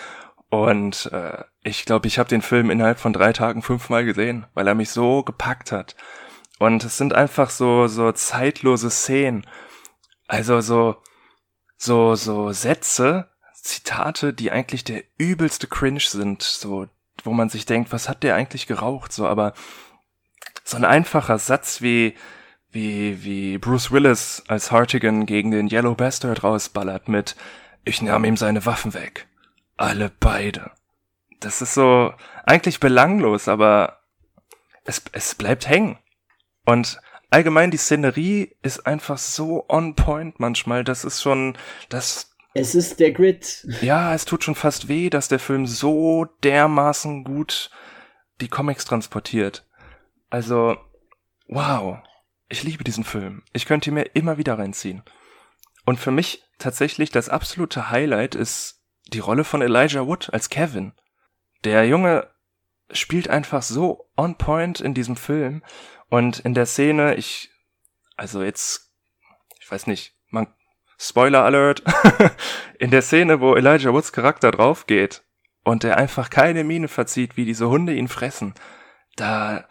[SPEAKER 2] Und äh, ich glaube, ich habe den Film innerhalb von drei Tagen fünfmal gesehen, weil er mich so gepackt hat. Und es sind einfach so so zeitlose Szenen, also so so so Sätze, Zitate, die eigentlich der übelste Cringe sind, so wo man sich denkt, was hat der eigentlich geraucht, so aber so ein einfacher Satz wie wie wie Bruce Willis als Hartigan gegen den Yellow Bastard rausballert mit ich nahm ihm seine Waffen weg. Alle beide. Das ist so eigentlich belanglos, aber es, es bleibt hängen. Und allgemein die Szenerie ist einfach so on point manchmal. Das ist schon, das,
[SPEAKER 1] Es ist der Grid.
[SPEAKER 2] ja, es tut schon fast weh, dass der Film so dermaßen gut die Comics transportiert. Also, wow. Ich liebe diesen Film. Ich könnte ihn mir immer wieder reinziehen. Und für mich tatsächlich das absolute Highlight ist die Rolle von Elijah Wood als Kevin. Der Junge spielt einfach so on point in diesem Film und in der Szene, ich, also jetzt, ich weiß nicht, man, Spoiler Alert, (laughs) in der Szene, wo Elijah Woods Charakter drauf geht und er einfach keine Miene verzieht, wie diese Hunde ihn fressen, da,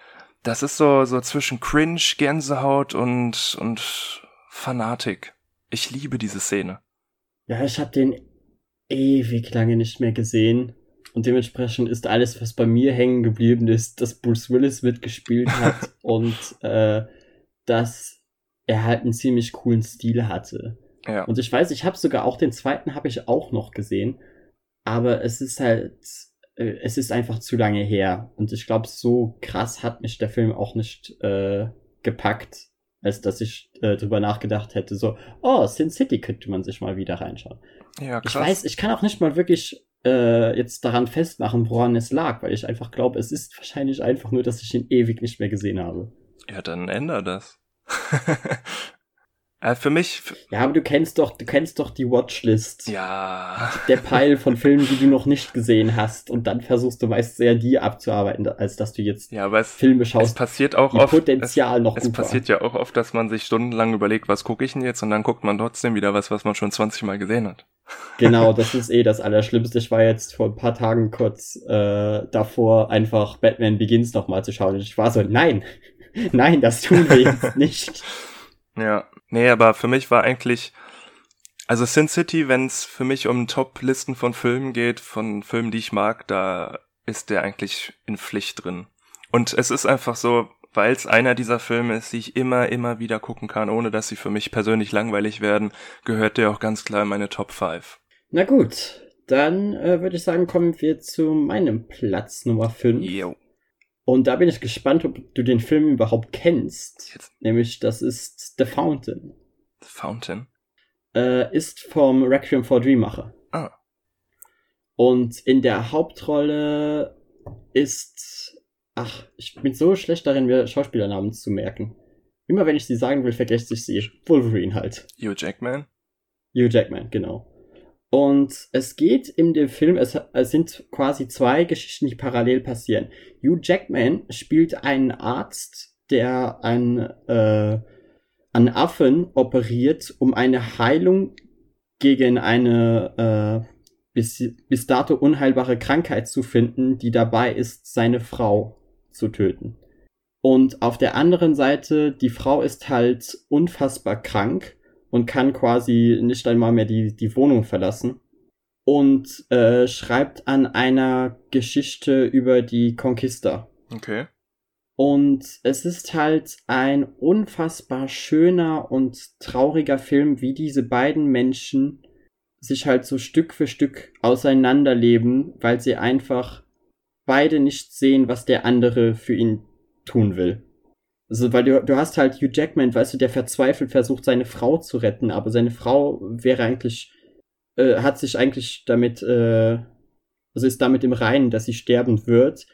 [SPEAKER 2] das ist so, so zwischen Cringe, Gänsehaut und, und Fanatik. Ich liebe diese Szene.
[SPEAKER 1] Ja, ich habe den ewig lange nicht mehr gesehen. Und dementsprechend ist alles, was bei mir hängen geblieben ist, dass Bruce Willis mitgespielt hat (laughs) und äh, dass er halt einen ziemlich coolen Stil hatte.
[SPEAKER 2] Ja.
[SPEAKER 1] Und ich weiß, ich habe sogar auch den zweiten habe ich auch noch gesehen, aber es ist halt, es ist einfach zu lange her. Und ich glaube, so krass hat mich der Film auch nicht äh, gepackt, als dass ich äh, drüber nachgedacht hätte, so, oh, Sin City könnte man sich mal wieder reinschauen.
[SPEAKER 2] Ja,
[SPEAKER 1] Ich weiß, ich kann auch nicht mal wirklich äh, jetzt daran festmachen, woran es lag, weil ich einfach glaube, es ist wahrscheinlich einfach nur, dass ich ihn ewig nicht mehr gesehen habe.
[SPEAKER 2] Ja, dann änder das. (laughs) Äh, für mich.
[SPEAKER 1] Ja, aber du kennst doch, du kennst doch die Watchlist.
[SPEAKER 2] Ja.
[SPEAKER 1] Der Pile von Filmen, die du noch nicht gesehen hast. Und dann versuchst du meist sehr die abzuarbeiten, als dass du jetzt
[SPEAKER 2] ja, aber es,
[SPEAKER 1] Filme schaust.
[SPEAKER 2] Es passiert auch oft.
[SPEAKER 1] Potenzial
[SPEAKER 2] es,
[SPEAKER 1] noch
[SPEAKER 2] Es passiert ja auch oft, dass man sich stundenlang überlegt, was gucke ich denn jetzt? Und dann guckt man trotzdem wieder was, was man schon 20 Mal gesehen hat.
[SPEAKER 1] Genau, das (laughs) ist eh das Allerschlimmste. Ich war jetzt vor ein paar Tagen kurz äh, davor, einfach Batman Begins nochmal zu schauen. Und ich war so, nein, (laughs) nein, das tun wir jetzt (laughs) nicht.
[SPEAKER 2] Ja, nee, aber für mich war eigentlich, also Sin City, wenn es für mich um Top-Listen von Filmen geht, von Filmen, die ich mag, da ist der eigentlich in Pflicht drin. Und es ist einfach so, weil es einer dieser Filme ist, die ich immer, immer wieder gucken kann, ohne dass sie für mich persönlich langweilig werden, gehört der auch ganz klar in meine Top 5.
[SPEAKER 1] Na gut, dann äh, würde ich sagen, kommen wir zu meinem Platz Nummer 5.
[SPEAKER 2] Jo.
[SPEAKER 1] Und da bin ich gespannt, ob du den Film überhaupt kennst.
[SPEAKER 2] Jetzt.
[SPEAKER 1] Nämlich, das ist The Fountain.
[SPEAKER 2] The Fountain.
[SPEAKER 1] Äh, ist vom Requiem for Dream Macher.
[SPEAKER 2] Ah.
[SPEAKER 1] Und in der Hauptrolle ist. Ach, ich bin so schlecht darin, mir Schauspielernamen zu merken. Immer wenn ich sie sagen will, vergesse ich sie. Wolverine halt.
[SPEAKER 2] Hugh Jackman.
[SPEAKER 1] Hugh Jackman, genau. Und es geht in dem Film, es, es sind quasi zwei Geschichten, die parallel passieren. Hugh Jackman spielt einen Arzt, der ein, äh, an Affen operiert, um eine Heilung gegen eine äh, bis, bis dato unheilbare Krankheit zu finden, die dabei ist, seine Frau zu töten. Und auf der anderen Seite, die Frau ist halt unfassbar krank und kann quasi nicht einmal mehr die, die Wohnung verlassen und äh, schreibt an einer Geschichte über die Conquista.
[SPEAKER 2] Okay.
[SPEAKER 1] Und es ist halt ein unfassbar schöner und trauriger Film, wie diese beiden Menschen sich halt so Stück für Stück auseinanderleben, weil sie einfach beide nicht sehen, was der andere für ihn tun will. Also, weil du, du hast halt Hugh Jackman, weißt du, der verzweifelt versucht, seine Frau zu retten, aber seine Frau wäre eigentlich, äh, hat sich eigentlich damit, äh, also ist damit im Reinen, dass sie sterben wird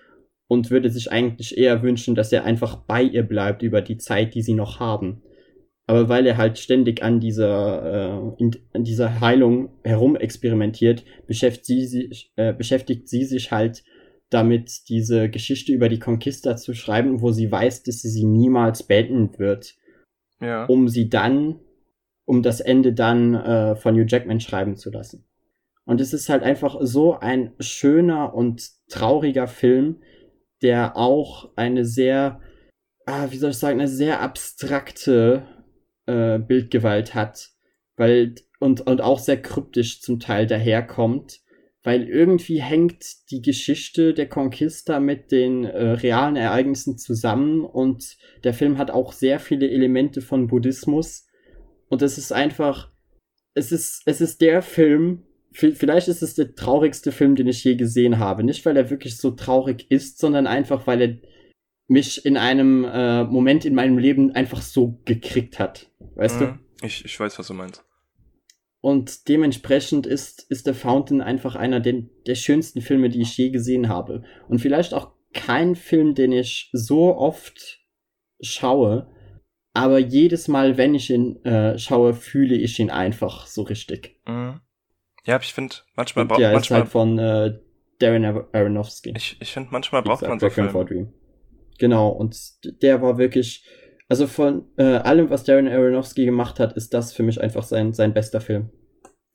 [SPEAKER 1] und würde sich eigentlich eher wünschen, dass er einfach bei ihr bleibt über die Zeit, die sie noch haben. Aber weil er halt ständig an dieser, äh, in, an dieser Heilung herumexperimentiert, beschäftigt sie, sich, äh, beschäftigt sie sich halt damit, diese Geschichte über die Conquista zu schreiben, wo sie weiß, dass sie sie niemals beenden wird,
[SPEAKER 2] Ja.
[SPEAKER 1] um sie dann, um das Ende dann äh, von Hugh Jackman schreiben zu lassen. Und es ist halt einfach so ein schöner und trauriger Film, der auch eine sehr, ah, wie soll ich sagen, eine sehr abstrakte äh, Bildgewalt hat, weil und, und auch sehr kryptisch zum Teil daherkommt, weil irgendwie hängt die Geschichte der Conquista mit den äh, realen Ereignissen zusammen und der Film hat auch sehr viele Elemente von Buddhismus und es ist einfach, es ist, es ist der Film, vielleicht ist es der traurigste Film, den ich je gesehen habe. Nicht, weil er wirklich so traurig ist, sondern einfach, weil er mich in einem äh, Moment in meinem Leben einfach so gekriegt hat. Weißt
[SPEAKER 2] Mhm. Ich, ich weiß, was du meinst.
[SPEAKER 1] Und dementsprechend ist, ist The Fountain einfach einer der, der schönsten Filme, die ich je gesehen habe. Und vielleicht auch kein Film, den ich so oft schaue, aber jedes Mal, wenn ich ihn äh, schaue, fühle ich ihn einfach so richtig.
[SPEAKER 2] Mhm. Ja, ich finde, manchmal braucht
[SPEAKER 1] ja, ist
[SPEAKER 2] manchmal,
[SPEAKER 1] halt von äh, Darren Ar- Aronofsky.
[SPEAKER 2] ich, ich finde, manchmal braucht man so Filme.
[SPEAKER 1] Dream. Genau, und der war wirklich, also von äh, allem, was Darren Aronofsky gemacht hat, ist das für mich einfach sein, sein bester Film.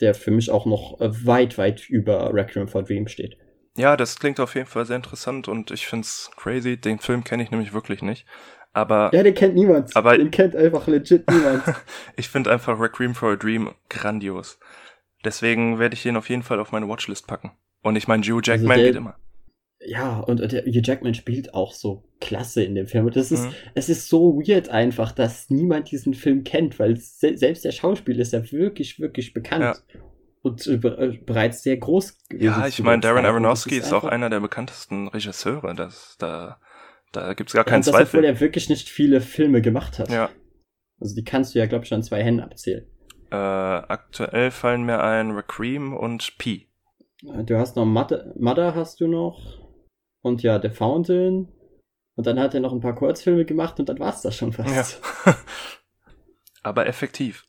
[SPEAKER 1] Der für mich auch noch äh, weit, weit über Requiem for a Dream steht.
[SPEAKER 2] Ja, das klingt auf jeden Fall sehr interessant und ich find's crazy. Den Film kenne ich nämlich wirklich nicht. Aber
[SPEAKER 1] Ja, den kennt niemand.
[SPEAKER 2] Aber-
[SPEAKER 1] den kennt einfach legit niemand. (laughs)
[SPEAKER 2] ich finde einfach Requiem for a Dream grandios. Deswegen werde ich den auf jeden Fall auf meine Watchlist packen. Und ich meine, Hugh Jackman
[SPEAKER 1] Also
[SPEAKER 2] geht immer.
[SPEAKER 1] Ja, und der Hugh Jackman spielt auch so klasse in dem Film. Und das ist,
[SPEAKER 2] Mhm.
[SPEAKER 1] es ist so weird einfach, dass niemand diesen Film kennt, weil se selbst der Schauspieler ist ja wirklich, wirklich bekannt. Und äh, be bereits sehr groß gewesen
[SPEAKER 2] Ja, ich meine, Darren.
[SPEAKER 1] Und
[SPEAKER 2] Aronofsky ist auch
[SPEAKER 1] einfach-
[SPEAKER 2] einer der bekanntesten Regisseure. Das, da, da gibt's gar
[SPEAKER 1] Ja,
[SPEAKER 2] keinen
[SPEAKER 1] und das, obwohl
[SPEAKER 2] Zweifel.
[SPEAKER 1] er wirklich nicht viele Filme gemacht hat.
[SPEAKER 2] Ja.
[SPEAKER 1] Also die kannst du ja, glaube ich, an zwei Händen abzählen.
[SPEAKER 2] Äh, aktuell fallen mir ein Requiem und Pi.
[SPEAKER 1] Du hast noch Mother, Mother hast du noch. Und ja, The Fountain. Und dann hat er noch ein paar Kurzfilme gemacht und dann war's das schon fast.
[SPEAKER 2] Ja. (laughs) aber effektiv.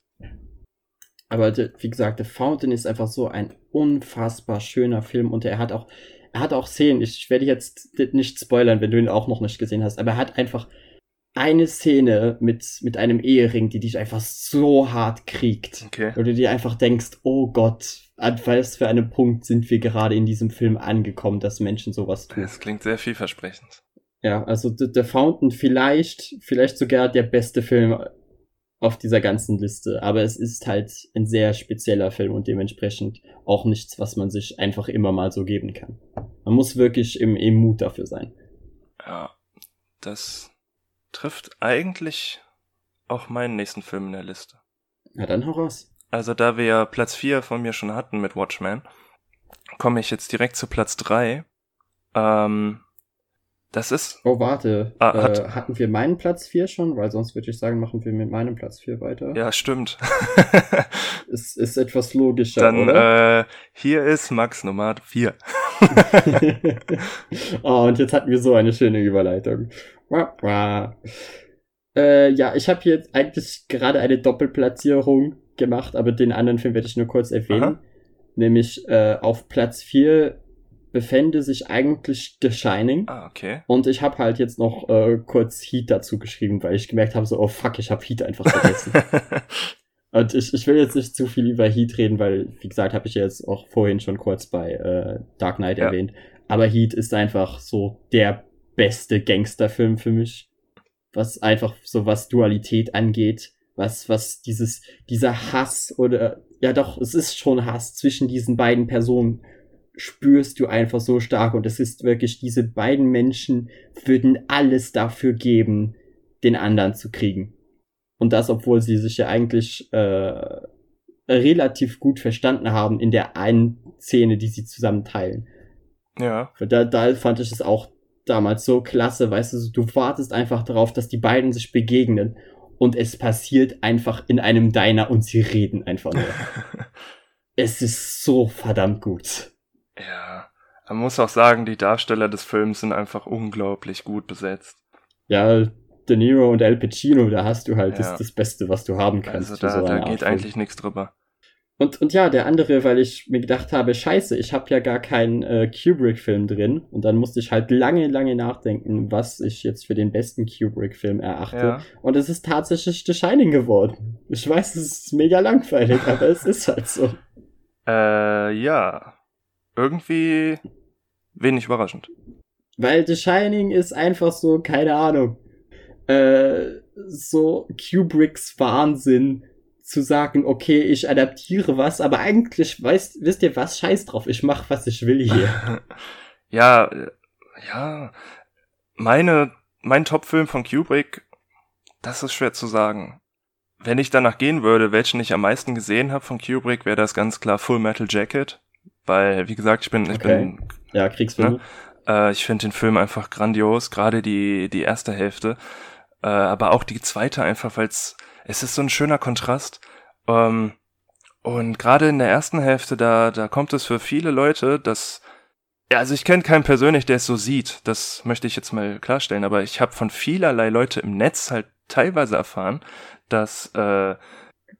[SPEAKER 1] Aber wie gesagt, The Fountain ist einfach so ein unfassbar schöner Film und er hat auch, er hat auch Szenen, ich werde jetzt nicht spoilern, wenn du ihn auch noch nicht gesehen hast, aber er hat einfach eine Szene mit, mit einem Ehering, die dich einfach so hart kriegt. Okay. Wo du dir einfach denkst, oh Gott, an was für einem Punkt sind wir gerade in diesem Film angekommen, dass Menschen sowas tun.
[SPEAKER 2] Das klingt sehr vielversprechend.
[SPEAKER 1] Ja, also The, The Fountain vielleicht, vielleicht sogar der beste Film auf dieser ganzen Liste, aber es ist halt ein sehr spezieller Film und dementsprechend auch nichts, was man sich einfach immer mal so geben kann. Man muss wirklich im, im Mut dafür sein.
[SPEAKER 2] Ja, das trifft eigentlich auch meinen nächsten Film in der Liste.
[SPEAKER 1] Ja, dann hau raus.
[SPEAKER 2] Also da wir ja Platz 4 von mir schon hatten mit Watchmen, komme ich jetzt direkt zu Platz 3. Ähm, das ist.
[SPEAKER 1] Oh, warte. Ah, hat, äh, hatten wir meinen Platz 4 schon? Weil sonst würde ich sagen, machen wir mit meinem Platz 4 weiter.
[SPEAKER 2] Ja, stimmt. (laughs)
[SPEAKER 1] ist, ist etwas logischer.
[SPEAKER 2] Dann,
[SPEAKER 1] oder?
[SPEAKER 2] Äh, hier ist Max Nummer 4.
[SPEAKER 1] oh, (laughs) und jetzt hatten wir so eine schöne Überleitung. Äh, ja, ich habe hier eigentlich gerade eine Doppelplatzierung gemacht, aber den anderen Film werde ich nur kurz erwähnen. Aha. Nämlich äh, auf Platz 4 befände sich eigentlich The Shining.
[SPEAKER 2] Ah, okay.
[SPEAKER 1] Und ich habe halt jetzt noch äh, kurz Heat dazu geschrieben, weil ich gemerkt habe, so, oh fuck, ich habe Heat einfach vergessen. (laughs) Und ich, ich will jetzt nicht zu viel über Heat reden, weil, wie gesagt, habe ich ja jetzt auch vorhin schon kurz bei äh, Dark Knight ja. erwähnt. Aber Heat ist einfach so der beste Gangsterfilm für mich. Was einfach so was Dualität angeht, was, was dieses, dieser Hass oder, ja doch, es ist schon Hass zwischen diesen beiden Personen spürst du einfach so stark und es ist wirklich, diese beiden Menschen würden alles dafür geben, den anderen zu kriegen. Und das, obwohl sie sich ja eigentlich äh, relativ gut verstanden haben in der einen Szene, die sie zusammen teilen.
[SPEAKER 2] Ja.
[SPEAKER 1] Da, da fand ich es auch damals so klasse, weißt du, du wartest einfach darauf, dass die beiden sich begegnen und es passiert einfach in einem Diner und sie reden einfach nur. (laughs) es ist so verdammt gut.
[SPEAKER 2] Ja, man muss auch sagen, die Darsteller des Films sind einfach unglaublich gut besetzt.
[SPEAKER 1] Ja, De Niro und Al Pacino, da hast du halt ja. das, das Beste, was du haben kannst.
[SPEAKER 2] Also da, so da geht eigentlich nichts drüber.
[SPEAKER 1] Und, und ja, der andere, weil ich mir gedacht habe, scheiße, ich habe ja gar keinen äh, Kubrick-Film drin. Und dann musste ich halt lange, lange nachdenken, was ich jetzt für den besten Kubrick-Film erachte. Ja. Und es ist tatsächlich The Shining geworden. Ich weiß, es ist mega langweilig, aber es ist halt so.
[SPEAKER 2] Äh, ja irgendwie wenig überraschend.
[SPEAKER 1] Weil The Shining ist einfach so, keine Ahnung, äh, so Kubricks Wahnsinn zu sagen, okay, ich adaptiere was, aber eigentlich, weißt, wisst ihr was, scheiß drauf, ich mach, was ich will hier. (laughs)
[SPEAKER 2] ja, ja, meine, mein Top-Film von Kubrick, das ist schwer zu sagen. Wenn ich danach gehen würde, welchen ich am meisten gesehen habe von Kubrick, wäre das ganz klar Full Metal Jacket. Weil, wie gesagt, ich bin, ich okay. bin.
[SPEAKER 1] Ja, Kriegsfilm.
[SPEAKER 2] Ne? Äh, ich finde den Film einfach grandios, gerade die, die erste Hälfte. Äh, aber auch die zweite einfach, weil es ist so ein schöner Kontrast. Ähm, und gerade in der ersten Hälfte, da, da kommt es für viele Leute, dass. Ja, also ich kenne keinen persönlich, der es so sieht. Das möchte ich jetzt mal klarstellen. Aber ich habe von vielerlei Leute im Netz halt teilweise erfahren, dass äh,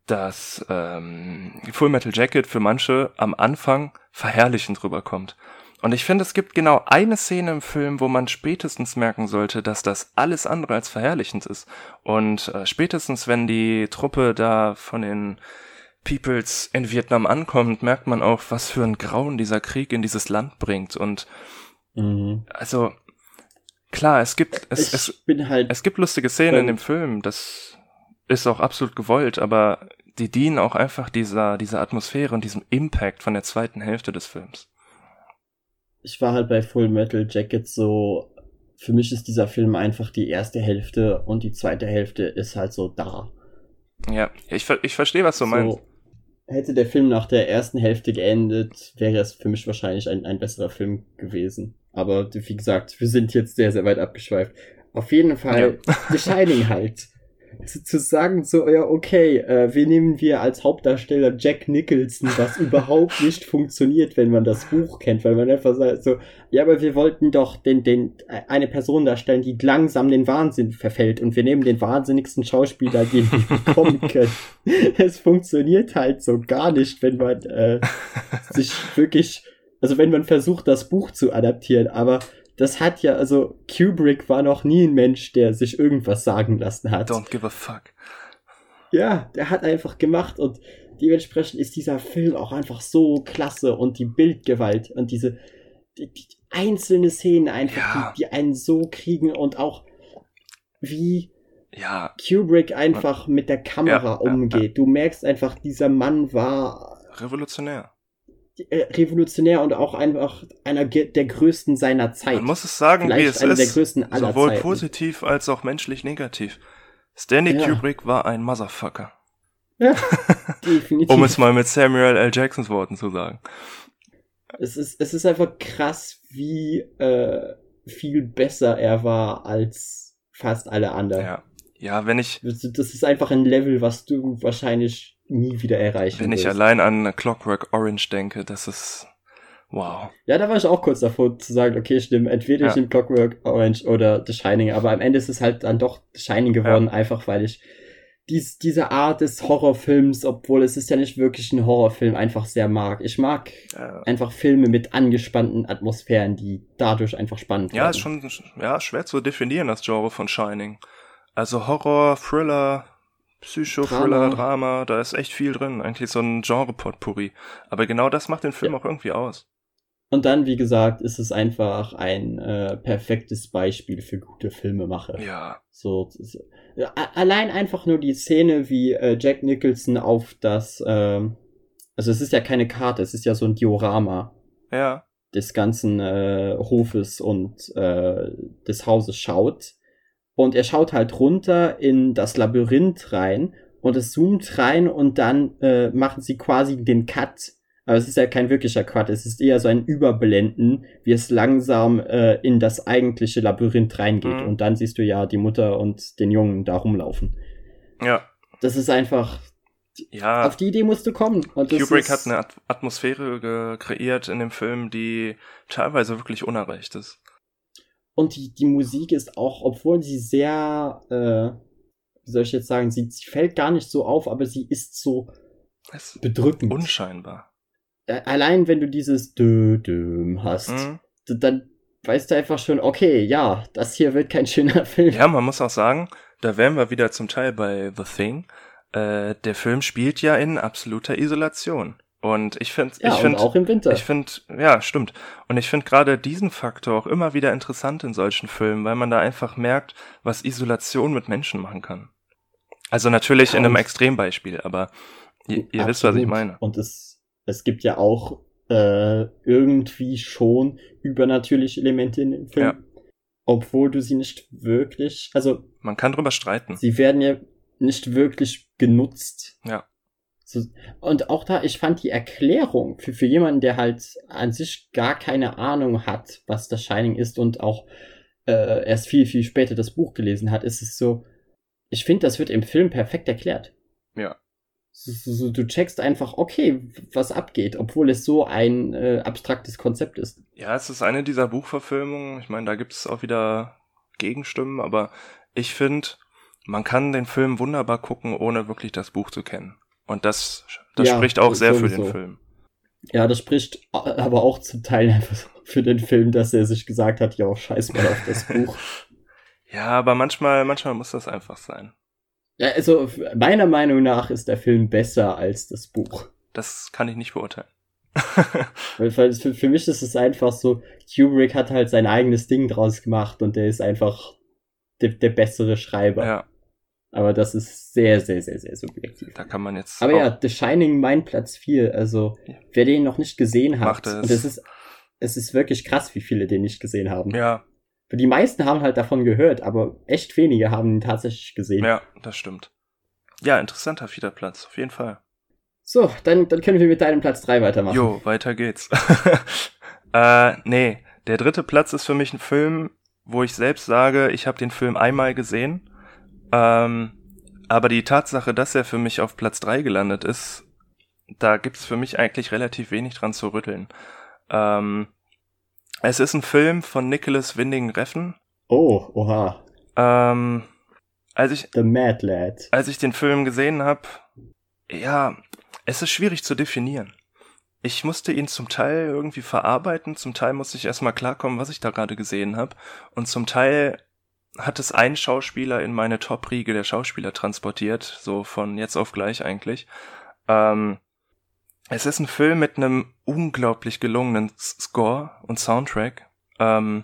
[SPEAKER 2] dass ähm, Full Metal Jacket für manche am Anfang verherrlichend rüberkommt. Und ich finde, es gibt genau eine Szene im Film, wo man spätestens merken sollte, dass das alles andere als verherrlichend ist. Und äh, spätestens, wenn die Truppe da von den Peoples in Vietnam ankommt, merkt man auch, was für ein Grauen dieser Krieg in dieses Land bringt. Und mhm. also klar, es gibt es, es, halt es gibt lustige Szenen in dem Film, das ist auch absolut gewollt, aber die dienen auch einfach dieser, dieser Atmosphäre und diesem Impact von der zweiten Hälfte des Films.
[SPEAKER 1] Ich war halt bei Full Metal Jacket so, für mich ist dieser Film einfach die erste Hälfte und die zweite Hälfte ist halt so da.
[SPEAKER 2] Ja, ich, ich verstehe, was du so, meinst.
[SPEAKER 1] Hätte der Film nach der ersten Hälfte geendet, wäre es für mich wahrscheinlich ein, ein besserer Film gewesen. Aber wie gesagt, wir sind jetzt sehr, sehr weit abgeschweift. Auf jeden Fall, ja. The Shining halt. (laughs) zu, zu sagen, so, ja, okay, äh, wir nehmen wir als Hauptdarsteller Jack Nicholson, was (laughs) überhaupt nicht funktioniert, wenn man das Buch kennt, weil man einfach sagt, so, ja, aber wir wollten doch den, den, eine Person darstellen, die langsam den Wahnsinn verfällt und wir nehmen den wahnsinnigsten Schauspieler, den wir (laughs) bekommen können. es funktioniert halt so gar nicht, wenn man äh, sich wirklich, also wenn man versucht, das Buch zu adaptieren, aber das hat ja, also Kubrick war noch nie ein Mensch, der sich irgendwas sagen lassen hat.
[SPEAKER 2] Don't give a fuck.
[SPEAKER 1] Ja, der hat einfach gemacht und dementsprechend ist dieser Film auch einfach so klasse und die Bildgewalt und diese die, die einzelne Szenen einfach, ja. die, die einen so kriegen und auch wie
[SPEAKER 2] ja.
[SPEAKER 1] Kubrick einfach mit der Kamera ja, umgeht. Du merkst einfach, dieser Mann war
[SPEAKER 2] revolutionär.
[SPEAKER 1] Äh, revolutionär und auch einfach einer der größten seiner Zeit.
[SPEAKER 2] Man muss es sagen, Vielleicht wie es einer ist. Der größten aller sowohl Zeiten. positiv als auch menschlich negativ. Stanley ja. Kubrick war ein Motherfucker.
[SPEAKER 1] Ja, (laughs) definitiv.
[SPEAKER 2] um es mal mit Samuel L. Jacksons Worten zu sagen.
[SPEAKER 1] Es ist, es ist einfach krass, wie äh, viel besser er war als fast alle anderen.
[SPEAKER 2] Ja. Ja, wenn ich.
[SPEAKER 1] Das ist einfach ein Level, was du wahrscheinlich nie wieder erreichen
[SPEAKER 2] Wenn wirst. ich allein an Clockwork Orange denke, das ist. Wow.
[SPEAKER 1] Ja, da war ich auch kurz davor zu sagen, okay, stimmt, entweder ja. ich nehme Clockwork Orange oder The Shining, aber am Ende ist es halt dann doch The Shining geworden, ja. einfach weil ich dies, diese Art des Horrorfilms, obwohl es ist ja nicht wirklich ein Horrorfilm, einfach sehr mag. Ich mag ja. einfach Filme mit angespannten Atmosphären, die dadurch einfach spannend
[SPEAKER 2] ja, werden. Ja, ist schon ja, schwer zu definieren, das Genre von Shining. Also Horror, Thriller, Psycho-Thriller, Drama. Drama, da ist echt viel drin. Eigentlich so ein Genre-Potpourri. Aber genau das macht den Film ja. auch irgendwie aus.
[SPEAKER 1] Und dann, wie gesagt, ist es einfach ein äh, perfektes Beispiel für gute Filmemache.
[SPEAKER 2] Ja.
[SPEAKER 1] So, so allein einfach nur die Szene, wie äh, Jack Nicholson auf das, äh, also es ist ja keine Karte, es ist ja so ein Diorama.
[SPEAKER 2] Ja.
[SPEAKER 1] Des ganzen äh, Hofes und äh, des Hauses schaut und er schaut halt runter in das Labyrinth rein und es zoomt rein und dann äh, machen sie quasi den Cut. Aber es ist ja kein wirklicher Cut, es ist eher so ein Überblenden, wie es langsam äh, in das eigentliche Labyrinth reingeht. Mhm. Und dann siehst du ja die Mutter und den Jungen da rumlaufen.
[SPEAKER 2] Ja.
[SPEAKER 1] Das ist einfach. Ja. Auf die Idee musst du kommen.
[SPEAKER 2] Kubrick hat eine Atmosphäre kreiert in dem Film, die teilweise wirklich unerreicht ist.
[SPEAKER 1] Und die, die Musik ist auch, obwohl sie sehr, äh, wie soll ich jetzt sagen, sie, sie fällt gar nicht so auf, aber sie ist so
[SPEAKER 2] es
[SPEAKER 1] bedrückend.
[SPEAKER 2] Unscheinbar.
[SPEAKER 1] Äh, allein wenn du dieses Dö -Dö hast, mhm. dann weißt du einfach schon, okay, ja, das hier wird kein schöner Film.
[SPEAKER 2] Ja, man muss auch sagen, da wären wir wieder zum Teil bei The Thing. Äh, der Film spielt ja in absoluter Isolation. Und ich finde,
[SPEAKER 1] ja,
[SPEAKER 2] ich finde
[SPEAKER 1] auch im Winter.
[SPEAKER 2] Ich finde, ja, stimmt. Und ich finde gerade diesen Faktor auch immer wieder interessant in solchen Filmen, weil man da einfach merkt, was Isolation mit Menschen machen kann. Also natürlich ja, in einem Extrembeispiel, aber ihr, ihr wisst, was ich meine.
[SPEAKER 1] Und es, es gibt ja auch äh, irgendwie schon übernatürliche Elemente in dem Film. Ja. Obwohl du sie nicht wirklich, also.
[SPEAKER 2] Man kann drüber streiten.
[SPEAKER 1] Sie werden ja nicht wirklich genutzt.
[SPEAKER 2] Ja.
[SPEAKER 1] So, und auch da, ich fand die Erklärung für, für jemanden, der halt an sich gar keine Ahnung hat, was das Shining ist und auch äh, erst viel, viel später das Buch gelesen hat, ist es so, ich finde, das wird im Film perfekt erklärt.
[SPEAKER 2] Ja.
[SPEAKER 1] So, so, du checkst einfach, okay, was abgeht, obwohl es so ein äh, abstraktes Konzept ist.
[SPEAKER 2] Ja, es ist eine dieser Buchverfilmungen. Ich meine, da gibt es auch wieder Gegenstimmen, aber ich finde, man kann den Film wunderbar gucken, ohne wirklich das Buch zu kennen. Und das, das ja, spricht auch sehr sowieso. für den Film.
[SPEAKER 1] Ja, das spricht aber auch zum Teil (laughs) einfach für den Film, dass er sich gesagt hat, ja, scheiß mal auf das (laughs) Buch.
[SPEAKER 2] ja, aber manchmal, manchmal muss das einfach sein.
[SPEAKER 1] Ja, also meiner Meinung nach ist der Film besser als das Buch.
[SPEAKER 2] Das kann ich nicht beurteilen. (laughs)
[SPEAKER 1] Weil für, für mich ist es einfach so, Kubrick hat halt sein eigenes Ding draus gemacht und der ist einfach der, der bessere Schreiber.
[SPEAKER 2] Ja.
[SPEAKER 1] Aber das ist sehr, sehr, sehr, sehr subjektiv.
[SPEAKER 2] Da kann man jetzt.
[SPEAKER 1] Aber ja, The Shining mein Platz 4. Also, ja. wer den noch nicht gesehen hat, es. und es ist, es ist wirklich krass, wie viele den nicht gesehen haben.
[SPEAKER 2] Ja.
[SPEAKER 1] Die meisten haben halt davon gehört, aber echt wenige haben ihn tatsächlich gesehen.
[SPEAKER 2] Ja, das stimmt. Ja, interessanter vierter Platz, auf jeden Fall.
[SPEAKER 1] So, dann, dann können wir mit deinem Platz 3 weitermachen.
[SPEAKER 2] Jo, weiter geht's. (laughs) äh, nee, der dritte Platz ist für mich ein Film, wo ich selbst sage, ich habe den Film einmal gesehen ähm, Aber die Tatsache, dass er für mich auf Platz drei gelandet ist, da gibt's für mich eigentlich relativ wenig dran zu rütteln. Ähm, es ist ein Film von Nicholas Winding Reffen.
[SPEAKER 1] Oh, oha.
[SPEAKER 2] Ähm, als ich,
[SPEAKER 1] The Mad Lad.
[SPEAKER 2] als ich den Film gesehen habe, ja, es ist schwierig zu definieren. Ich musste ihn zum Teil irgendwie verarbeiten, zum Teil musste ich erstmal klarkommen, was ich da gerade gesehen habe. Und zum Teil hat es ein Schauspieler in meine Top-Riege der Schauspieler transportiert, so von jetzt auf gleich eigentlich. Ähm, es ist ein Film mit einem unglaublich gelungenen Score und Soundtrack, ähm,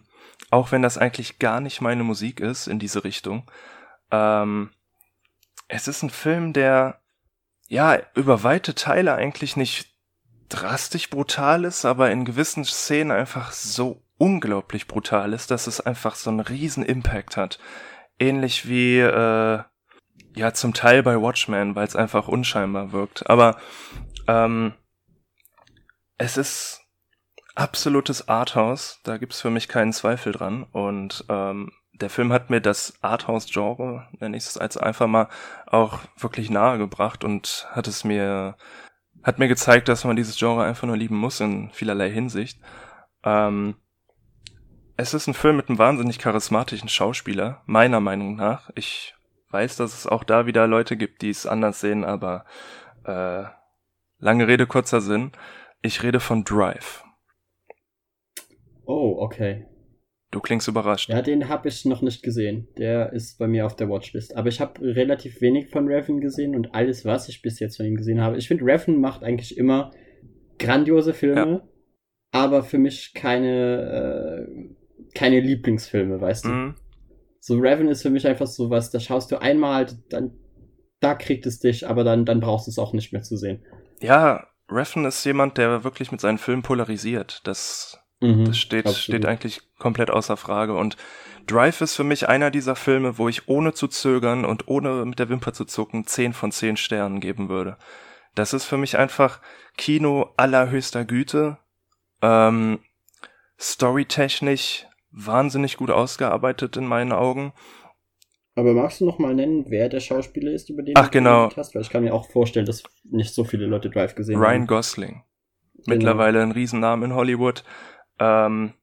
[SPEAKER 2] auch wenn das eigentlich gar nicht meine Musik ist in diese Richtung. Ähm, es ist ein Film, der ja über weite Teile eigentlich nicht drastisch brutal ist, aber in gewissen Szenen einfach so unglaublich brutal ist, dass es einfach so einen riesen Impact hat. Ähnlich wie äh, ja zum Teil bei Watchmen, weil es einfach unscheinbar wirkt. Aber ähm, es ist absolutes Arthouse, da gibt's für mich keinen Zweifel dran. Und ähm, der Film hat mir das Arthouse-Genre, nenne ich es als einfach mal, auch wirklich nahe gebracht und hat es mir, hat mir gezeigt, dass man dieses Genre einfach nur lieben muss in vielerlei Hinsicht. Ähm, es ist ein Film mit einem wahnsinnig charismatischen Schauspieler, meiner Meinung nach. Ich weiß, dass es auch da wieder Leute gibt, die es anders sehen, aber äh, lange Rede, kurzer Sinn. Ich rede von Drive.
[SPEAKER 1] Oh, okay.
[SPEAKER 2] Du klingst überrascht.
[SPEAKER 1] Ja, den habe ich noch nicht gesehen. Der ist bei mir auf der Watchlist. Aber ich habe relativ wenig von Revan gesehen und alles, was ich bis jetzt von ihm gesehen habe. Ich finde, Revan macht eigentlich immer grandiose Filme, ja. aber für mich keine, äh, keine Lieblingsfilme, weißt du? Mhm. So Revan ist für mich einfach so was, da schaust du einmal, dann da kriegt es dich, aber dann, dann brauchst du es auch nicht mehr zu sehen.
[SPEAKER 2] Ja, Reffen ist jemand, der wirklich mit seinen Filmen polarisiert. Das, mhm, das steht, steht eigentlich komplett außer Frage. Und Drive ist für mich einer dieser Filme, wo ich ohne zu zögern und ohne mit der Wimper zu zucken 10 von 10 Sternen geben würde. Das ist für mich einfach Kino allerhöchster Güte. Ähm, storytechnisch wahnsinnig gut ausgearbeitet in meinen Augen.
[SPEAKER 1] Aber magst du noch mal nennen, wer der Schauspieler ist, über den
[SPEAKER 2] Ach, du genau.
[SPEAKER 1] hast? Weil ich kann mir auch vorstellen, dass nicht so viele Leute Drive gesehen
[SPEAKER 2] Ryan haben. Ryan Gosling. Genau. Mittlerweile ein Riesennamen in Hollywood. Ähm,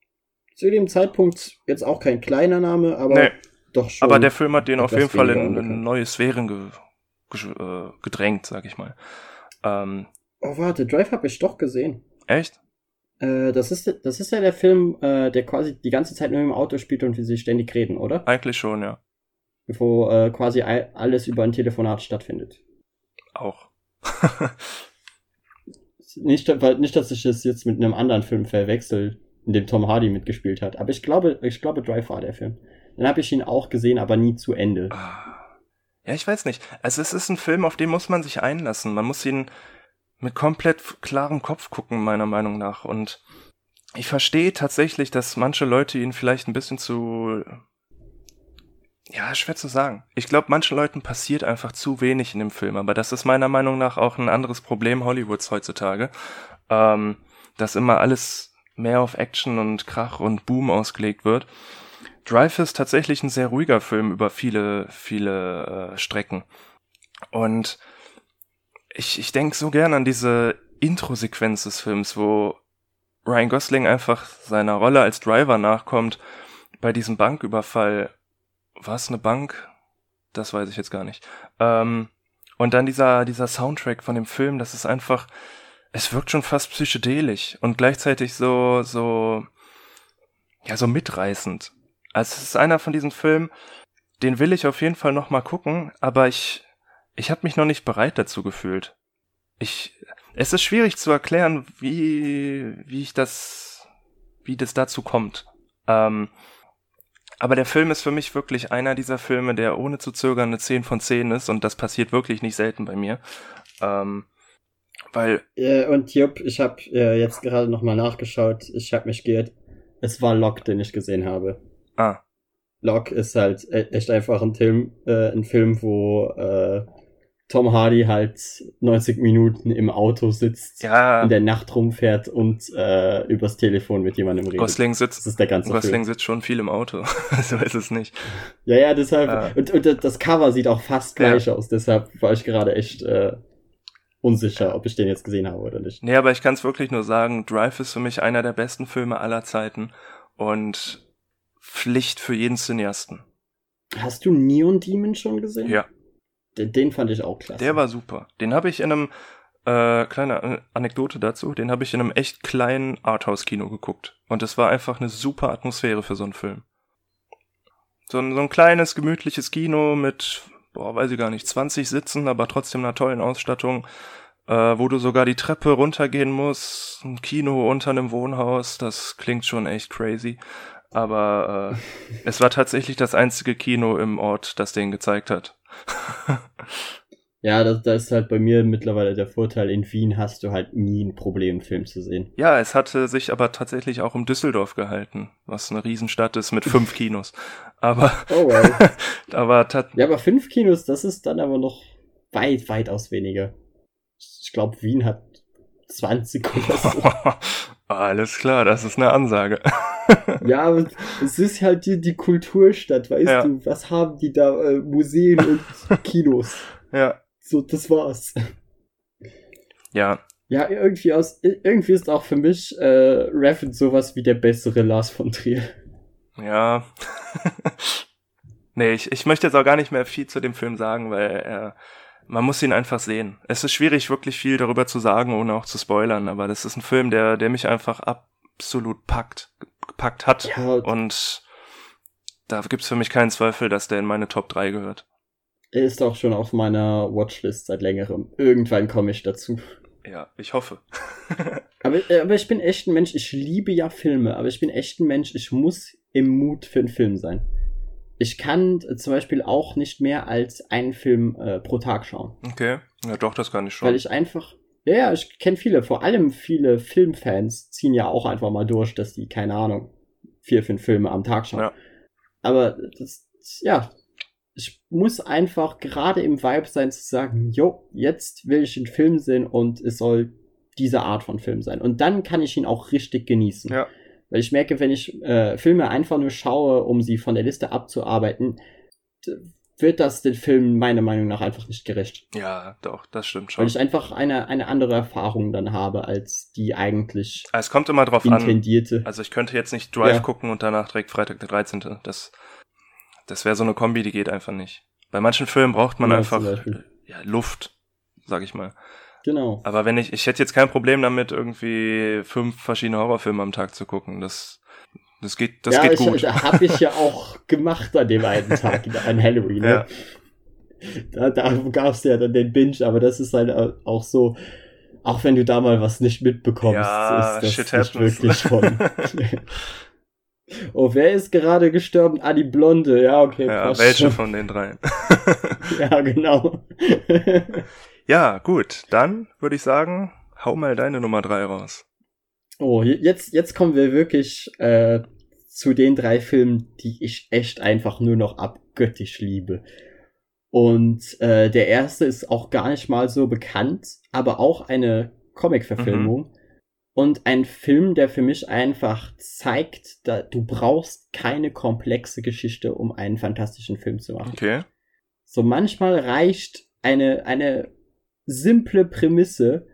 [SPEAKER 1] Zu dem Zeitpunkt jetzt auch kein kleiner Name, aber nee. doch schon.
[SPEAKER 2] Aber der Film hat den auf jeden Fall in, in neue Sphären ge, ge, äh, gedrängt, sag ich mal. Ähm,
[SPEAKER 1] oh, warte, Drive habe ich doch gesehen.
[SPEAKER 2] Echt?
[SPEAKER 1] Äh, das, ist, das ist ja der Film, äh, der quasi die ganze Zeit nur im Auto spielt und wie sie ständig reden, oder?
[SPEAKER 2] Eigentlich schon, ja
[SPEAKER 1] wo äh, quasi alles über ein Telefonat stattfindet.
[SPEAKER 2] Auch. (laughs)
[SPEAKER 1] nicht, weil, nicht, dass ich es jetzt mit einem anderen Film verwechsel, in dem Tom Hardy mitgespielt hat. Aber ich glaube, ich glaube, Drive war der Film. Dann habe ich ihn auch gesehen, aber nie zu Ende.
[SPEAKER 2] Ah. Ja, ich weiß nicht. Also es ist ein Film, auf den muss man sich einlassen. Man muss ihn mit komplett klarem Kopf gucken, meiner Meinung nach. Und ich verstehe tatsächlich, dass manche Leute ihn vielleicht ein bisschen zu ja, schwer zu sagen. Ich glaube, manchen Leuten passiert einfach zu wenig in dem Film, aber das ist meiner Meinung nach auch ein anderes Problem Hollywoods heutzutage, ähm, dass immer alles mehr auf Action und Krach und Boom ausgelegt wird. Drive ist tatsächlich ein sehr ruhiger Film über viele, viele äh, Strecken. Und ich, ich denke so gern an diese Intro-Sequenz des Films, wo Ryan Gosling einfach seiner Rolle als Driver nachkommt bei diesem Banküberfall war es eine Bank? Das weiß ich jetzt gar nicht. Ähm, und dann dieser, dieser Soundtrack von dem Film, das ist einfach, es wirkt schon fast psychedelisch und gleichzeitig so, so, ja, so mitreißend. Also es ist einer von diesen Filmen, den will ich auf jeden Fall noch mal gucken, aber ich, ich habe mich noch nicht bereit dazu gefühlt. Ich, es ist schwierig zu erklären, wie, wie ich das, wie das dazu kommt. Ähm, aber der Film ist für mich wirklich einer dieser Filme, der ohne zu zögern eine 10 von 10 ist und das passiert wirklich nicht selten bei mir. Ähm, weil.
[SPEAKER 1] Ja, und Jupp, ich habe äh, jetzt gerade nochmal nachgeschaut, ich habe mich geirrt. Es war Lock, den ich gesehen habe.
[SPEAKER 2] Ah.
[SPEAKER 1] Lock ist halt e-, echt einfach ein Film, äh, ein Film, wo äh, Tom Hardy halt 90 Minuten im Auto sitzt,
[SPEAKER 2] Ja,
[SPEAKER 1] in der Nacht rumfährt und äh, übers Telefon mit jemandem redet.
[SPEAKER 2] Gosling
[SPEAKER 1] das
[SPEAKER 2] sitzt,
[SPEAKER 1] ist der ganze
[SPEAKER 2] Gosling
[SPEAKER 1] Film.
[SPEAKER 2] sitzt schon viel im Auto. (laughs) so ist es nicht.
[SPEAKER 1] Ja, ja, deshalb.
[SPEAKER 2] Ah.
[SPEAKER 1] Und, und das Cover sieht auch fast
[SPEAKER 2] Ja.
[SPEAKER 1] gleich aus. Deshalb war ich gerade echt äh, unsicher, ob ich den jetzt gesehen habe oder nicht.
[SPEAKER 2] Nee, aber ich kann es wirklich nur sagen, Drive ist für mich einer der besten Filme aller Zeiten und Pflicht für jeden Cineasten.
[SPEAKER 1] Hast du Neon Demon schon gesehen?
[SPEAKER 2] Ja,
[SPEAKER 1] Den, den fand ich auch klasse.
[SPEAKER 2] der war super. Den habe ich in einem, äh, kleine An- Anekdote dazu, den habe ich in einem echt kleinen Arthouse-Kino geguckt. Und es war einfach eine super Atmosphäre für so einen Film. So ein, so ein kleines, gemütliches Kino mit, boah, weiß ich gar nicht, 20 Sitzen, aber trotzdem einer tollen Ausstattung, äh, wo du sogar die Treppe runtergehen musst. Ein Kino unter einem Wohnhaus, das klingt schon echt crazy. Aber äh, (laughs) es war tatsächlich das einzige Kino im Ort, das den gezeigt hat. (laughs)
[SPEAKER 1] Ja, da, da ist halt bei mir mittlerweile der Vorteil, in Wien hast du halt nie ein Problem, einen Film zu sehen.
[SPEAKER 2] Ja, es hatte sich aber tatsächlich auch um Düsseldorf gehalten, was eine Riesenstadt ist mit fünf (laughs) Kinos. Aber,
[SPEAKER 1] Oh well. (laughs)
[SPEAKER 2] aber
[SPEAKER 1] ja, aber fünf Kinos, das ist dann aber noch weit, weitaus weniger. Ich glaube, Wien hat 20 oder so.
[SPEAKER 2] Alles klar, das ist eine Ansage. (laughs)
[SPEAKER 1] ja, aber es ist halt die, die Kulturstadt, weißt
[SPEAKER 2] Ja.
[SPEAKER 1] du? Was haben die da? Äh, Museen und (laughs) Kinos.
[SPEAKER 2] Ja,
[SPEAKER 1] So, das war's.
[SPEAKER 2] ja,
[SPEAKER 1] Ja, irgendwie aus, irgendwie ist auch für mich äh, Raffin sowas wie der bessere Lars von Trier.
[SPEAKER 2] ja. (laughs) nee, ich, ich möchte jetzt auch gar nicht mehr viel zu dem Film sagen, weil er, man muss ihn einfach sehen. Es ist schwierig, wirklich viel darüber zu sagen, ohne auch zu spoilern, aber das ist ein Film, der, der mich einfach absolut packt, gepackt hat.
[SPEAKER 1] Ja,
[SPEAKER 2] Und da gibt's für mich keinen Zweifel, dass der in meine Top 3 gehört.
[SPEAKER 1] er ist auch schon auf meiner Watchlist seit längerem. Irgendwann komme ich dazu.
[SPEAKER 2] Ja, ich hoffe. (laughs)
[SPEAKER 1] Aber, äh, aber ich bin echt ein Mensch, ich liebe ja Filme, aber ich bin echt ein Mensch, ich muss im Mut für einen Film sein. Ich kann äh, zum Beispiel auch nicht mehr als einen Film äh, pro Tag schauen.
[SPEAKER 2] Okay. Ja, doch, das kann ich schon.
[SPEAKER 1] Weil ich einfach, ja, ja, ich kenne viele, vor allem viele Filmfans ziehen ja auch einfach mal durch, dass die, keine Ahnung, vier, fünf Filme am Tag schauen.
[SPEAKER 2] Ja.
[SPEAKER 1] Aber das, ja, ich muss einfach gerade im Vibe sein zu sagen, jo, jetzt will ich einen Film sehen und es soll diese Art von Film sein. Und dann kann ich ihn auch richtig genießen.
[SPEAKER 2] Ja.
[SPEAKER 1] Weil ich merke, wenn ich äh, Filme einfach nur schaue, um sie von der Liste abzuarbeiten, wird das den Film meiner Meinung nach einfach nicht gerecht.
[SPEAKER 2] ja, doch, das stimmt
[SPEAKER 1] Weil
[SPEAKER 2] schon.
[SPEAKER 1] ich einfach eine, eine andere Erfahrung dann habe, als die eigentlich
[SPEAKER 2] es kommt immer drauf an.
[SPEAKER 1] intendierte.
[SPEAKER 2] Also ich könnte jetzt nicht Drive
[SPEAKER 1] Ja.
[SPEAKER 2] gucken und danach direkt Freitag der 13. Das, das wäre so eine Kombi, die geht einfach nicht. Bei manchen Filmen braucht man
[SPEAKER 1] Ja,
[SPEAKER 2] einfach
[SPEAKER 1] Beispiel.
[SPEAKER 2] ja, Luft, sag ich mal.
[SPEAKER 1] Genau.
[SPEAKER 2] Aber wenn ich, ich hätte jetzt kein Problem damit, irgendwie fünf verschiedene Horrorfilme am Tag zu gucken. Das, das geht, das
[SPEAKER 1] ja,
[SPEAKER 2] geht
[SPEAKER 1] ich,
[SPEAKER 2] gut.
[SPEAKER 1] Da habe ich ja auch (laughs) gemacht an dem einen Tag, an Halloween. Ne? Da, da gab es ja dann den Binge, aber das ist halt auch so, auch wenn du da mal was nicht mitbekommst,
[SPEAKER 2] Ja,
[SPEAKER 1] ist das
[SPEAKER 2] shit
[SPEAKER 1] nicht wirklich von. (laughs) oh, wer ist gerade gestorben? Ah, die Blonde. Ja, okay.
[SPEAKER 2] Ja, welche
[SPEAKER 1] schon.
[SPEAKER 2] von den dreien? (laughs)
[SPEAKER 1] Ja, genau.
[SPEAKER 2] Ja, gut. Dann würde ich sagen, hau mal deine Nummer drei raus.
[SPEAKER 1] oh, jetzt, jetzt kommen wir wirklich äh, zu den drei Filmen, die ich echt einfach nur noch abgöttisch liebe. Und äh, der erste ist auch gar nicht mal so bekannt, aber auch eine Comic-Verfilmung. Und ein Film, der für mich einfach zeigt, da, du brauchst keine komplexe Geschichte, um einen fantastischen Film zu machen.
[SPEAKER 2] Okay.
[SPEAKER 1] So manchmal reicht eine, eine simple Prämisse,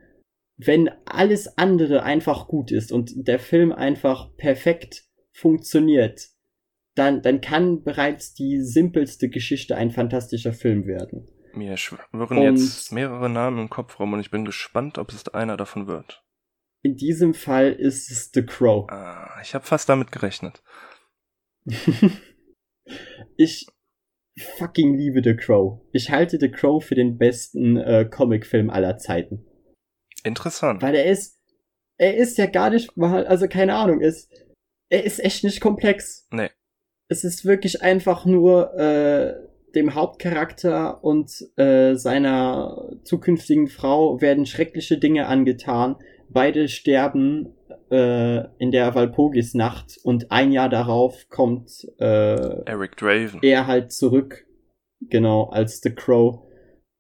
[SPEAKER 1] wenn alles andere einfach gut ist und der Film einfach perfekt funktioniert, dann, dann kann bereits die simpelste Geschichte ein fantastischer Film werden.
[SPEAKER 2] Mir schwirren
[SPEAKER 1] Und-
[SPEAKER 2] jetzt mehrere Namen im Kopf rum und ich bin gespannt, ob es einer davon wird.
[SPEAKER 1] In diesem Fall ist es The Crow.
[SPEAKER 2] Ah, ich habe fast damit gerechnet. (laughs)
[SPEAKER 1] ich fucking liebe The Crow. Ich halte The Crow für den besten äh, Comicfilm aller Zeiten.
[SPEAKER 2] Interessant.
[SPEAKER 1] Weil er ist, er ist ja gar nicht mal, also keine Ahnung, ist, er ist echt nicht komplex.
[SPEAKER 2] Nee.
[SPEAKER 1] Es ist wirklich einfach nur äh, dem Hauptcharakter und äh, seiner zukünftigen Frau werden schreckliche Dinge angetan. Beide sterben äh, in der Walpurgis-Nacht und ein Jahr darauf kommt äh,
[SPEAKER 2] Eric Draven.
[SPEAKER 1] er halt zurück, genau, als The Crow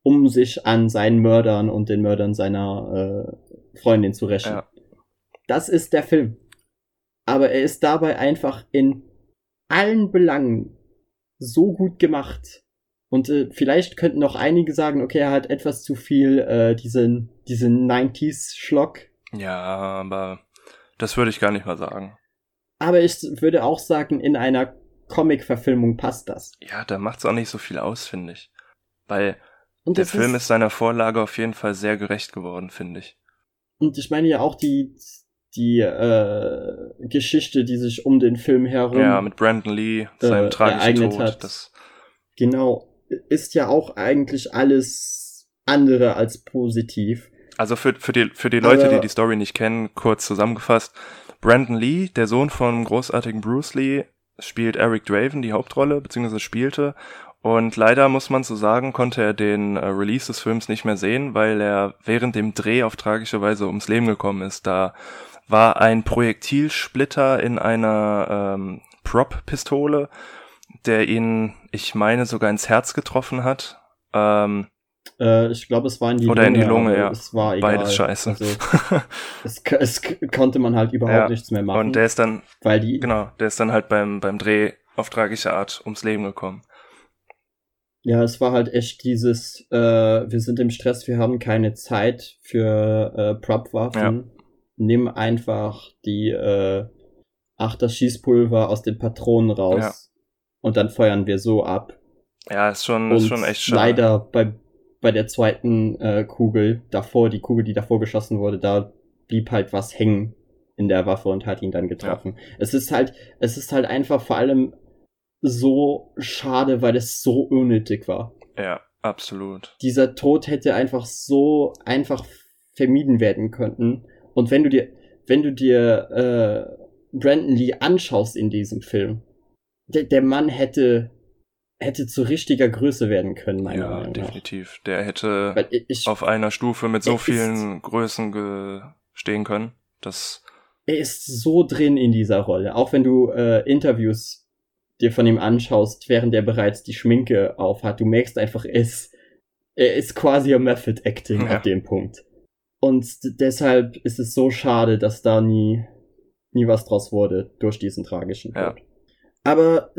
[SPEAKER 1] um sich an seinen Mördern und den Mördern seiner äh, Freundin zu rächen. Ja. Das ist der Film. Aber er ist dabei einfach in allen Belangen so gut gemacht. Und äh, vielleicht könnten noch einige sagen, okay, er hat etwas zu viel äh, diesen, diesen 90s-Schlock.
[SPEAKER 2] Ja, aber das würde ich gar nicht mal sagen.
[SPEAKER 1] Aber ich würde auch sagen, in einer Comic-Verfilmung passt das.
[SPEAKER 2] Ja, da macht's auch nicht so viel aus, finde ich. Weil der Film ist, ist seiner Vorlage auf jeden Fall sehr gerecht geworden, finde ich.
[SPEAKER 1] Und ich meine ja auch die, die äh, Geschichte, die sich um den Film herum.
[SPEAKER 2] Ja, mit Brandon Lee, seinem äh, tragischen Tod. Hat.
[SPEAKER 1] Das genau, ist ja auch eigentlich alles andere als positiv.
[SPEAKER 2] Also für, für, die, für die Leute, die die Story nicht kennen, kurz zusammengefasst. Brandon Lee, der Sohn von großartigen Bruce Lee, spielt Eric Draven die Hauptrolle, beziehungsweise spielte. Und leider muss man so sagen, konnte er den äh, Release des Films nicht mehr sehen, weil er während dem Dreh auf tragische Weise ums Leben gekommen ist. Da war ein Projektilsplitter in einer ähm, Prop-Pistole, der ihn, ich meine, sogar ins Herz getroffen hat. Ähm,
[SPEAKER 1] äh, ich glaube, es war in die
[SPEAKER 2] Oder Lunge. Oder in die Lunge, ja.
[SPEAKER 1] Es war egal.
[SPEAKER 2] Beides scheiße. Also, (laughs)
[SPEAKER 1] es, es, konnte man halt überhaupt ja. nichts mehr machen.
[SPEAKER 2] Und der ist dann, weil die, genau, der ist dann halt beim, beim Dreh auf tragische Art ums Leben gekommen.
[SPEAKER 1] Ja, es war halt echt dieses, äh, wir sind im Stress, wir haben keine Zeit für äh, Prop-Waffen. Ja. Nimm einfach die äh, Achter Schießpulver aus den Patronen raus ja. und dann feuern wir so ab.
[SPEAKER 2] Ja, ist schon, ist schon echt schade.
[SPEAKER 1] Leider bei, bei der zweiten äh, Kugel davor, die Kugel, die davor geschossen wurde, da blieb halt was hängen in der Waffe und hat ihn dann getroffen. Ja. Es ist halt, es ist halt einfach vor allem so schade, weil es so unnötig war.
[SPEAKER 2] Ja, absolut.
[SPEAKER 1] Dieser Tod hätte einfach so einfach vermieden werden können. Und wenn du dir, wenn du dir äh, Brandon Lee anschaust in diesem Film, der, der Mann hätte hätte zu richtiger Größe werden können, meiner ja, Meinung
[SPEAKER 2] nach. Ja, definitiv. Der hätte ich, auf einer Stufe mit so vielen Größen stehen können. Das
[SPEAKER 1] er ist so drin in dieser Rolle. Auch wenn du äh, Interviews dir von ihm anschaust, während er bereits die Schminke aufhat, du merkst einfach, er ist, er ist quasi ein Method Acting ja. ab dem Punkt. Und deshalb ist es so schade, dass da nie, nie was draus wurde durch diesen tragischen Tod. Ja. Aber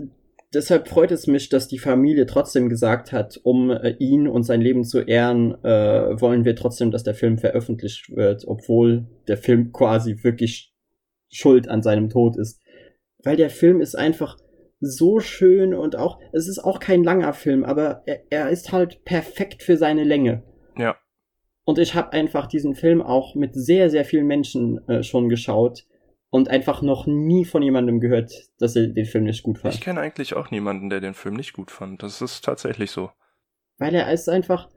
[SPEAKER 1] deshalb freut es mich, dass die Familie trotzdem gesagt hat, um äh, ihn und sein Leben zu ehren, äh, wollen wir trotzdem, dass der Film veröffentlicht wird, obwohl der Film quasi wirklich schuld an seinem Tod ist. Weil der Film ist einfach so schön und auch, es ist auch kein langer Film, aber er, er ist halt perfekt für seine Länge.
[SPEAKER 2] Ja.
[SPEAKER 1] Und ich habe einfach diesen Film auch mit sehr, sehr vielen Menschen äh, schon geschaut und einfach noch nie von jemandem gehört, dass er den Film nicht gut fand.
[SPEAKER 2] Ich kenne eigentlich auch niemanden, der den Film nicht gut fand. Das ist tatsächlich so.
[SPEAKER 1] Weil er ist einfach,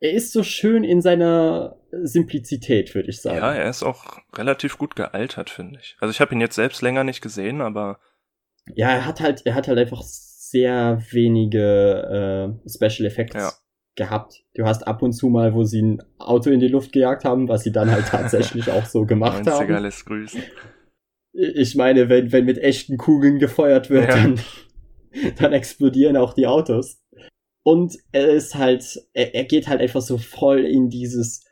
[SPEAKER 1] er ist so schön in seiner Simplizität, würde ich sagen.
[SPEAKER 2] Ja, er ist auch relativ gut gealtert, finde ich. Also ich habe ihn jetzt selbst länger nicht gesehen, aber
[SPEAKER 1] ja, er hat halt, er hat halt einfach sehr wenige äh, Special Effects ja. gehabt. Du hast ab und zu mal, wo sie ein Auto in die Luft gejagt haben, was sie dann halt (laughs) tatsächlich auch so gemacht haben.
[SPEAKER 2] grüßen.
[SPEAKER 1] Ich meine, wenn, wenn mit echten Kugeln gefeuert wird, ja. dann, dann explodieren auch die Autos. Und er ist halt, er, er geht halt einfach so voll in dieses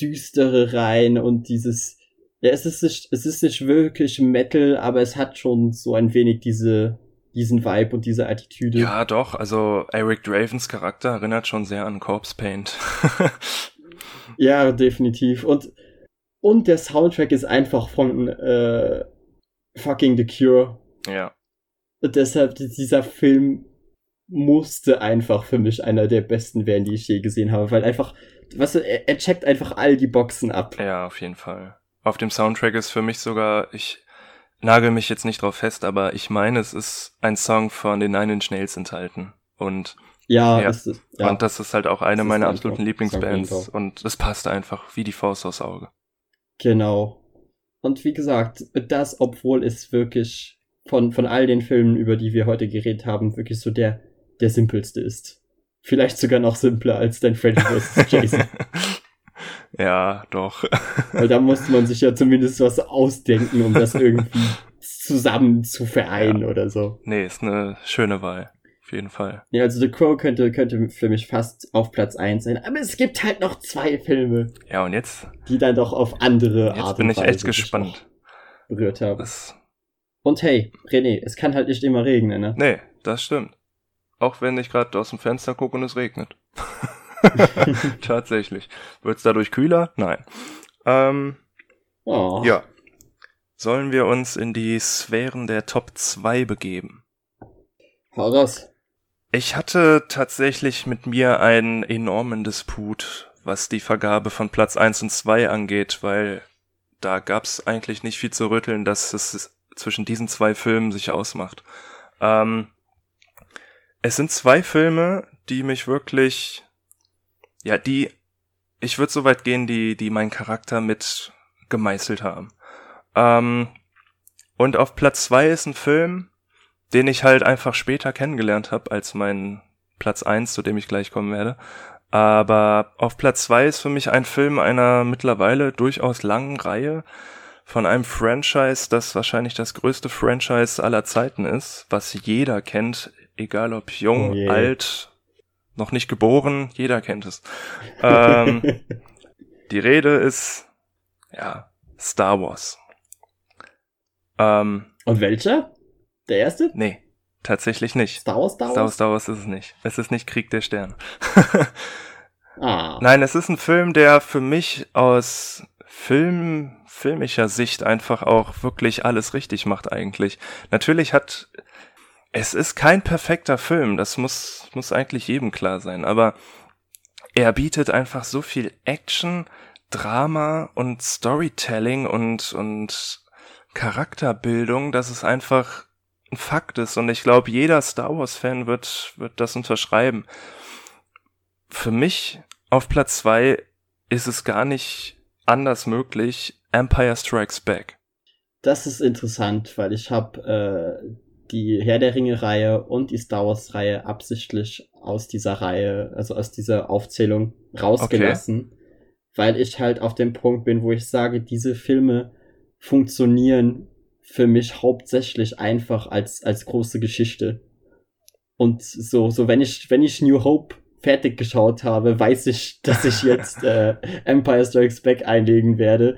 [SPEAKER 1] Düstere rein und dieses, ja, es ist nicht, es ist nicht wirklich Metal, aber es hat schon so ein wenig diese, diesen Vibe und diese Attitüde.
[SPEAKER 2] Ja, doch, also Eric Dravens Charakter erinnert schon sehr an Corpse Paint. (laughs)
[SPEAKER 1] ja, definitiv. Und, und der Soundtrack ist einfach von äh, fucking The Cure.
[SPEAKER 2] Ja.
[SPEAKER 1] Und deshalb, dieser Film musste einfach für mich einer der besten werden, die ich je gesehen habe, weil einfach, weißt du, er, er checkt einfach all die Boxen ab.
[SPEAKER 2] Ja, auf jeden Fall auf dem Soundtrack ist für mich sogar, ich nagel mich jetzt nicht drauf fest, aber ich meine, es ist ein Song von den Nine Inch Nails enthalten. Und
[SPEAKER 1] ja, ja. Ist,
[SPEAKER 2] ja. und das ist halt auch eine meiner absoluten Lieblingsbands und es passt einfach wie die Faust aufs Auge.
[SPEAKER 1] Genau. Und wie gesagt, das, obwohl es wirklich von, von all den Filmen, über die wir heute geredet haben, wirklich so der, der simpelste ist. Vielleicht sogar noch simpler als dein Freddy vs. (laughs) Jason.
[SPEAKER 2] Ja, doch.
[SPEAKER 1] Weil da musste man sich ja (laughs) zumindest was ausdenken, um das irgendwie (laughs) zusammen zu vereinen ja. oder so.
[SPEAKER 2] Nee, ist eine schöne Wahl. Auf jeden Fall.
[SPEAKER 1] Ja, also The Crow könnte, könnte für mich fast auf Platz 1 sein. Aber es gibt halt noch zwei Filme.
[SPEAKER 2] Ja, und jetzt?
[SPEAKER 1] Die dann doch auf andere
[SPEAKER 2] jetzt Art und Weise. Jetzt bin ich echt gespannt.
[SPEAKER 1] Berührt haben. Das und hey, René, es kann halt nicht immer regnen, ne?
[SPEAKER 2] Nee, das stimmt. Auch wenn ich gerade aus dem Fenster gucke und es regnet. (laughs) (laughs) Tatsächlich. Wird es dadurch kühler? Nein. Ähm, oh. Ja. Sollen wir uns in die Sphären der Top 2 begeben?
[SPEAKER 1] Hau raus.
[SPEAKER 2] Ich hatte tatsächlich mit mir einen enormen Disput, was die Vergabe von Platz 1 und 2 angeht, weil da gab's eigentlich nicht viel zu rütteln, dass es zwischen diesen zwei Filmen sich ausmacht. Ähm, es sind zwei Filme, die mich wirklich, ja, die, ich würde so weit gehen, die, die meinen Charakter mit gemeißelt haben. Ähm, und auf Platz zwei ist ein Film, den ich halt einfach später kennengelernt habe als mein Platz eins, zu dem ich gleich kommen werde. Aber auf Platz zwei ist für mich ein Film einer mittlerweile durchaus langen Reihe, von einem Franchise, das wahrscheinlich das größte Franchise aller Zeiten ist, was jeder kennt, egal ob jung, oh alt, noch nicht geboren, jeder kennt es. Ähm, (laughs) die Rede ist, ja, Star Wars.
[SPEAKER 1] Ähm, Und welcher? Der erste?
[SPEAKER 2] Nee, tatsächlich nicht.
[SPEAKER 1] Star Wars, Star
[SPEAKER 2] Wars? Star Wars, Star Wars ist es nicht. Es ist nicht Krieg der Sterne. ah. (laughs) Nein, es ist ein Film, der für mich aus Film, filmischer Sicht einfach auch wirklich alles richtig macht eigentlich. Natürlich hat, es ist kein perfekter Film, das muss, muss eigentlich jedem klar sein, aber er bietet einfach so viel Action, Drama und Storytelling und, und Charakterbildung, dass es einfach ein Fakt ist und ich glaube, jeder Star Wars Fan wird, wird das unterschreiben. Für mich auf Platz zwei ist es gar nicht anders möglich Empire Strikes Back.
[SPEAKER 1] Das ist interessant, weil ich habe äh, die Herr der Ringe-Reihe und die Star Wars-Reihe absichtlich aus dieser Reihe, also aus dieser Aufzählung rausgelassen, okay. weil ich halt auf dem Punkt bin, wo ich sage, diese Filme funktionieren für mich hauptsächlich einfach als, als große Geschichte. Und so, so wenn ich, wenn ich New Hope fertig geschaut habe, weiß ich, dass ich jetzt (laughs) äh, Empire Strikes Back einlegen werde.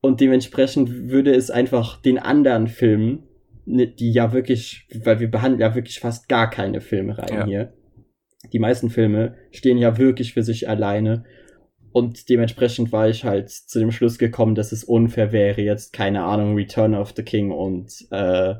[SPEAKER 1] Und dementsprechend würde es einfach den anderen Filmen, die ja wirklich, weil wir behandeln ja wirklich fast gar keine Filme rein ja. hier. Die meisten Filme stehen ja wirklich für sich alleine. Und dementsprechend war ich halt zu dem Schluss gekommen, dass es unfair wäre, jetzt, keine Ahnung, Return of the King und äh,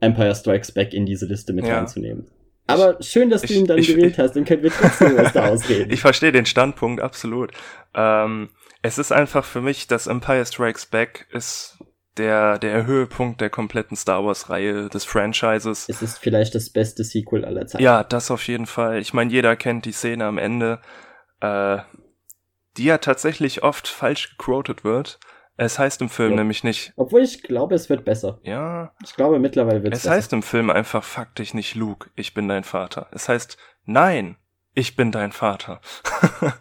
[SPEAKER 1] Empire Strikes Back in diese Liste mit ja. reinzunehmen. Aber schön, dass du ihn dann ich, gewählt ich, hast, dann können wir trotzdem was da ausreden. (laughs)
[SPEAKER 2] Ich verstehe den Standpunkt absolut. Ähm, es ist einfach für mich, dass Empire Strikes Back ist der, der Höhepunkt der kompletten Star Wars-Reihe des Franchises.
[SPEAKER 1] Es ist vielleicht das beste Sequel aller Zeiten.
[SPEAKER 2] Ja, das auf jeden Fall. Ich meine, jeder kennt die Szene am Ende, äh, die ja tatsächlich oft falsch gequotet wird. Es heißt im Film ja. nämlich nicht.
[SPEAKER 1] Obwohl ich glaube, es wird besser.
[SPEAKER 2] Ja.
[SPEAKER 1] Ich glaube, mittlerweile wird
[SPEAKER 2] es besser. Es heißt im Film einfach faktisch nicht Luke, ich bin dein Vater. Es heißt, nein, ich bin dein Vater. (laughs)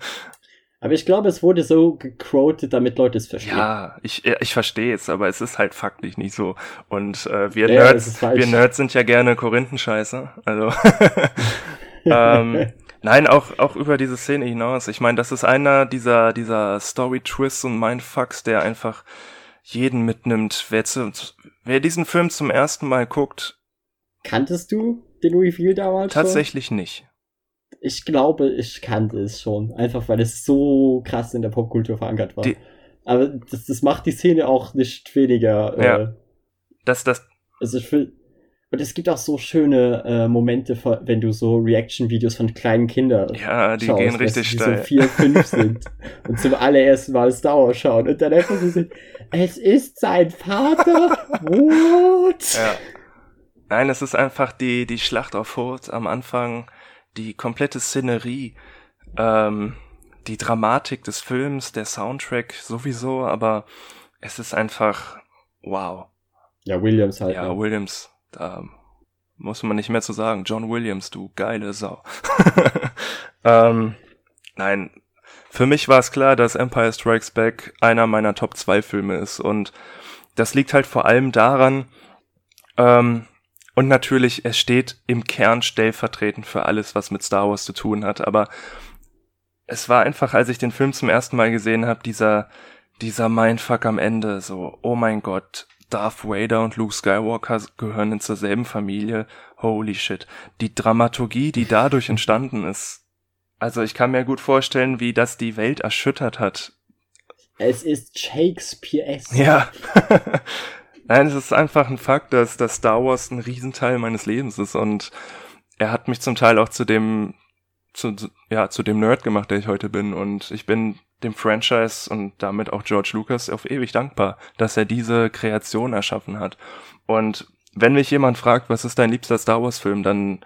[SPEAKER 1] aber ich glaube, es wurde so gequotet, damit Leute es verstehen.
[SPEAKER 2] Ja, ich, ich verstehe es, aber es ist halt faktisch nicht so. Und äh, wir, ja, Nerds, wir Nerds sind ja gerne Korinthenscheiße. Also. (laughs) ähm, (laughs) Nein, auch, auch über diese Szene hinaus. Ich meine, das ist einer dieser, dieser Story-Twists und Mindfucks, der einfach jeden mitnimmt. Wer, zu, wer diesen Film zum ersten Mal guckt.
[SPEAKER 1] Kanntest du den Reveal damals
[SPEAKER 2] Tatsächlich schon? nicht.
[SPEAKER 1] Ich glaube, ich kannte es schon. Einfach weil es so krass in der Popkultur verankert war. Die, Aber das, das macht die Szene auch nicht weniger.
[SPEAKER 2] Ja. Äh, das, das.
[SPEAKER 1] Also ich will, und es gibt auch so schöne äh, Momente, wenn du so Reaction-Videos von kleinen Kindern
[SPEAKER 2] Ja, die schaust, gehen richtig
[SPEAKER 1] die
[SPEAKER 2] steil.
[SPEAKER 1] so vier, fünf (laughs) sind und zum allerersten Mal Star Wars schauen und dann einfach so sind, es ist sein Vater? What?
[SPEAKER 2] Ja. Nein, es ist einfach die, die Schlacht auf Hoth am Anfang, die komplette Szenerie, ähm, die Dramatik des Films, der Soundtrack sowieso, aber es ist einfach wow.
[SPEAKER 1] Ja, Williams halt.
[SPEAKER 2] Ja, ne? Williams da muss man nicht mehr zu sagen. John Williams, du geile Sau. (laughs) ähm, nein, für mich war es klar, dass Empire Strikes Back einer meiner Top 2 Filme ist. Und das liegt halt vor allem daran, ähm, und natürlich, es steht im Kern stellvertretend für alles, was mit Star Wars zu tun hat. Aber es war einfach, als ich den Film zum ersten Mal gesehen habe, dieser, dieser Mindfuck am Ende. So, oh mein Gott, Darth Vader und Luke Skywalker gehören zur selben Familie. Holy shit. Die Dramaturgie, die dadurch entstanden ist. Also ich kann mir gut vorstellen, wie das die Welt erschüttert hat.
[SPEAKER 1] Es ist Shakespeare.
[SPEAKER 2] Ja. (laughs) Nein, es ist einfach ein Fakt, dass, dass Star Wars ein Riesenteil meines Lebens ist und er hat mich zum Teil auch zu dem, zu, ja, zu dem Nerd gemacht, der ich heute bin und ich bin dem Franchise und damit auch George Lucas auf ewig dankbar, dass er diese Kreation erschaffen hat. Und wenn mich jemand fragt, was ist dein liebster Star Wars Film, dann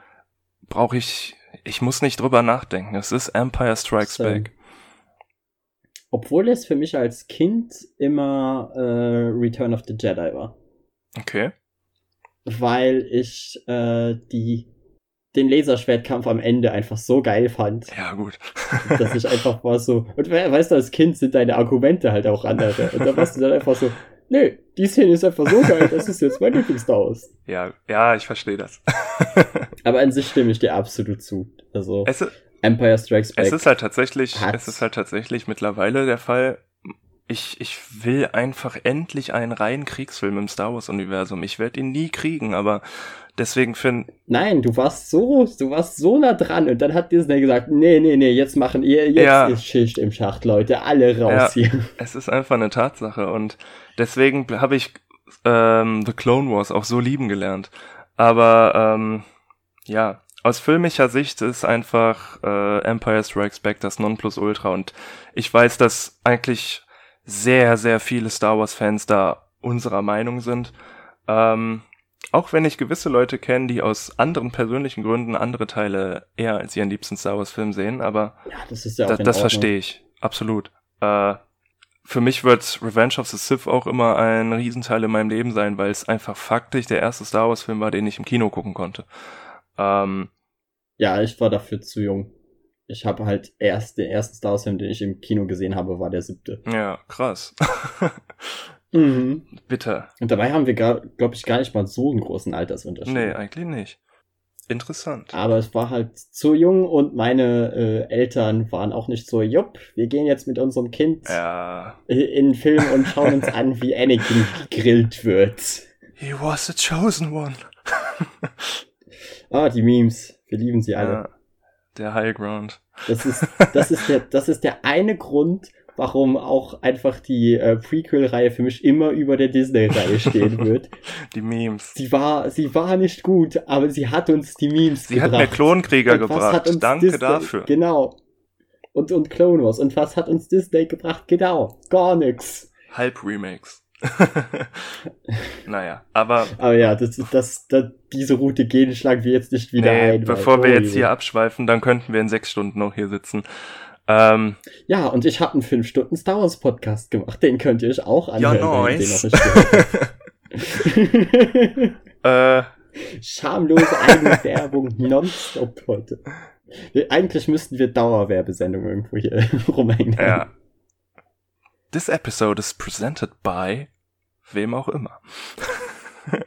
[SPEAKER 2] brauche ich, ich muss nicht drüber nachdenken. Es ist Empire Strikes Same. Back.
[SPEAKER 1] Obwohl es für mich als Kind immer äh, Return of the Jedi war.
[SPEAKER 2] Okay.
[SPEAKER 1] Weil ich äh, die den Laserschwertkampf am Ende einfach so geil fand.
[SPEAKER 2] Ja, gut. (laughs)
[SPEAKER 1] dass ich einfach war so. Und weißt du, als Kind sind deine Argumente halt auch andere. Und da warst du dann einfach so, nö, die Szene ist einfach so geil, das ist jetzt mein Lieblingsstar Wars.
[SPEAKER 2] Ja, ja, ich verstehe das. (laughs)
[SPEAKER 1] Aber an sich stimme ich dir absolut zu. Also. Es, Empire Strikes Back.
[SPEAKER 2] Es ist halt tatsächlich, es ist halt tatsächlich mittlerweile der Fall. Ich, ich will einfach endlich einen reinen Kriegsfilm im Star Wars Universum. Ich werde ihn nie kriegen, aber deswegen finde
[SPEAKER 1] Nein, du warst so, du warst so nah dran und dann hat Disney gesagt, nee, nee, nee, jetzt machen ihr, jetzt ja. ist Schicht im Schacht, Leute, alle raus ja, hier.
[SPEAKER 2] Es ist einfach eine Tatsache und deswegen habe ich ähm, The Clone Wars auch so lieben gelernt. Aber ähm, ja, aus filmischer Sicht ist einfach äh, Empire Strikes Back das Nonplusultra und ich weiß, dass eigentlich sehr, sehr viele Star Wars-Fans da unserer Meinung sind. Ähm, auch wenn ich gewisse Leute kenne, die aus anderen persönlichen Gründen andere Teile eher als ihren liebsten Star Wars-Film sehen, aber
[SPEAKER 1] ja, das, ist ja
[SPEAKER 2] da, das verstehe ich. Absolut. Äh, für mich wird Revenge of the Sith auch immer ein Riesenteil in meinem Leben sein, weil es einfach faktisch der erste Star Wars-Film war, den ich im Kino gucken konnte. Ähm,
[SPEAKER 1] ja, ich war dafür zu jung. Ich habe halt erst den ersten Star Wars-Film, den ich im Kino gesehen habe, war der siebte.
[SPEAKER 2] Ja, krass. (laughs)
[SPEAKER 1] mhm.
[SPEAKER 2] Bitte.
[SPEAKER 1] Und dabei haben wir, glaube ich, gar nicht mal so einen großen Altersunterschied.
[SPEAKER 2] Nee, eigentlich nicht. Interessant.
[SPEAKER 1] Aber es war halt zu jung und meine äh, Eltern waren auch nicht so, jupp, wir gehen jetzt mit unserem Kind
[SPEAKER 2] ja.
[SPEAKER 1] in den Film und schauen uns an, wie Anakin gegrillt wird.
[SPEAKER 2] He was the chosen one. (laughs)
[SPEAKER 1] ah, die Memes. Wir lieben sie alle. Ja,
[SPEAKER 2] der High Ground.
[SPEAKER 1] Das ist, (laughs) das ist der, das ist der eine Grund, warum auch einfach die äh, Prequel-Reihe für mich immer über der Disney-Reihe stehen (laughs) wird.
[SPEAKER 2] Die Memes.
[SPEAKER 1] Sie war, sie war nicht gut, aber sie hat uns die Memes
[SPEAKER 2] sie gebracht. Sie hat mir Klonkrieger gebracht. Danke Disney, dafür.
[SPEAKER 1] Genau. Und, und Clone Wars. Und was hat uns Disney gebracht? Genau. Gar nix.
[SPEAKER 2] Halb Remakes. (laughs) naja, aber.
[SPEAKER 1] Aber ja, das, das, das, diese Route gehen schlagen wir jetzt nicht wieder nee,
[SPEAKER 2] ein. Bevor wir jetzt hier abschweifen, dann könnten wir in sechs Stunden noch hier sitzen. Ähm,
[SPEAKER 1] ja, und ich habe einen fünf Stunden Star Wars Podcast gemacht. Den könnt ihr euch auch anhören.
[SPEAKER 2] Ja, nice. (laughs) (laughs) äh,
[SPEAKER 1] Schamlose Eigenwerbung nonstop heute. Eigentlich müssten wir Dauerwerbesendungen irgendwo hier rumhängen.
[SPEAKER 2] Ja. This episode is presented by wem auch immer. (laughs)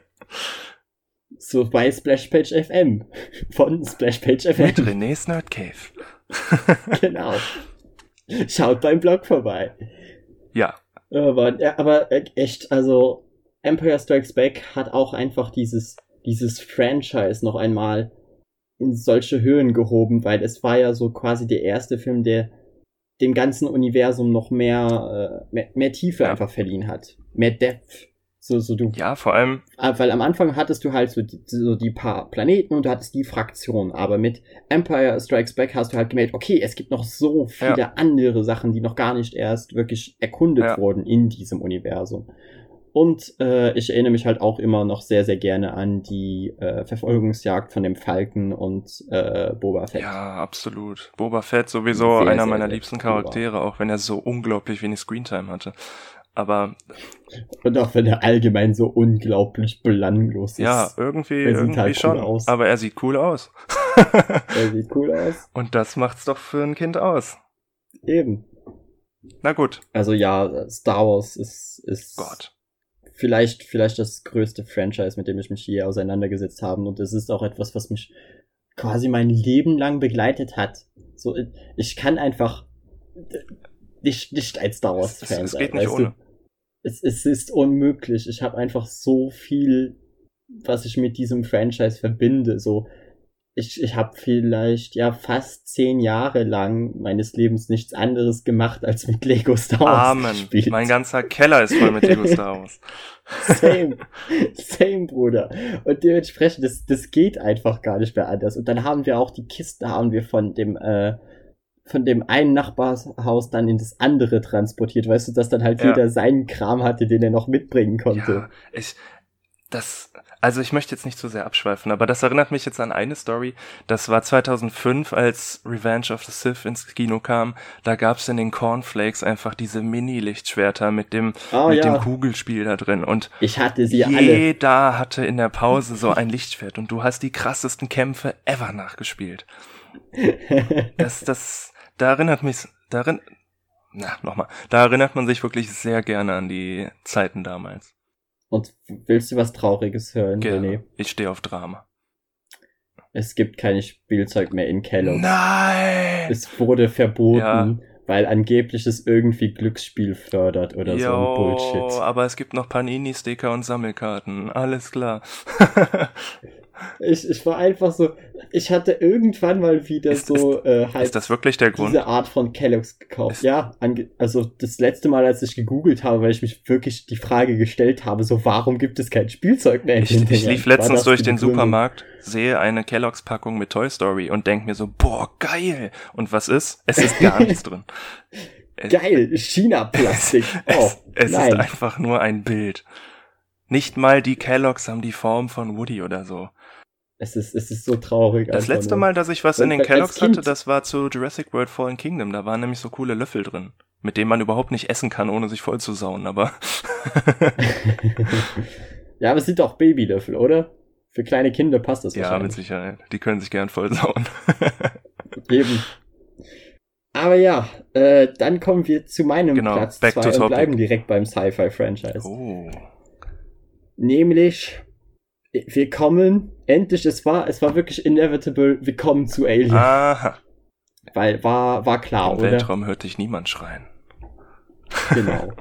[SPEAKER 1] so bei Splashpage FM. Von Splashpage FM.
[SPEAKER 2] Mit René's Nerd Cave. (laughs)
[SPEAKER 1] genau. Schaut beim Blog vorbei.
[SPEAKER 2] Ja.
[SPEAKER 1] Aber, aber echt, also Empire Strikes Back hat auch einfach dieses, dieses Franchise noch einmal in solche Höhen gehoben, weil es war ja so quasi der erste Film, der dem ganzen Universum noch mehr, äh, mehr, mehr Tiefe ja. einfach verliehen hat. Mehr Depth. So, so du.
[SPEAKER 2] Ja, vor allem.
[SPEAKER 1] Ah, weil am Anfang hattest du halt so die, so die paar Planeten und du hattest die Fraktion. Aber mit Empire Strikes Back hast du halt gemerkt, okay, es gibt noch so viele ja. andere Sachen, die noch gar nicht erst wirklich erkundet ja. wurden in diesem Universum. Und äh, ich erinnere mich halt auch immer noch sehr, sehr gerne an die äh, Verfolgungsjagd von dem Falken und äh, Boba Fett.
[SPEAKER 2] Ja, absolut. Boba Fett sowieso sehr, einer meiner liebsten Charaktere, Boba. auch wenn er so unglaublich wenig Screentime hatte. Aber.
[SPEAKER 1] Und auch wenn er allgemein so unglaublich belanglos ist.
[SPEAKER 2] Ja, irgendwie, irgendwie halt schon. Cool aber er sieht cool aus. (laughs)
[SPEAKER 1] er sieht cool aus.
[SPEAKER 2] Und das macht's doch für ein Kind aus.
[SPEAKER 1] Eben.
[SPEAKER 2] Na gut.
[SPEAKER 1] Also ja, Star Wars ist, ist
[SPEAKER 2] Gott
[SPEAKER 1] vielleicht, vielleicht das größte Franchise, mit dem ich mich je auseinandergesetzt habe. Und es ist auch etwas, was mich quasi mein Leben lang begleitet hat. So, ich kann einfach nicht, nicht als Star Wars Fan sein. Es geht nicht ohne. Es, es ist unmöglich. Ich habe einfach so viel, was ich mit diesem Franchise verbinde. So, ich, ich habe vielleicht ja fast zehn Jahre lang meines Lebens nichts anderes gemacht, als mit Lego Star Wars
[SPEAKER 2] Amen. gespielt. Mein ganzer Keller ist voll mit Lego Star Wars.
[SPEAKER 1] same, same, Bruder. Und dementsprechend, das, das geht einfach gar nicht mehr anders. Und dann haben wir auch die Kiste, haben wir von dem, äh, von dem einen Nachbarshaus dann in das andere transportiert, weißt du, dass dann halt ja. jeder seinen Kram hatte, den er noch mitbringen konnte. Ja,
[SPEAKER 2] ich, das, also ich möchte jetzt nicht zu sehr abschweifen, aber das erinnert mich jetzt an eine Story. Das war 2005, als Revenge of the Sith ins Kino kam. Da gab's in den Cornflakes einfach diese Mini-Lichtschwerter mit dem oh, mit ja. dem Kugelspiel da drin und
[SPEAKER 1] ich hatte sie
[SPEAKER 2] jeder alle. Jeder hatte in der Pause so ein Lichtschwert und du hast die krassesten Kämpfe ever nachgespielt. (laughs) Das, das, da erinnert mich, darin, na nochmal, da erinnert man sich wirklich sehr gerne an die Zeiten damals.
[SPEAKER 1] Und willst du was Trauriges hören,
[SPEAKER 2] Gerne. René? Ich stehe auf Drama.
[SPEAKER 1] Es gibt kein Spielzeug mehr in Kellogg's.
[SPEAKER 2] Nein!
[SPEAKER 1] Es wurde verboten, ja. weil angeblich es irgendwie Glücksspiel fördert oder jo, so ein Bullshit.
[SPEAKER 2] aber es gibt noch Panini-Sticker und Sammelkarten. Alles klar. (laughs)
[SPEAKER 1] Ich, ich war einfach so, ich hatte irgendwann mal wieder
[SPEAKER 2] ist,
[SPEAKER 1] so
[SPEAKER 2] ist, äh, halt ist das wirklich der Grund?
[SPEAKER 1] diese Art von Kellogg's gekauft. Ist ja, also das letzte Mal, als ich gegoogelt habe, weil ich mich wirklich die Frage gestellt habe, so warum gibt es kein Spielzeug mehr?
[SPEAKER 2] Ich, ich lief letztens durch den Supermarkt, sehe eine Kellogg's Packung mit Toy Story und denk mir so, boah, geil. Und was ist? Es ist gar (laughs) nichts drin.
[SPEAKER 1] Geil, (laughs) China-Plastik.
[SPEAKER 2] Oh, es, es ist einfach nur ein Bild. Nicht mal die Kellogg's haben die Form von Woody oder so.
[SPEAKER 1] Es ist, es ist so traurig.
[SPEAKER 2] Das letzte nur. Mal, dass ich was in den Kelloggs hatte, das war zu Jurassic World Fallen Kingdom. Da waren nämlich so coole Löffel drin, mit denen man überhaupt nicht essen kann, ohne sich voll zu sauen, aber. (laughs)
[SPEAKER 1] ja, aber es sind doch Babylöffel, oder? Für kleine Kinder passt das
[SPEAKER 2] Ja, mit Sicherheit. Die können sich gern voll sauen. (laughs)
[SPEAKER 1] Eben. Aber ja, äh, dann kommen wir zu meinem genau, Platz 2 und bleiben direkt beim Sci-Fi-Franchise.
[SPEAKER 2] Oh.
[SPEAKER 1] Nämlich wir kommen, endlich, es war, es war wirklich inevitable, wir kommen zu Alien.
[SPEAKER 2] Aha.
[SPEAKER 1] Weil war, war klar,
[SPEAKER 2] Im
[SPEAKER 1] oder?
[SPEAKER 2] Weltraum hört dich niemand schreien.
[SPEAKER 1] Genau.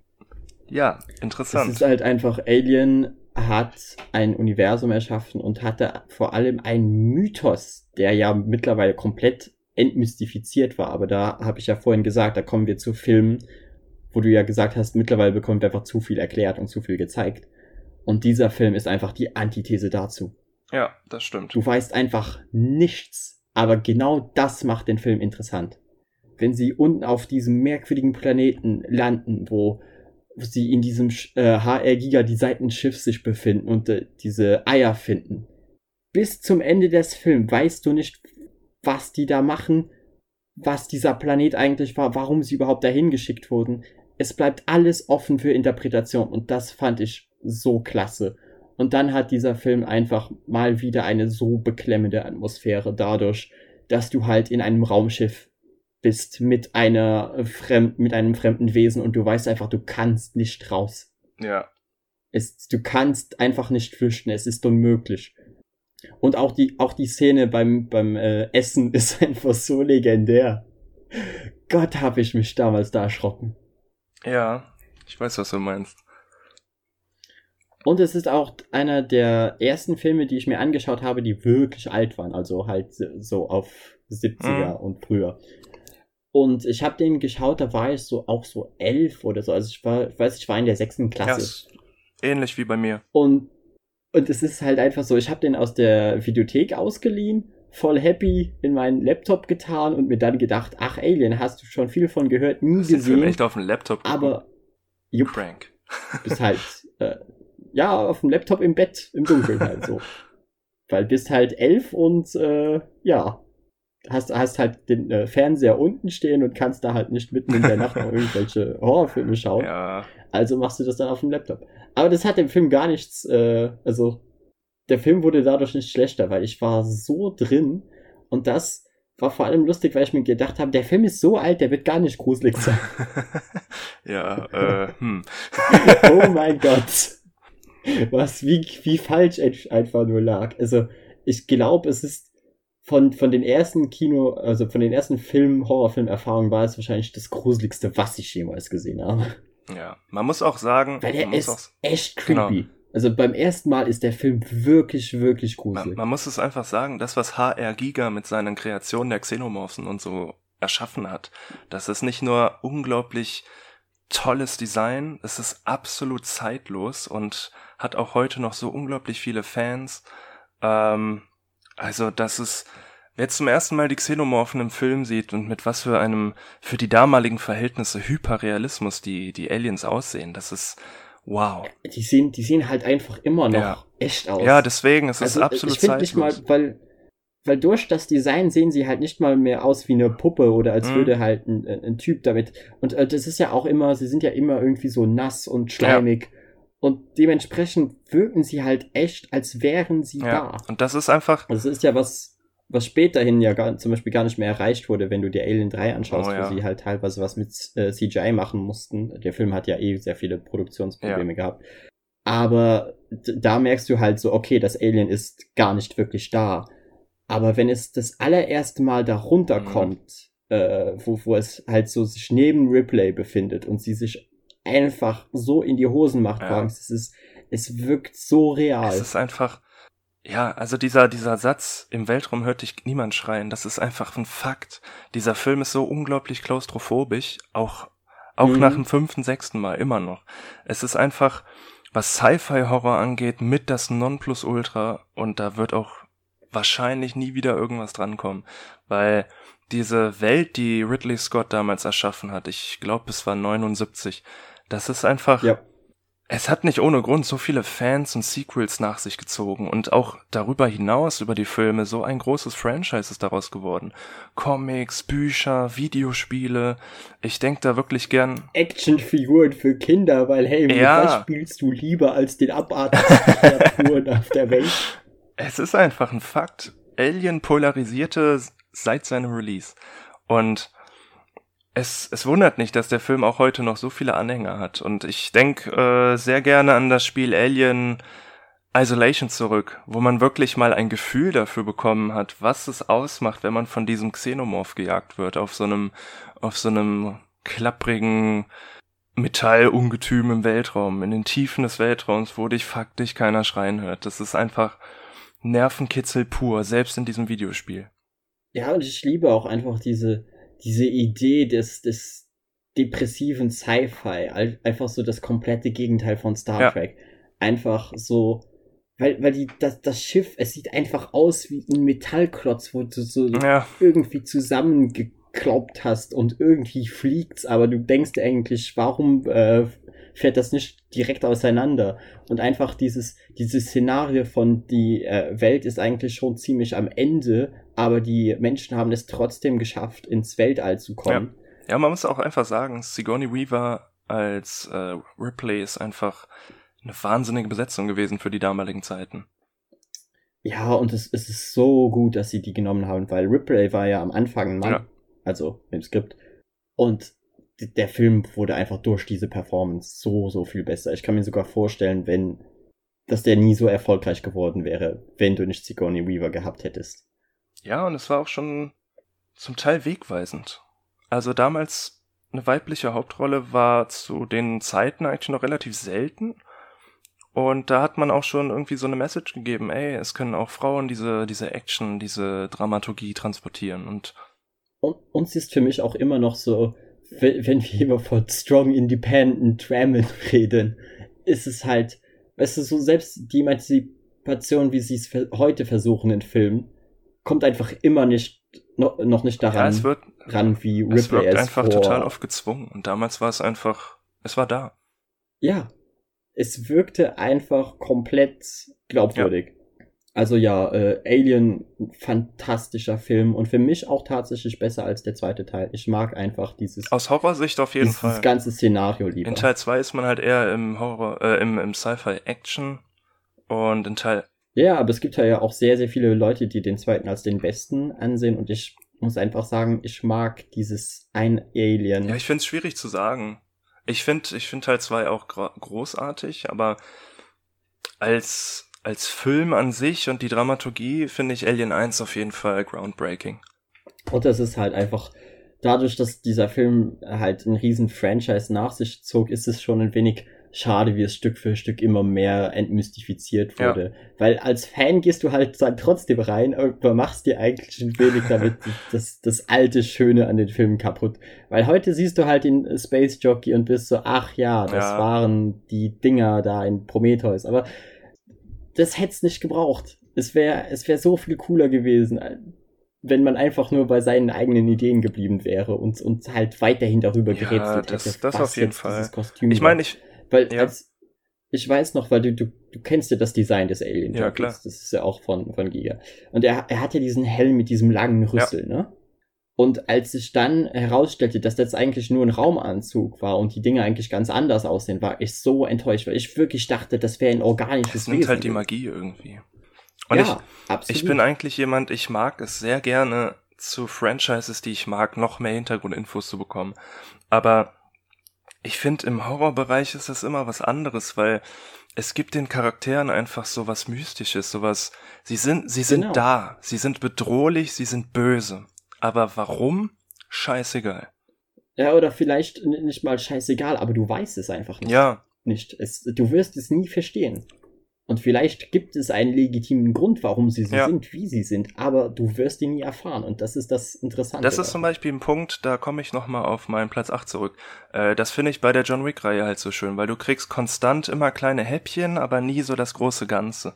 [SPEAKER 1] (laughs)
[SPEAKER 2] ja, interessant.
[SPEAKER 1] Es ist halt einfach, Alien hat ein Universum erschaffen und hatte vor allem einen Mythos, der ja mittlerweile komplett entmystifiziert war. Aber da habe ich ja vorhin gesagt, da kommen wir zu Filmen, wo du ja gesagt hast, mittlerweile bekommt einfach zu viel erklärt und zu viel gezeigt. Und dieser Film ist einfach die Antithese dazu.
[SPEAKER 2] Ja, das stimmt.
[SPEAKER 1] Du weißt einfach nichts, aber genau das macht den Film interessant. Wenn sie unten auf diesem merkwürdigen Planeten landen, wo sie in diesem äh, HR Giga die Seitenschiff sich befinden und äh, diese Eier finden. Bis zum Ende des Films weißt du nicht, was die da machen, was dieser Planet eigentlich war, warum sie überhaupt dahin geschickt wurden. Es bleibt alles offen für Interpretation und das fand ich so klasse. Und dann hat dieser Film einfach mal wieder eine so beklemmende Atmosphäre dadurch, dass du halt in einem Raumschiff bist mit einer fremd, mit einem fremden Wesen und du weißt einfach, du kannst nicht raus.
[SPEAKER 2] Ja.
[SPEAKER 1] Es, du kannst einfach nicht flüchten, es ist unmöglich. Und auch die, auch die Szene beim, beim äh, Essen (laughs) ist einfach so legendär. Gott, hab ich mich damals da erschrocken.
[SPEAKER 2] Ja, ich weiß, was du meinst.
[SPEAKER 1] Und es ist auch einer der ersten Filme, die ich mir angeschaut habe, die wirklich alt waren. Also halt so auf 70er mhm. und früher. Und ich habe den geschaut, da war ich so auch so elf oder so. Also ich war, ich weiß, ich war in der sechsten Klasse.
[SPEAKER 2] Ja, ähnlich wie bei mir.
[SPEAKER 1] Und, und es ist halt einfach so, ich habe den aus der Videothek ausgeliehen, voll happy in meinen Laptop getan und mir dann gedacht, ach Alien, hast du schon viel von gehört, nie hast gesehen.
[SPEAKER 2] echt auf dem Laptop.
[SPEAKER 1] Gucken. Aber, jupp,
[SPEAKER 2] Prank.
[SPEAKER 1] Bist halt (laughs) äh, ja, auf dem Laptop im Bett, im Dunkeln halt so. (laughs) Weil bist halt elf und äh, ja, hast, hast halt den äh, Fernseher unten stehen und kannst da halt nicht mitten in der Nacht noch irgendwelche (laughs) Horrorfilme schauen.
[SPEAKER 2] Ja.
[SPEAKER 1] Also machst du das dann auf dem Laptop. Aber das hat dem Film gar nichts, äh, also der Film wurde dadurch nicht schlechter, weil ich war so drin und das war vor allem lustig, weil ich mir gedacht habe, der Film ist so alt, der wird gar nicht gruselig sein. (laughs)
[SPEAKER 2] ja, äh, hm.
[SPEAKER 1] oh mein Gott. Was, wie, wie falsch einfach nur lag. Also, ich glaube, es ist von, von den ersten Kino, also von den ersten Film, Horrorfilm-Erfahrungen war es wahrscheinlich das gruseligste, was ich jemals gesehen habe.
[SPEAKER 2] Ja, man muss auch sagen,
[SPEAKER 1] weil der ist
[SPEAKER 2] auch,
[SPEAKER 1] echt creepy. Genau. Also beim ersten Mal ist der Film wirklich, wirklich gruselig.
[SPEAKER 2] Man, man, muss es einfach sagen, das, was HR Giga mit seinen Kreationen der Xenomorphen und so erschaffen hat, das ist nicht nur unglaublich tolles Design, es ist absolut zeitlos und hat auch heute noch so unglaublich viele Fans. Ähm, also das ist, wer zum ersten Mal die Xenomorphen im Film sieht und mit was für einem, für die damaligen Verhältnisse Hyperrealismus die, die Aliens aussehen, das ist, Wow.
[SPEAKER 1] Die sehen, die sehen halt einfach immer noch ja. echt aus.
[SPEAKER 2] Ja, deswegen, es also, ist absolut ich zeitlos.
[SPEAKER 1] Nicht mal, weil, weil durch das Design sehen sie halt nicht mal mehr aus wie eine Puppe oder als mm. würde halt ein, ein, Typ damit. Und äh, das ist ja auch immer, sie sind ja immer irgendwie so nass und schleimig. Ja. Und dementsprechend wirken sie halt echt, als wären sie ja. da.
[SPEAKER 2] Und das ist einfach.
[SPEAKER 1] Das ist ja was, was späterhin ja gar, zum Beispiel gar nicht mehr erreicht wurde, wenn du dir Alien 3 anschaust, oh, ja. wo sie halt teilweise was mit äh, CGI machen mussten. Der Film hat ja eh sehr viele Produktionsprobleme ja. gehabt. Aber da merkst du halt so, okay, das Alien ist gar nicht wirklich da. Aber wenn es das allererste Mal da runterkommt, mhm. äh, wo, wo es halt so sich neben Ripley befindet und sie sich einfach so in die Hosen macht, ja. es ist, es wirkt so real.
[SPEAKER 2] Es ist einfach, ja, also dieser, dieser Satz, im Weltraum hört dich niemand schreien, das ist einfach ein Fakt. Dieser Film ist so unglaublich klaustrophobisch, auch, auch mhm. nach dem fünften, sechsten Mal immer noch. Es ist einfach, was Sci-Fi-Horror angeht, mit das Nonplusultra und da wird auch wahrscheinlich nie wieder irgendwas drankommen, weil diese Welt, die Ridley Scott damals erschaffen hat, ich glaube, es war 79, das ist einfach, ja es hat nicht ohne Grund so viele Fans und Sequels nach sich gezogen und auch darüber hinaus über die Filme so ein großes Franchise ist daraus geworden. Comics, Bücher, Videospiele. Ich denke da wirklich gern.
[SPEAKER 1] Actionfiguren für Kinder, weil hey, ja. was spielst du lieber als den abartigsten (laughs) auf der Welt?
[SPEAKER 2] Es ist einfach ein Fakt. Alien polarisierte seit seinem Release. Und es, es wundert nicht, dass der Film auch heute noch so viele Anhänger hat. Und ich denke äh, sehr gerne an das Spiel Alien Isolation zurück, wo man wirklich mal ein Gefühl dafür bekommen hat, was es ausmacht, wenn man von diesem Xenomorph gejagt wird, auf so einem, auf so einem klapprigen Metallungetüm im Weltraum, in den Tiefen des Weltraums, wo dich faktisch keiner schreien hört. Das ist einfach Nervenkitzel pur, selbst in diesem Videospiel.
[SPEAKER 1] Ja, und ich liebe auch einfach diese, diese Idee des, des depressiven Sci-Fi, einfach so das komplette Gegenteil von Star ja. Trek. Einfach so, weil, weil die, das, das Schiff, es sieht einfach aus wie ein Metallklotz, wo du so ja. irgendwie zusammengekloppt hast und irgendwie fliegt's, aber du denkst eigentlich, warum äh, fährt das nicht direkt auseinander? Und einfach dieses, dieses Szenario von die äh, Welt ist eigentlich schon ziemlich am Ende, aber die Menschen haben es trotzdem geschafft, ins Weltall zu kommen.
[SPEAKER 2] Ja, ja man muss auch einfach sagen, Sigourney Weaver als äh, Ripley ist einfach eine wahnsinnige Besetzung gewesen für die damaligen Zeiten.
[SPEAKER 1] Ja, und es, es ist so gut, dass sie die genommen haben, weil Ripley war ja am Anfang ein Mann, ja. also im Skript. Und der Film wurde einfach durch diese Performance so, so viel besser. Ich kann mir sogar vorstellen, wenn, dass der nie so erfolgreich geworden wäre, wenn du nicht Sigourney Weaver gehabt hättest.
[SPEAKER 2] Ja, und es war auch schon zum Teil wegweisend. Also damals eine weibliche Hauptrolle war zu den Zeiten eigentlich noch relativ selten. Und da hat man auch schon irgendwie so eine Message gegeben, ey, es können auch Frauen diese, diese Action, diese Dramaturgie transportieren und
[SPEAKER 1] und uns ist für mich auch immer noch so, wenn, wenn wir immer von Strong Independent Women reden, ist es halt, weißt du, so selbst die Emanzipation, wie sie es heute versuchen in Filmen, kommt einfach immer nicht noch, noch nicht daran
[SPEAKER 2] ja, es wird,
[SPEAKER 1] ran, wie Ripley
[SPEAKER 2] es wirkt einfach vor. total oft gezwungen. Und damals war es einfach, es war da.
[SPEAKER 1] Ja, es wirkte einfach komplett glaubwürdig. Ja. Also ja, äh, Alien, fantastischer Film und für mich auch tatsächlich besser als der zweite Teil. Ich mag einfach dieses.
[SPEAKER 2] Aus Horror-Sicht auf jeden
[SPEAKER 1] dieses
[SPEAKER 2] Fall.
[SPEAKER 1] Das ganze Szenario lieber.
[SPEAKER 2] In Teil 2 ist man halt eher im Horror, äh, im, im Sci-Fi-Action und in Teil
[SPEAKER 1] ja, aber es gibt ja auch sehr, sehr viele Leute, die den zweiten als den besten ansehen und ich muss einfach sagen, ich mag dieses ein Alien.
[SPEAKER 2] Ja, ich finde es schwierig zu sagen. Ich finde ich find Teil 2 auch großartig, aber als, als Film an sich und die Dramaturgie finde ich Alien 1 auf jeden Fall groundbreaking.
[SPEAKER 1] Und das ist halt einfach, dadurch, dass dieser Film halt ein riesen Franchise nach sich zog, ist es schon ein wenig schade, wie es Stück für Stück immer mehr entmystifiziert wurde. Ja. Weil als Fan gehst du halt dann trotzdem rein und machst dir eigentlich ein wenig damit (laughs) das, das alte Schöne an den Filmen kaputt. Weil heute siehst du halt den Space Jockey und bist so, ach ja, das ja. waren die Dinger da in Prometheus. Aber das hätte es nicht gebraucht. Es wäre es wäre so viel cooler gewesen wenn man einfach nur bei seinen eigenen Ideen geblieben wäre und, und halt weiterhin darüber ja, gerätselt
[SPEAKER 2] das,
[SPEAKER 1] hätte.
[SPEAKER 2] Das auf jeden Fall. ich meine, ich.
[SPEAKER 1] Weil ja. als, ich weiß noch, weil du, du, du kennst ja das Design des Alien.
[SPEAKER 2] Ja, klar.
[SPEAKER 1] Das ist ja auch von, von Giga. Und er, er hat ja diesen Helm mit diesem langen Rüssel, ja. ne? Und als sich dann herausstellte, dass das eigentlich nur ein Raumanzug war und die Dinge eigentlich ganz anders aussehen, war ich so enttäuscht, weil ich wirklich dachte, das wäre ein organisches das
[SPEAKER 2] nimmt Wesen. halt die Magie irgendwie. Und ja, ich, absolut. ich bin eigentlich jemand, ich mag es sehr gerne, zu Franchises, die ich mag, noch mehr Hintergrundinfos zu bekommen. Aber ich finde, im Horrorbereich ist das immer was anderes, weil es gibt den Charakteren einfach so was Mystisches, sowas. Sie sind, sie sind genau. da, sie sind bedrohlich, sie sind böse. Aber warum? Scheißegal.
[SPEAKER 1] Ja, oder vielleicht nicht mal scheißegal, aber du weißt es einfach nicht.
[SPEAKER 2] Ja.
[SPEAKER 1] Nicht. Es, du wirst es nie verstehen. Und vielleicht gibt es einen legitimen Grund, warum sie so ja. sind, wie sie sind, aber du wirst ihn nie erfahren. Und das ist das Interessante.
[SPEAKER 2] Das ist zum Beispiel ein Punkt, da komme ich nochmal auf meinen Platz 8 zurück. Äh, das finde ich bei der John Wick-Reihe halt so schön, weil du kriegst konstant immer kleine Häppchen, aber nie so das große Ganze.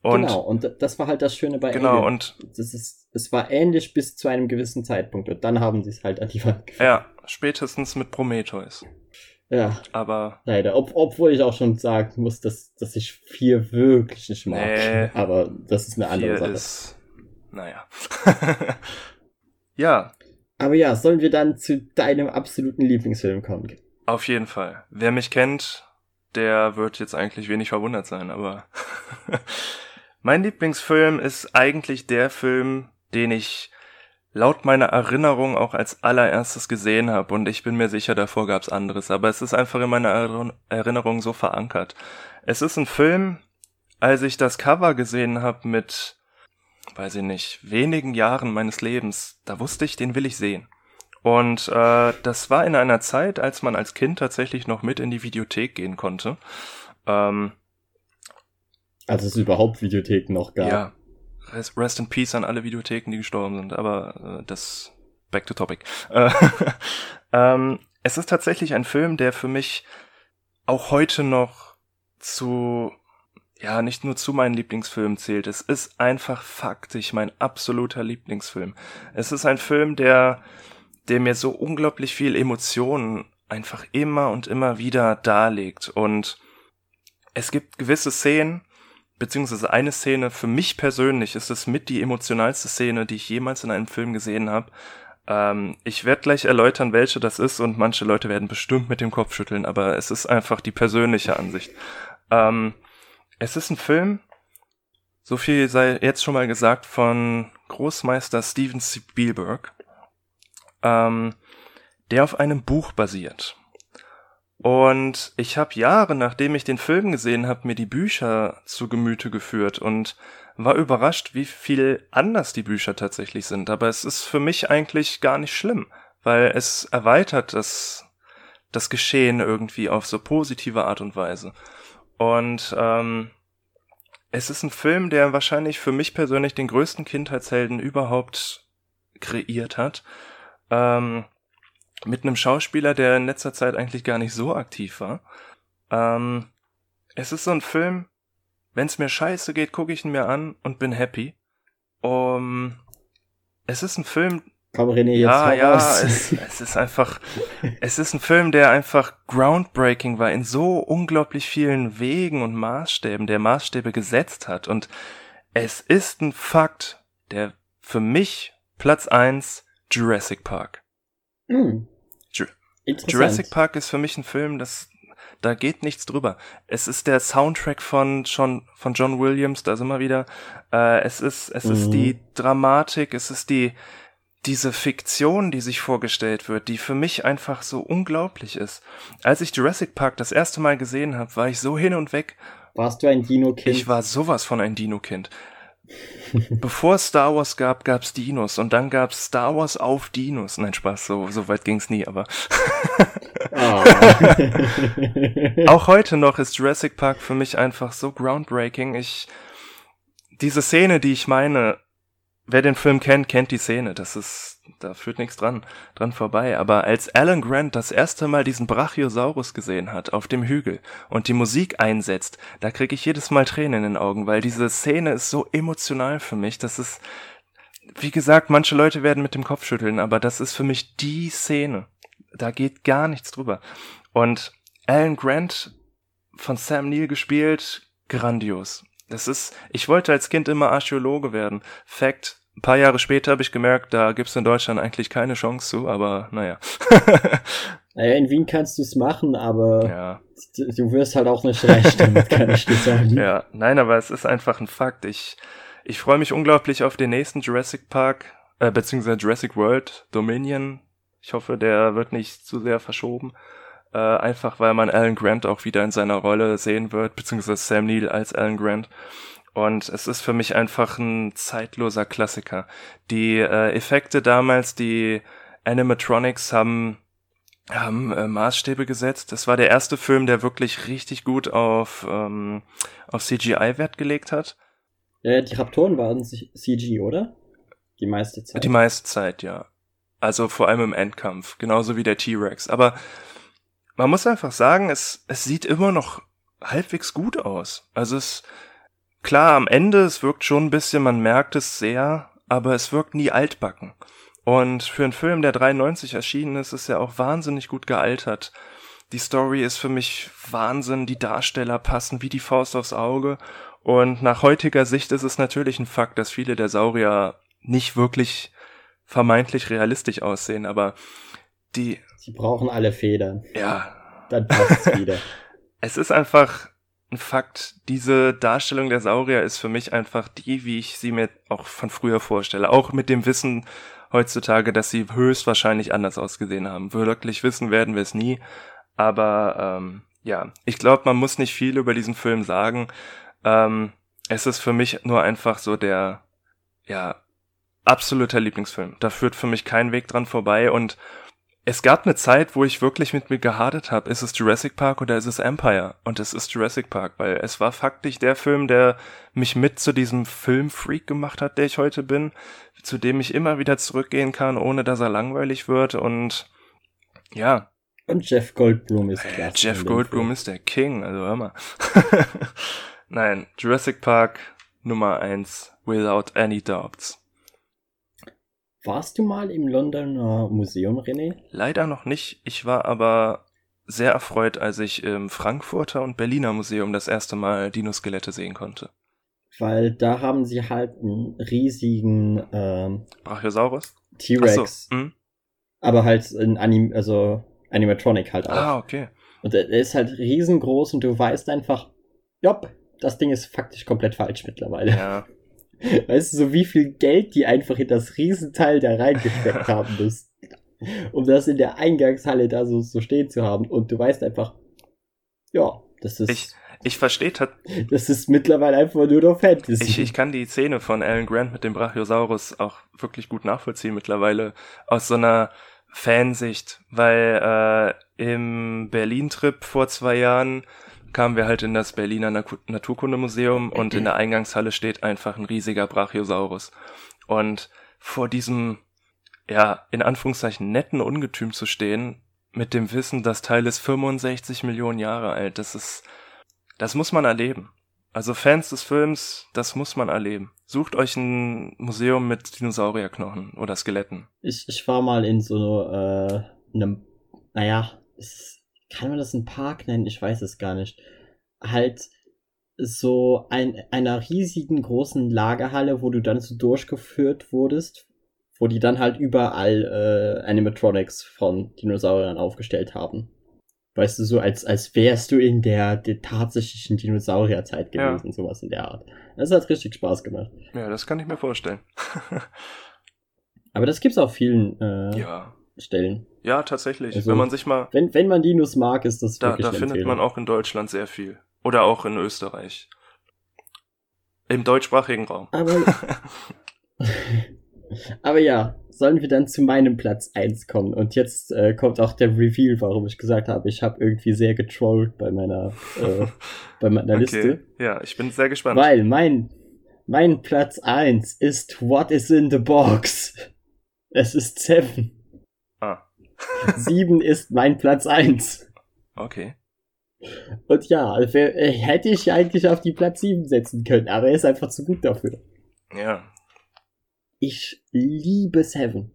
[SPEAKER 1] Und genau, und das war halt das Schöne bei
[SPEAKER 2] Genau, Alien. und
[SPEAKER 1] das ist, es war ähnlich bis zu einem gewissen Zeitpunkt und dann haben sie es halt an die Wand
[SPEAKER 2] geführt. Ja, spätestens mit Prometheus.
[SPEAKER 1] Ja.
[SPEAKER 2] Aber.
[SPEAKER 1] Leider. Ob, obwohl ich auch schon sagen muss, dass, dass ich vier wirklich nicht mag. Nee, aber das ist eine andere Sache. Ist,
[SPEAKER 2] naja. (laughs) ja.
[SPEAKER 1] Aber ja, sollen wir dann zu deinem absoluten Lieblingsfilm kommen?
[SPEAKER 2] Auf jeden Fall. Wer mich kennt, der wird jetzt eigentlich wenig verwundert sein, aber (laughs) mein Lieblingsfilm ist eigentlich der Film, den ich laut meiner Erinnerung auch als allererstes gesehen habe und ich bin mir sicher, davor gab's anderes, aber es ist einfach in meiner Erinnerung so verankert. Es ist ein Film, als ich das Cover gesehen habe mit, weiß ich nicht, wenigen Jahren meines Lebens, da wusste ich, den will ich sehen. Und äh, das war in einer Zeit, als man als Kind tatsächlich noch mit in die Videothek gehen konnte. Ähm,
[SPEAKER 1] als es überhaupt Videotheken noch gab.
[SPEAKER 2] Ja, Rest in Peace an alle Videotheken, die gestorben sind, aber äh, das back to topic. Äh, (laughs) ähm, es ist tatsächlich ein Film, der für mich auch heute noch zu, ja, nicht nur zu meinen Lieblingsfilmen zählt. Es ist einfach faktisch mein absoluter Lieblingsfilm. Es ist ein Film, der, der mir so unglaublich viel Emotionen einfach immer und immer wieder darlegt und es gibt gewisse Szenen, beziehungsweise eine Szene, für mich persönlich ist es mit die emotionalste Szene, die ich jemals in einem Film gesehen habe. Ähm, ich werde gleich erläutern, welche das ist und manche Leute werden bestimmt mit dem Kopf schütteln, aber es ist einfach die persönliche Ansicht. Ähm, es ist ein Film, so viel sei jetzt schon mal gesagt, von Großmeister Steven Spielberg, ähm, der auf einem Buch basiert. Und ich habe Jahre, nachdem ich den Film gesehen habe, mir die Bücher zu Gemüte geführt und war überrascht, wie viel anders die Bücher tatsächlich sind. Aber es ist für mich eigentlich gar nicht schlimm, weil es erweitert das, das Geschehen irgendwie auf so positive Art und Weise. Und ähm, es ist ein Film, der wahrscheinlich für mich persönlich den größten Kindheitshelden überhaupt kreiert hat. Ähm, mit einem Schauspieler, der in letzter Zeit eigentlich gar nicht so aktiv war. Ähm, es ist so ein Film, wenn es mir scheiße geht, gucke ich ihn mir an und bin happy. Um, es ist ein Film.
[SPEAKER 1] Komm, René, jetzt
[SPEAKER 2] ja, ja, es, es ist einfach, (laughs) es ist ein Film, der einfach groundbreaking war in so unglaublich vielen Wegen und Maßstäben, der Maßstäbe gesetzt hat. Und es ist ein Fakt, der für mich Platz eins Jurassic Park.
[SPEAKER 1] Hm.
[SPEAKER 2] Jurassic Park ist für mich ein Film, das da geht nichts drüber. Es ist der Soundtrack von John von John Williams, da sind wir wieder. Äh, es ist es mhm. ist die Dramatik, es ist die diese Fiktion, die sich vorgestellt wird, die für mich einfach so unglaublich ist. Als ich Jurassic Park das erste Mal gesehen habe, war ich so hin und weg.
[SPEAKER 1] Warst du ein Dino-Kind?
[SPEAKER 2] Ich war sowas von ein Dino-Kind. Bevor es Star Wars gab, gab's Dinos und dann gab's Star Wars auf Dinos. Nein, Spaß, so, so weit ging's nie, aber. oh. (laughs) Auch heute noch ist Jurassic Park für mich einfach so groundbreaking. Ich, diese Szene, die ich meine, wer den Film kennt, kennt die Szene. Das ist, da führt nichts dran, dran vorbei. Aber als Alan Grant das erste Mal diesen Brachiosaurus gesehen hat auf dem Hügel und die Musik einsetzt, da kriege ich jedes Mal Tränen in den Augen, weil diese Szene ist so emotional für mich. Das ist, wie gesagt, manche Leute werden mit dem Kopf schütteln, aber das ist für mich die Szene. Da geht gar nichts drüber. Und Alan Grant von Sam Neill gespielt, grandios. Das ist, ich wollte als Kind immer Archäologe werden. Fact, ein paar Jahre später habe ich gemerkt, da gibt's in Deutschland eigentlich keine Chance zu, aber naja. (laughs)
[SPEAKER 1] naja, in Wien kannst du es machen, aber ja. du wirst halt auch nicht recht damit, kann ich dir sagen.
[SPEAKER 2] Ja, nein, aber es ist einfach ein Fakt. Ich, ich freue mich unglaublich auf den nächsten Jurassic Park, äh, beziehungsweise Jurassic World Dominion. Ich hoffe, der wird nicht zu sehr verschoben äh, einfach weil man Alan Grant auch wieder in seiner Rolle sehen wird, beziehungsweise Sam Neill als Alan Grant. Und es ist für mich einfach ein zeitloser Klassiker. Die äh, Effekte damals, die Animatronics haben haben äh, Maßstäbe gesetzt. Das war der erste Film, der wirklich richtig gut auf, ähm, auf CGI Wert gelegt hat.
[SPEAKER 1] Ja, die Raptoren waren CG, oder? Die meiste Zeit.
[SPEAKER 2] Die meiste Zeit, ja. Also vor allem im Endkampf, genauso wie der T-Rex. Aber man muss einfach sagen, es, es sieht immer noch halbwegs gut aus. Also es, klar, am Ende, es wirkt schon ein bisschen, man merkt es sehr, aber es wirkt nie altbacken. Und für einen Film, der 93 erschienen ist, ist er auch wahnsinnig gut gealtert. Die Story ist für mich Wahnsinn, die Darsteller passen wie die Faust aufs Auge. Und nach heutiger Sicht ist es natürlich ein Fakt, dass viele der Saurier nicht wirklich vermeintlich realistisch aussehen, aber die
[SPEAKER 1] Sie brauchen alle Federn.
[SPEAKER 2] Ja.
[SPEAKER 1] Dann passt's wieder. (laughs)
[SPEAKER 2] Es ist einfach ein Fakt. Diese Darstellung der Saurier ist für mich einfach die, wie ich sie mir auch von früher vorstelle. Auch mit dem Wissen heutzutage, dass sie höchstwahrscheinlich anders ausgesehen haben. Wirklich wissen werden wir es nie. Aber ähm, ja, ich glaube, man muss nicht viel über diesen Film sagen. Ähm, es ist für mich nur einfach so der, ja, absoluter Lieblingsfilm. Da führt für mich kein Weg dran vorbei und es gab eine Zeit, wo ich wirklich mit mir gehadet habe, ist es Jurassic Park oder ist es Empire? Und es ist Jurassic Park, weil es war faktisch der Film, der mich mit zu diesem Filmfreak gemacht hat, der ich heute bin, zu dem ich immer wieder zurückgehen kann, ohne dass er langweilig wird und ja.
[SPEAKER 1] Und Jeff Goldblum ist klasse.
[SPEAKER 2] Jeff Goldblum ist der King, also hör mal. (laughs) Nein, Jurassic Park Nummer eins, without any doubts.
[SPEAKER 1] Warst du mal im Londoner Museum, René?
[SPEAKER 2] Leider noch nicht. Ich war aber sehr erfreut, als ich im Frankfurter und Berliner Museum das erste Mal Dinoskelette sehen konnte.
[SPEAKER 1] Weil da haben sie halt einen riesigen ähm,
[SPEAKER 2] Brachiosaurus?
[SPEAKER 1] T-Rex. So, hm? aber halt in Anim also Animatronic halt auch.
[SPEAKER 2] Ah, okay.
[SPEAKER 1] Und er ist halt riesengroß und du weißt einfach, jopp, das Ding ist faktisch komplett falsch mittlerweile.
[SPEAKER 2] Ja. (laughs)
[SPEAKER 1] Weißt du, so wie viel Geld die einfach in das Riesenteil da reingesteckt (laughs) haben müssen, um das in der Eingangshalle da so, so stehen zu haben. Und du weißt einfach, ja, das ist.
[SPEAKER 2] Ich, ich verstehe
[SPEAKER 1] Das ist mittlerweile einfach nur noch Fantasy.
[SPEAKER 2] Ich, ich kann die Szene von Alan Grant mit dem Brachiosaurus auch wirklich gut nachvollziehen mittlerweile aus so einer Fansicht, weil äh, im Berlin-Trip vor zwei Jahren kamen wir halt in das Berliner Naturkundemuseum (clears throat) und in der Eingangshalle steht einfach ein riesiger Brachiosaurus. Und vor diesem, ja, in Anführungszeichen netten Ungetüm zu stehen, mit dem Wissen, das Teil ist 65 Millionen Jahre alt, das ist, das muss man erleben. Also Fans des Films, das muss man erleben. Sucht euch ein Museum mit Dinosaurierknochen oder Skeletten.
[SPEAKER 1] Ich, ich war mal in so äh, einem, naja, es kann man das ein Park nennen? Ich weiß es gar nicht. Halt so ein, einer riesigen großen Lagerhalle, wo du dann so durchgeführt wurdest, wo die dann halt überall äh, Animatronics von Dinosauriern aufgestellt haben. Weißt du, so als, als wärst du in der, der tatsächlichen Dinosaurierzeit gewesen, ja. sowas in der Art. Das hat richtig Spaß gemacht.
[SPEAKER 2] Ja, das kann ich mir vorstellen. (laughs)
[SPEAKER 1] Aber das gibt's auf vielen äh,
[SPEAKER 2] Ja.
[SPEAKER 1] Stellen.
[SPEAKER 2] Ja, tatsächlich.
[SPEAKER 1] Also,
[SPEAKER 2] Wenn man sich mal,
[SPEAKER 1] Wenn, wenn man Dinos mag, ist das
[SPEAKER 2] da,
[SPEAKER 1] wirklich
[SPEAKER 2] da findet
[SPEAKER 1] Empfehlung.
[SPEAKER 2] man auch in Deutschland sehr viel. Oder auch in Österreich. Im deutschsprachigen Raum.
[SPEAKER 1] Aber, (laughs) aber ja, sollen wir dann zu meinem Platz 1 kommen. Und jetzt äh, kommt auch der Reveal, warum ich gesagt habe, ich habe irgendwie sehr getrollt bei meiner, äh, (laughs) bei meiner Liste.
[SPEAKER 2] Ja, ich bin sehr gespannt.
[SPEAKER 1] Weil mein, mein Platz 1 ist What is in the Box. Es ist Seven.
[SPEAKER 2] Ah. (laughs)
[SPEAKER 1] Sieben ist mein Platz 1.
[SPEAKER 2] Okay.
[SPEAKER 1] Und ja, äh, hätte ich eigentlich auf die Platz 7 setzen können, aber er ist einfach zu gut dafür.
[SPEAKER 2] Ja.
[SPEAKER 1] Ich liebe Seven.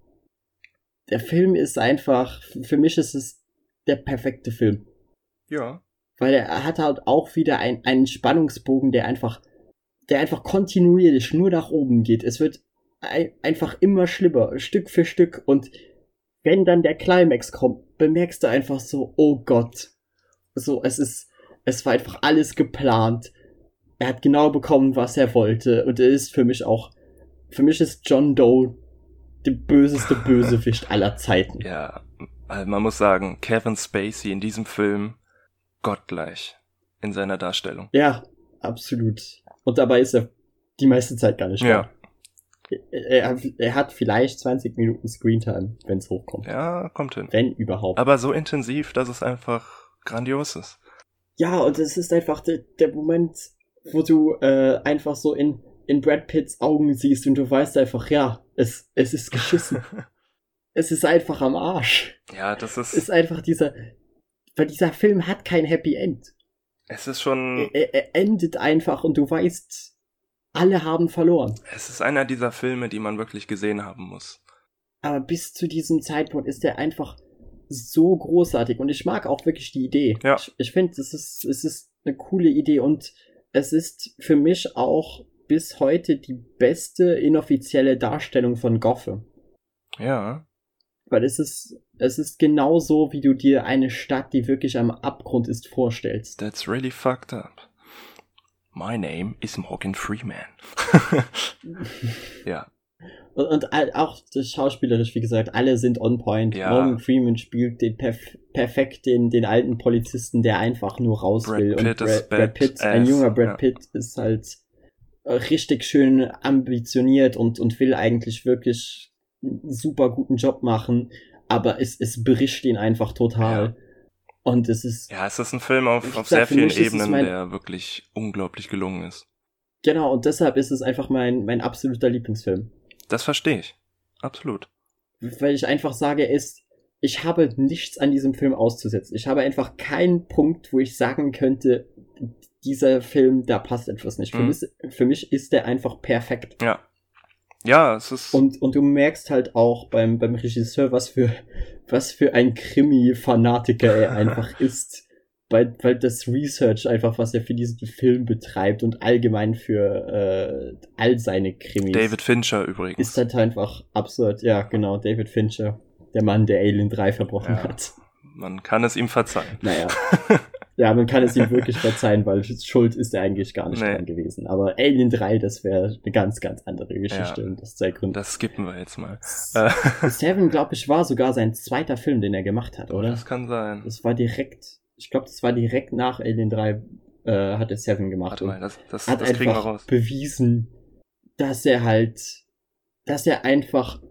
[SPEAKER 1] Der Film ist einfach, für mich ist es der perfekte Film.
[SPEAKER 2] Ja.
[SPEAKER 1] Weil er hat halt auch wieder ein, einen Spannungsbogen, der einfach, der einfach kontinuierlich nur nach oben geht. Es wird ein, einfach immer schlimmer, Stück für Stück. Und wenn dann der Climax kommt, bemerkst du einfach so, oh Gott. So, es ist, es war einfach alles geplant. Er hat genau bekommen, was er wollte. Und er ist für mich auch, für mich ist John Doe der böseste (laughs) Bösewicht aller Zeiten.
[SPEAKER 2] Ja. Also man muss sagen, Kevin Spacey in diesem Film gottgleich in seiner Darstellung.
[SPEAKER 1] Ja, absolut. Und dabei ist er die meiste Zeit gar nicht
[SPEAKER 2] Ja.
[SPEAKER 1] Er, er hat vielleicht 20 Minuten Screentime, wenn es hochkommt.
[SPEAKER 2] Ja, kommt hin.
[SPEAKER 1] Wenn überhaupt.
[SPEAKER 2] Aber so intensiv, dass es einfach grandios ist.
[SPEAKER 1] ja, und es ist einfach der, der Moment, wo du äh, einfach so in, in Brad Pitts Augen siehst und du weißt einfach, ja, es, es ist geschissen. (laughs) es ist einfach am Arsch.
[SPEAKER 2] Ja, das
[SPEAKER 1] Es
[SPEAKER 2] ist,
[SPEAKER 1] ist einfach dieser, weil dieser Film hat kein Happy End.
[SPEAKER 2] es ist schon,
[SPEAKER 1] er, er endet einfach und du weißt, alle haben verloren.
[SPEAKER 2] es ist einer dieser Filme, die man wirklich gesehen haben muss.
[SPEAKER 1] Aber bis zu diesem Zeitpunkt ist er einfach so großartig und ich mag auch wirklich die Idee.
[SPEAKER 2] Ja.
[SPEAKER 1] Ich, ich finde, es ist, es ist eine coole Idee und es ist für mich auch bis heute die beste inoffizielle Darstellung von Gotham.
[SPEAKER 2] Ja,
[SPEAKER 1] Weil es ist, es ist genauso, wie du dir eine Stadt, die wirklich am Abgrund ist, vorstellst.
[SPEAKER 2] that's really fucked up. My name is Morgan Freeman. (laughs) ja,
[SPEAKER 1] Und, und auch das schauspielerisch, wie gesagt, alle sind on point.
[SPEAKER 2] Ja.
[SPEAKER 1] Morgan Freeman spielt den perf perfekt den, den alten Polizisten, der einfach nur raus
[SPEAKER 2] Brad
[SPEAKER 1] will.
[SPEAKER 2] Pitt
[SPEAKER 1] und Brad, Brad Pitt, ein junger Brad
[SPEAKER 2] ja.
[SPEAKER 1] Pitt, ist halt richtig schön ambitioniert und, und will eigentlich wirklich einen super guten Job machen, aber es, es berischt ihn einfach total. Und es ist,
[SPEAKER 2] ja, es ist ein Film auf, auf sehr
[SPEAKER 1] für
[SPEAKER 2] vielen Ebenen,
[SPEAKER 1] mein-
[SPEAKER 2] der wirklich unglaublich gelungen ist.
[SPEAKER 1] genau, und deshalb ist es einfach mein, mein absoluter Lieblingsfilm.
[SPEAKER 2] Das verstehe ich. Absolut.
[SPEAKER 1] weil ich einfach sage, ist, ich habe nichts an diesem Film auszusetzen. Ich habe einfach keinen Punkt, wo ich sagen könnte, dieser Film, da passt etwas nicht. Für,
[SPEAKER 2] Mhm.
[SPEAKER 1] mich, für mich ist der einfach perfekt.
[SPEAKER 2] Ja. Ja, es ist.
[SPEAKER 1] Und, und du merkst halt auch beim, beim Regisseur, was für, was für ein Krimi-Fanatiker er einfach (laughs) ist. Weil, weil das Research einfach, was er für diesen Film betreibt und allgemein für äh, all seine Krimis.
[SPEAKER 2] David Fincher übrigens.
[SPEAKER 1] Ist halt einfach absurd. Ja, genau, David Fincher. Der Mann, der Alien 3 verbrochen
[SPEAKER 2] Ja.
[SPEAKER 1] hat.
[SPEAKER 2] Man kann es ihm verzeihen.
[SPEAKER 1] Naja. (laughs) ja, man kann es ihm wirklich verzeihen, weil schuld ist er eigentlich gar nicht
[SPEAKER 2] Nee.
[SPEAKER 1] dran gewesen. Aber Alien 3, das wäre eine ganz, ganz andere Geschichte.
[SPEAKER 2] Ja.
[SPEAKER 1] Und das zwei Gründe.
[SPEAKER 2] Das skippen wir jetzt mal.
[SPEAKER 1] Seven, glaube ich, war sogar sein zweiter Film, den er gemacht hat, oder?
[SPEAKER 2] das kann sein.
[SPEAKER 1] Das war direkt, ich glaube, das war direkt nach Alien 3, äh, hat er Seven gemacht.
[SPEAKER 2] Warte
[SPEAKER 1] Und
[SPEAKER 2] mal, das, das,
[SPEAKER 1] hat
[SPEAKER 2] das kriegen wir
[SPEAKER 1] einfach
[SPEAKER 2] raus.
[SPEAKER 1] bewiesen, dass er halt, dass er einfach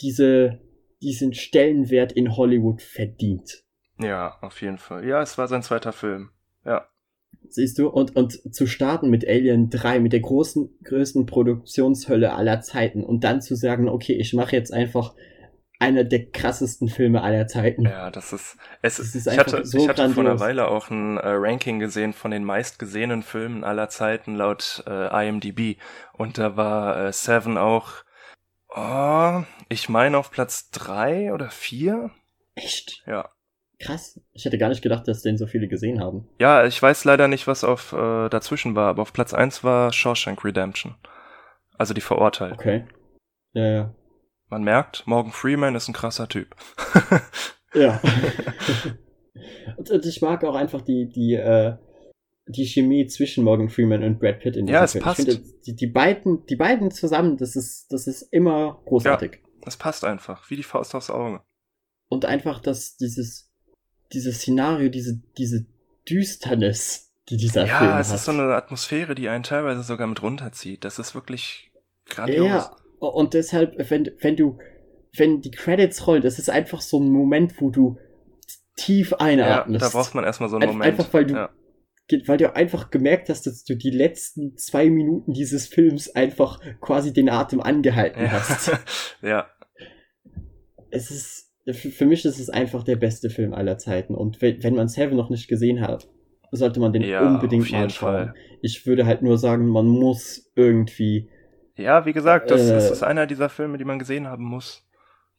[SPEAKER 1] diese, diesen Stellenwert in Hollywood verdient.
[SPEAKER 2] Ja, auf jeden Fall. Ja, es war sein zweiter Film. Ja.
[SPEAKER 1] Siehst du? Und, und zu starten mit Alien 3, mit der großen, größten Produktionshölle aller Zeiten und dann zu sagen, okay, ich mache jetzt einfach einer der krassesten Filme aller Zeiten.
[SPEAKER 2] Ja, das ist. Es,
[SPEAKER 1] Das ist
[SPEAKER 2] ich
[SPEAKER 1] einfach
[SPEAKER 2] hatte,
[SPEAKER 1] so
[SPEAKER 2] ich hatte vor einer. Weile auch ein äh, Ranking gesehen von den meistgesehenen Filmen aller Zeiten laut äh, IMDb. Und da war äh, Seven auch, oh, ich meine auf Platz drei oder vier.
[SPEAKER 1] Echt?
[SPEAKER 2] Ja.
[SPEAKER 1] Krass. Ich hätte gar nicht gedacht, dass den so viele gesehen haben.
[SPEAKER 2] Ja, ich weiß leider nicht, was auf äh, dazwischen war, aber auf Platz eins war Shawshank Redemption. Also die Verurteilten.
[SPEAKER 1] Okay. Ja, ja.
[SPEAKER 2] Man merkt, Morgan Freeman ist ein krasser Typ. (laughs)
[SPEAKER 1] Ja. und, ich mag auch einfach die, die, äh, die Chemie zwischen Morgan Freeman und Brad Pitt in diesem
[SPEAKER 2] Ja, es
[SPEAKER 1] Film.
[SPEAKER 2] passt.
[SPEAKER 1] Ich finde, die, die beiden, die beiden zusammen, das ist, das ist immer großartig.
[SPEAKER 2] Das passt einfach, wie die Faust aufs Auge.
[SPEAKER 1] Und einfach, dass dieses, dieses Szenario, diese, diese Düsternis, die dieser
[SPEAKER 2] ja,
[SPEAKER 1] Film hat.
[SPEAKER 2] Ja, es ist so eine Atmosphäre, die einen teilweise sogar mit runterzieht. Das ist wirklich grandios. Ja,
[SPEAKER 1] und deshalb, wenn, wenn du, wenn die Credits rollen, das ist einfach so ein Moment, wo du tief einatmest.
[SPEAKER 2] Ja, da braucht man erstmal so einen Moment.
[SPEAKER 1] Einfach weil du, ja. weil du einfach gemerkt hast, dass du die letzten zwei Minuten dieses Films einfach quasi den Atem angehalten
[SPEAKER 2] ja.
[SPEAKER 1] hast. (laughs)
[SPEAKER 2] ja.
[SPEAKER 1] Es ist, für mich ist es einfach der beste Film aller Zeiten. Und wenn, wenn man Seven noch nicht gesehen hat, sollte man den ja, unbedingt mal schauen. Fall. Ich würde halt nur sagen, man muss irgendwie.
[SPEAKER 2] Ja, wie gesagt, das, äh, das ist einer dieser Filme, die man gesehen haben muss.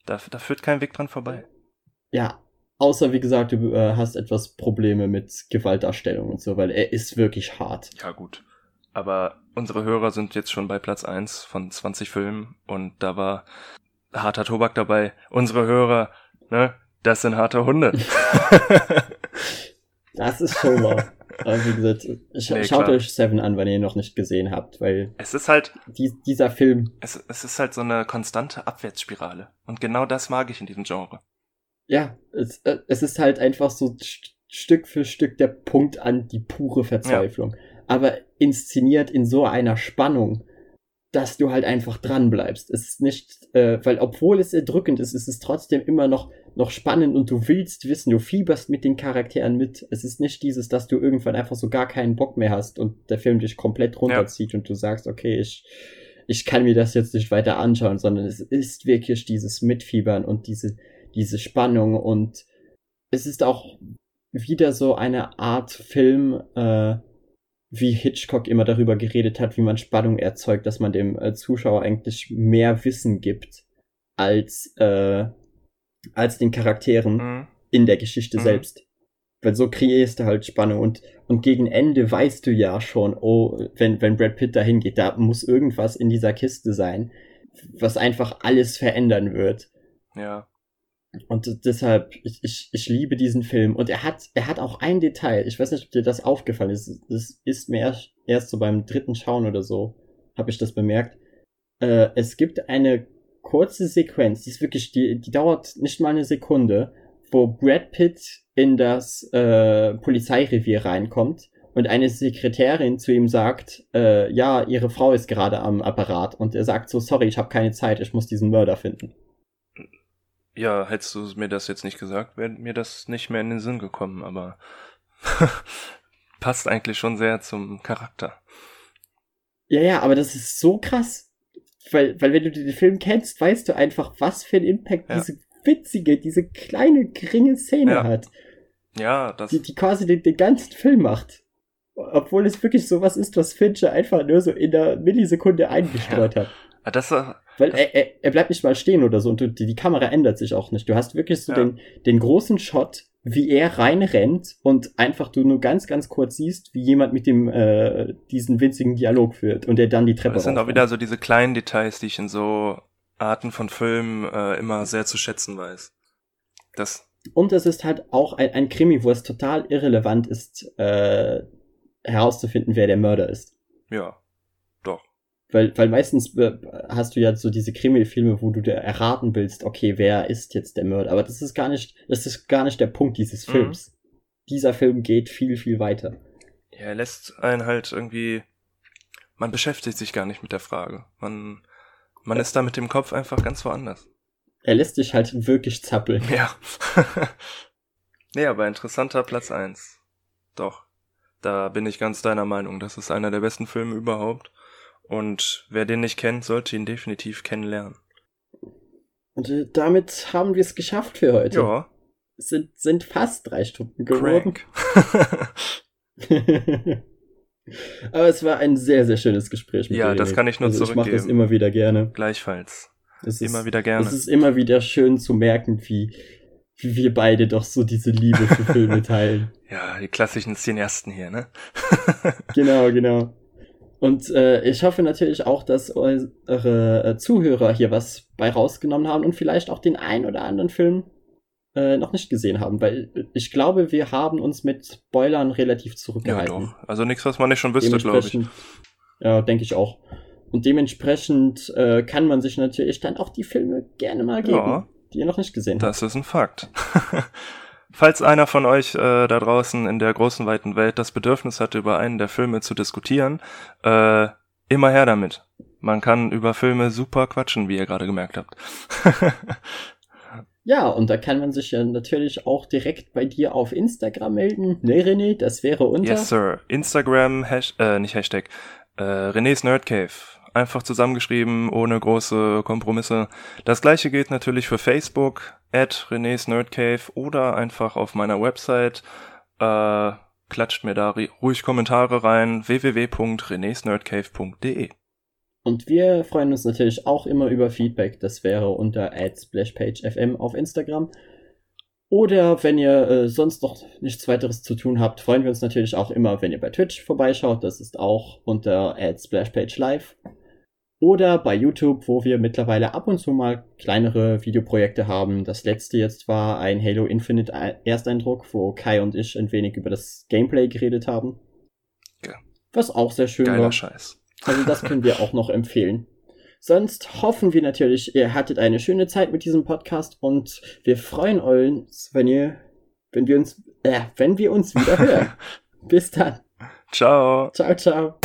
[SPEAKER 2] Da, da führt kein Weg dran vorbei.
[SPEAKER 1] Ja, außer wie gesagt, du äh, hast etwas Probleme mit Gewaltdarstellung und so, weil er ist wirklich hart.
[SPEAKER 2] Ja, gut. Aber unsere Hörer sind jetzt schon bei Platz 1 von 20 Filmen und da war harter Tobak dabei. Unsere Hörer, ne, das sind harte Hunde. (laughs)
[SPEAKER 1] das ist schon wahr. Aber wie gesagt, sch nee, schaut klar. euch Seven an, wenn ihr ihn noch nicht gesehen habt, weil
[SPEAKER 2] es ist halt
[SPEAKER 1] die, dieser Film.
[SPEAKER 2] Es, es ist halt so eine konstante Abwärtsspirale und genau das mag ich in diesem Genre.
[SPEAKER 1] Ja, es, äh, es ist halt einfach so st Stück für Stück der Punkt an die pure Verzweiflung, ja. aber inszeniert in so einer Spannung, dass du halt einfach dran bleibst. Es ist nicht, äh, weil obwohl es erdrückend ist, ist es trotzdem immer noch, noch spannend und du willst wissen, du fieberst mit den Charakteren mit. Es ist nicht dieses, dass du irgendwann einfach so gar keinen Bock mehr hast und der Film dich komplett runterzieht ja. und du sagst, okay, ich, ich kann mir das jetzt nicht weiter anschauen, sondern es ist wirklich dieses Mitfiebern und diese, diese Spannung und es ist auch wieder so eine Art Film, äh, wie Hitchcock immer darüber geredet hat, wie man Spannung erzeugt, dass man dem äh, Zuschauer eigentlich mehr Wissen gibt als, äh, als den Charakteren mhm. in der Geschichte mhm. selbst. Weil so kreierst du halt Spannung und, und gegen Ende weißt du ja schon, oh, wenn, wenn Brad Pitt da hingeht, da muss irgendwas in dieser Kiste sein, was einfach alles verändern wird.
[SPEAKER 2] Ja.
[SPEAKER 1] Und deshalb, ich, ich, ich liebe diesen Film. Und er hat, er hat auch ein Detail. Ich weiß nicht, ob dir das aufgefallen ist. Das ist mir erst, erst so beim dritten Schauen oder so, habe ich das bemerkt. Äh, es gibt eine kurze Sequenz, die ist wirklich, die, die dauert nicht mal eine Sekunde, wo Brad Pitt in das äh, Polizeirevier reinkommt und eine Sekretärin zu ihm sagt, äh, ja, ihre Frau ist gerade am Apparat und er sagt so, sorry, ich habe keine Zeit, ich muss diesen Mörder finden.
[SPEAKER 2] Ja, hättest du mir das jetzt nicht gesagt, wäre mir das nicht mehr in den Sinn gekommen, aber (laughs) passt eigentlich schon sehr zum Charakter.
[SPEAKER 1] Ja, ja, aber das ist so krass. Weil, weil wenn du den Film kennst, weißt du einfach, was für einen Impact ja. diese witzige, diese kleine, geringe Szene
[SPEAKER 2] ja.
[SPEAKER 1] hat.
[SPEAKER 2] Ja, das.
[SPEAKER 1] Die, die quasi den, den ganzen Film macht. Obwohl es wirklich sowas ist, was Fincher einfach nur so in der Millisekunde eingestreut ja. hat.
[SPEAKER 2] Ah, das,
[SPEAKER 1] weil er, er, er bleibt nicht mal stehen oder so und die, die Kamera ändert sich auch nicht. Du hast wirklich so ja. den, den großen Shot, wie er reinrennt und einfach du nur ganz, ganz kurz siehst, wie jemand mit dem äh, diesen winzigen Dialog führt und der dann die Treppe
[SPEAKER 2] Das sind auch wieder so diese kleinen Details, die ich in so Arten von Filmen äh, immer sehr zu schätzen weiß. Das
[SPEAKER 1] und es ist halt auch ein, ein Krimi, wo es total irrelevant ist, äh, herauszufinden, wer der Mörder ist.
[SPEAKER 2] Ja.
[SPEAKER 1] Weil, weil meistens hast du ja so diese Krimi-Filme, wo du dir erraten willst, okay, wer ist jetzt der Mörder? Aber das ist gar nicht, das ist gar nicht der Punkt dieses mhm. Films. Mhm. Dieser Film geht viel, viel weiter.
[SPEAKER 2] Ja, er lässt einen halt irgendwie, man beschäftigt sich gar nicht mit der Frage. Man, man ja. ist da mit dem Kopf einfach ganz woanders.
[SPEAKER 1] Er lässt dich halt wirklich zappeln.
[SPEAKER 2] Ja. (laughs) nee, aber interessanter Platz eins. Doch. Da bin ich ganz deiner Meinung. Das ist einer der besten Filme überhaupt. Und wer den nicht kennt, sollte ihn definitiv kennenlernen.
[SPEAKER 1] Und äh, damit haben wir es geschafft für heute.
[SPEAKER 2] Ja.
[SPEAKER 1] Es sind, sind fast drei Stunden geworden. (laughs) Aber es war ein sehr, sehr schönes Gespräch
[SPEAKER 2] mit ja, dir. Ja, das kann ich nur also zurückgeben.
[SPEAKER 1] Ich mache das immer wieder gerne.
[SPEAKER 2] Gleichfalls.
[SPEAKER 1] Es
[SPEAKER 2] immer ist, wieder gerne.
[SPEAKER 1] Es ist immer wieder schön zu merken, wie, wie wir beide doch so diese Liebe für Filme (laughs) teilen.
[SPEAKER 2] Ja, die klassischen Cineasten hier, ne?
[SPEAKER 1] genau, genau. Und äh, ich hoffe natürlich auch, dass eure äh, Zuhörer hier was bei rausgenommen haben und vielleicht auch den ein oder anderen Film äh, noch nicht gesehen haben, weil ich glaube, wir haben uns mit Spoilern relativ zurückgehalten. Ja,
[SPEAKER 2] doch. Also nichts, was man nicht schon wüsste, glaube ich.
[SPEAKER 1] Ja, denke ich auch. Und dementsprechend äh, kann man sich natürlich dann auch die Filme gerne mal geben, ja, die ihr noch nicht gesehen
[SPEAKER 2] habt. Das ist ein Fakt. (laughs) Falls einer von euch äh, da draußen in der großen weiten Welt das Bedürfnis hat, über einen der Filme zu diskutieren, äh, immer her damit. Man kann über Filme super quatschen, wie ihr gerade gemerkt habt. (laughs)
[SPEAKER 1] ja, und da kann man sich ja natürlich auch direkt bei dir auf Instagram melden. Ne, René, das wäre unter.
[SPEAKER 2] Yes, Sir. Instagram, Hash äh, nicht Hashtag, äh, René's Nerdcave. Einfach zusammengeschrieben, ohne große Kompromisse. Das gleiche gilt natürlich für Facebook, at René's Nerdcave oder einfach auf meiner Website. Äh, klatscht mir da ruhig Kommentare rein, www.renesnerdcave.de.
[SPEAKER 1] Und wir freuen uns natürlich auch immer über Feedback. Das wäre unter @splashpagefm auf Instagram. Oder wenn ihr äh, sonst noch nichts weiteres zu tun habt, freuen wir uns natürlich auch immer, wenn ihr bei Twitch vorbeischaut. Das ist auch unter @splashpagelive. Oder bei YouTube, wo wir mittlerweile ab und zu mal kleinere Videoprojekte haben. Das letzte jetzt war ein Halo Infinite Ersteindruck, wo Kai und ich ein wenig über das Gameplay geredet haben. Ja. Was auch sehr schön
[SPEAKER 2] Geiler
[SPEAKER 1] war.
[SPEAKER 2] Scheiß.
[SPEAKER 1] Also das können wir auch noch empfehlen. Sonst hoffen wir natürlich, ihr hattet eine schöne Zeit mit diesem Podcast und wir freuen uns, wenn ihr, wenn wir uns, äh, wenn wir uns wieder (laughs) hören. Bis dann.
[SPEAKER 2] Ciao.
[SPEAKER 1] Ciao, ciao.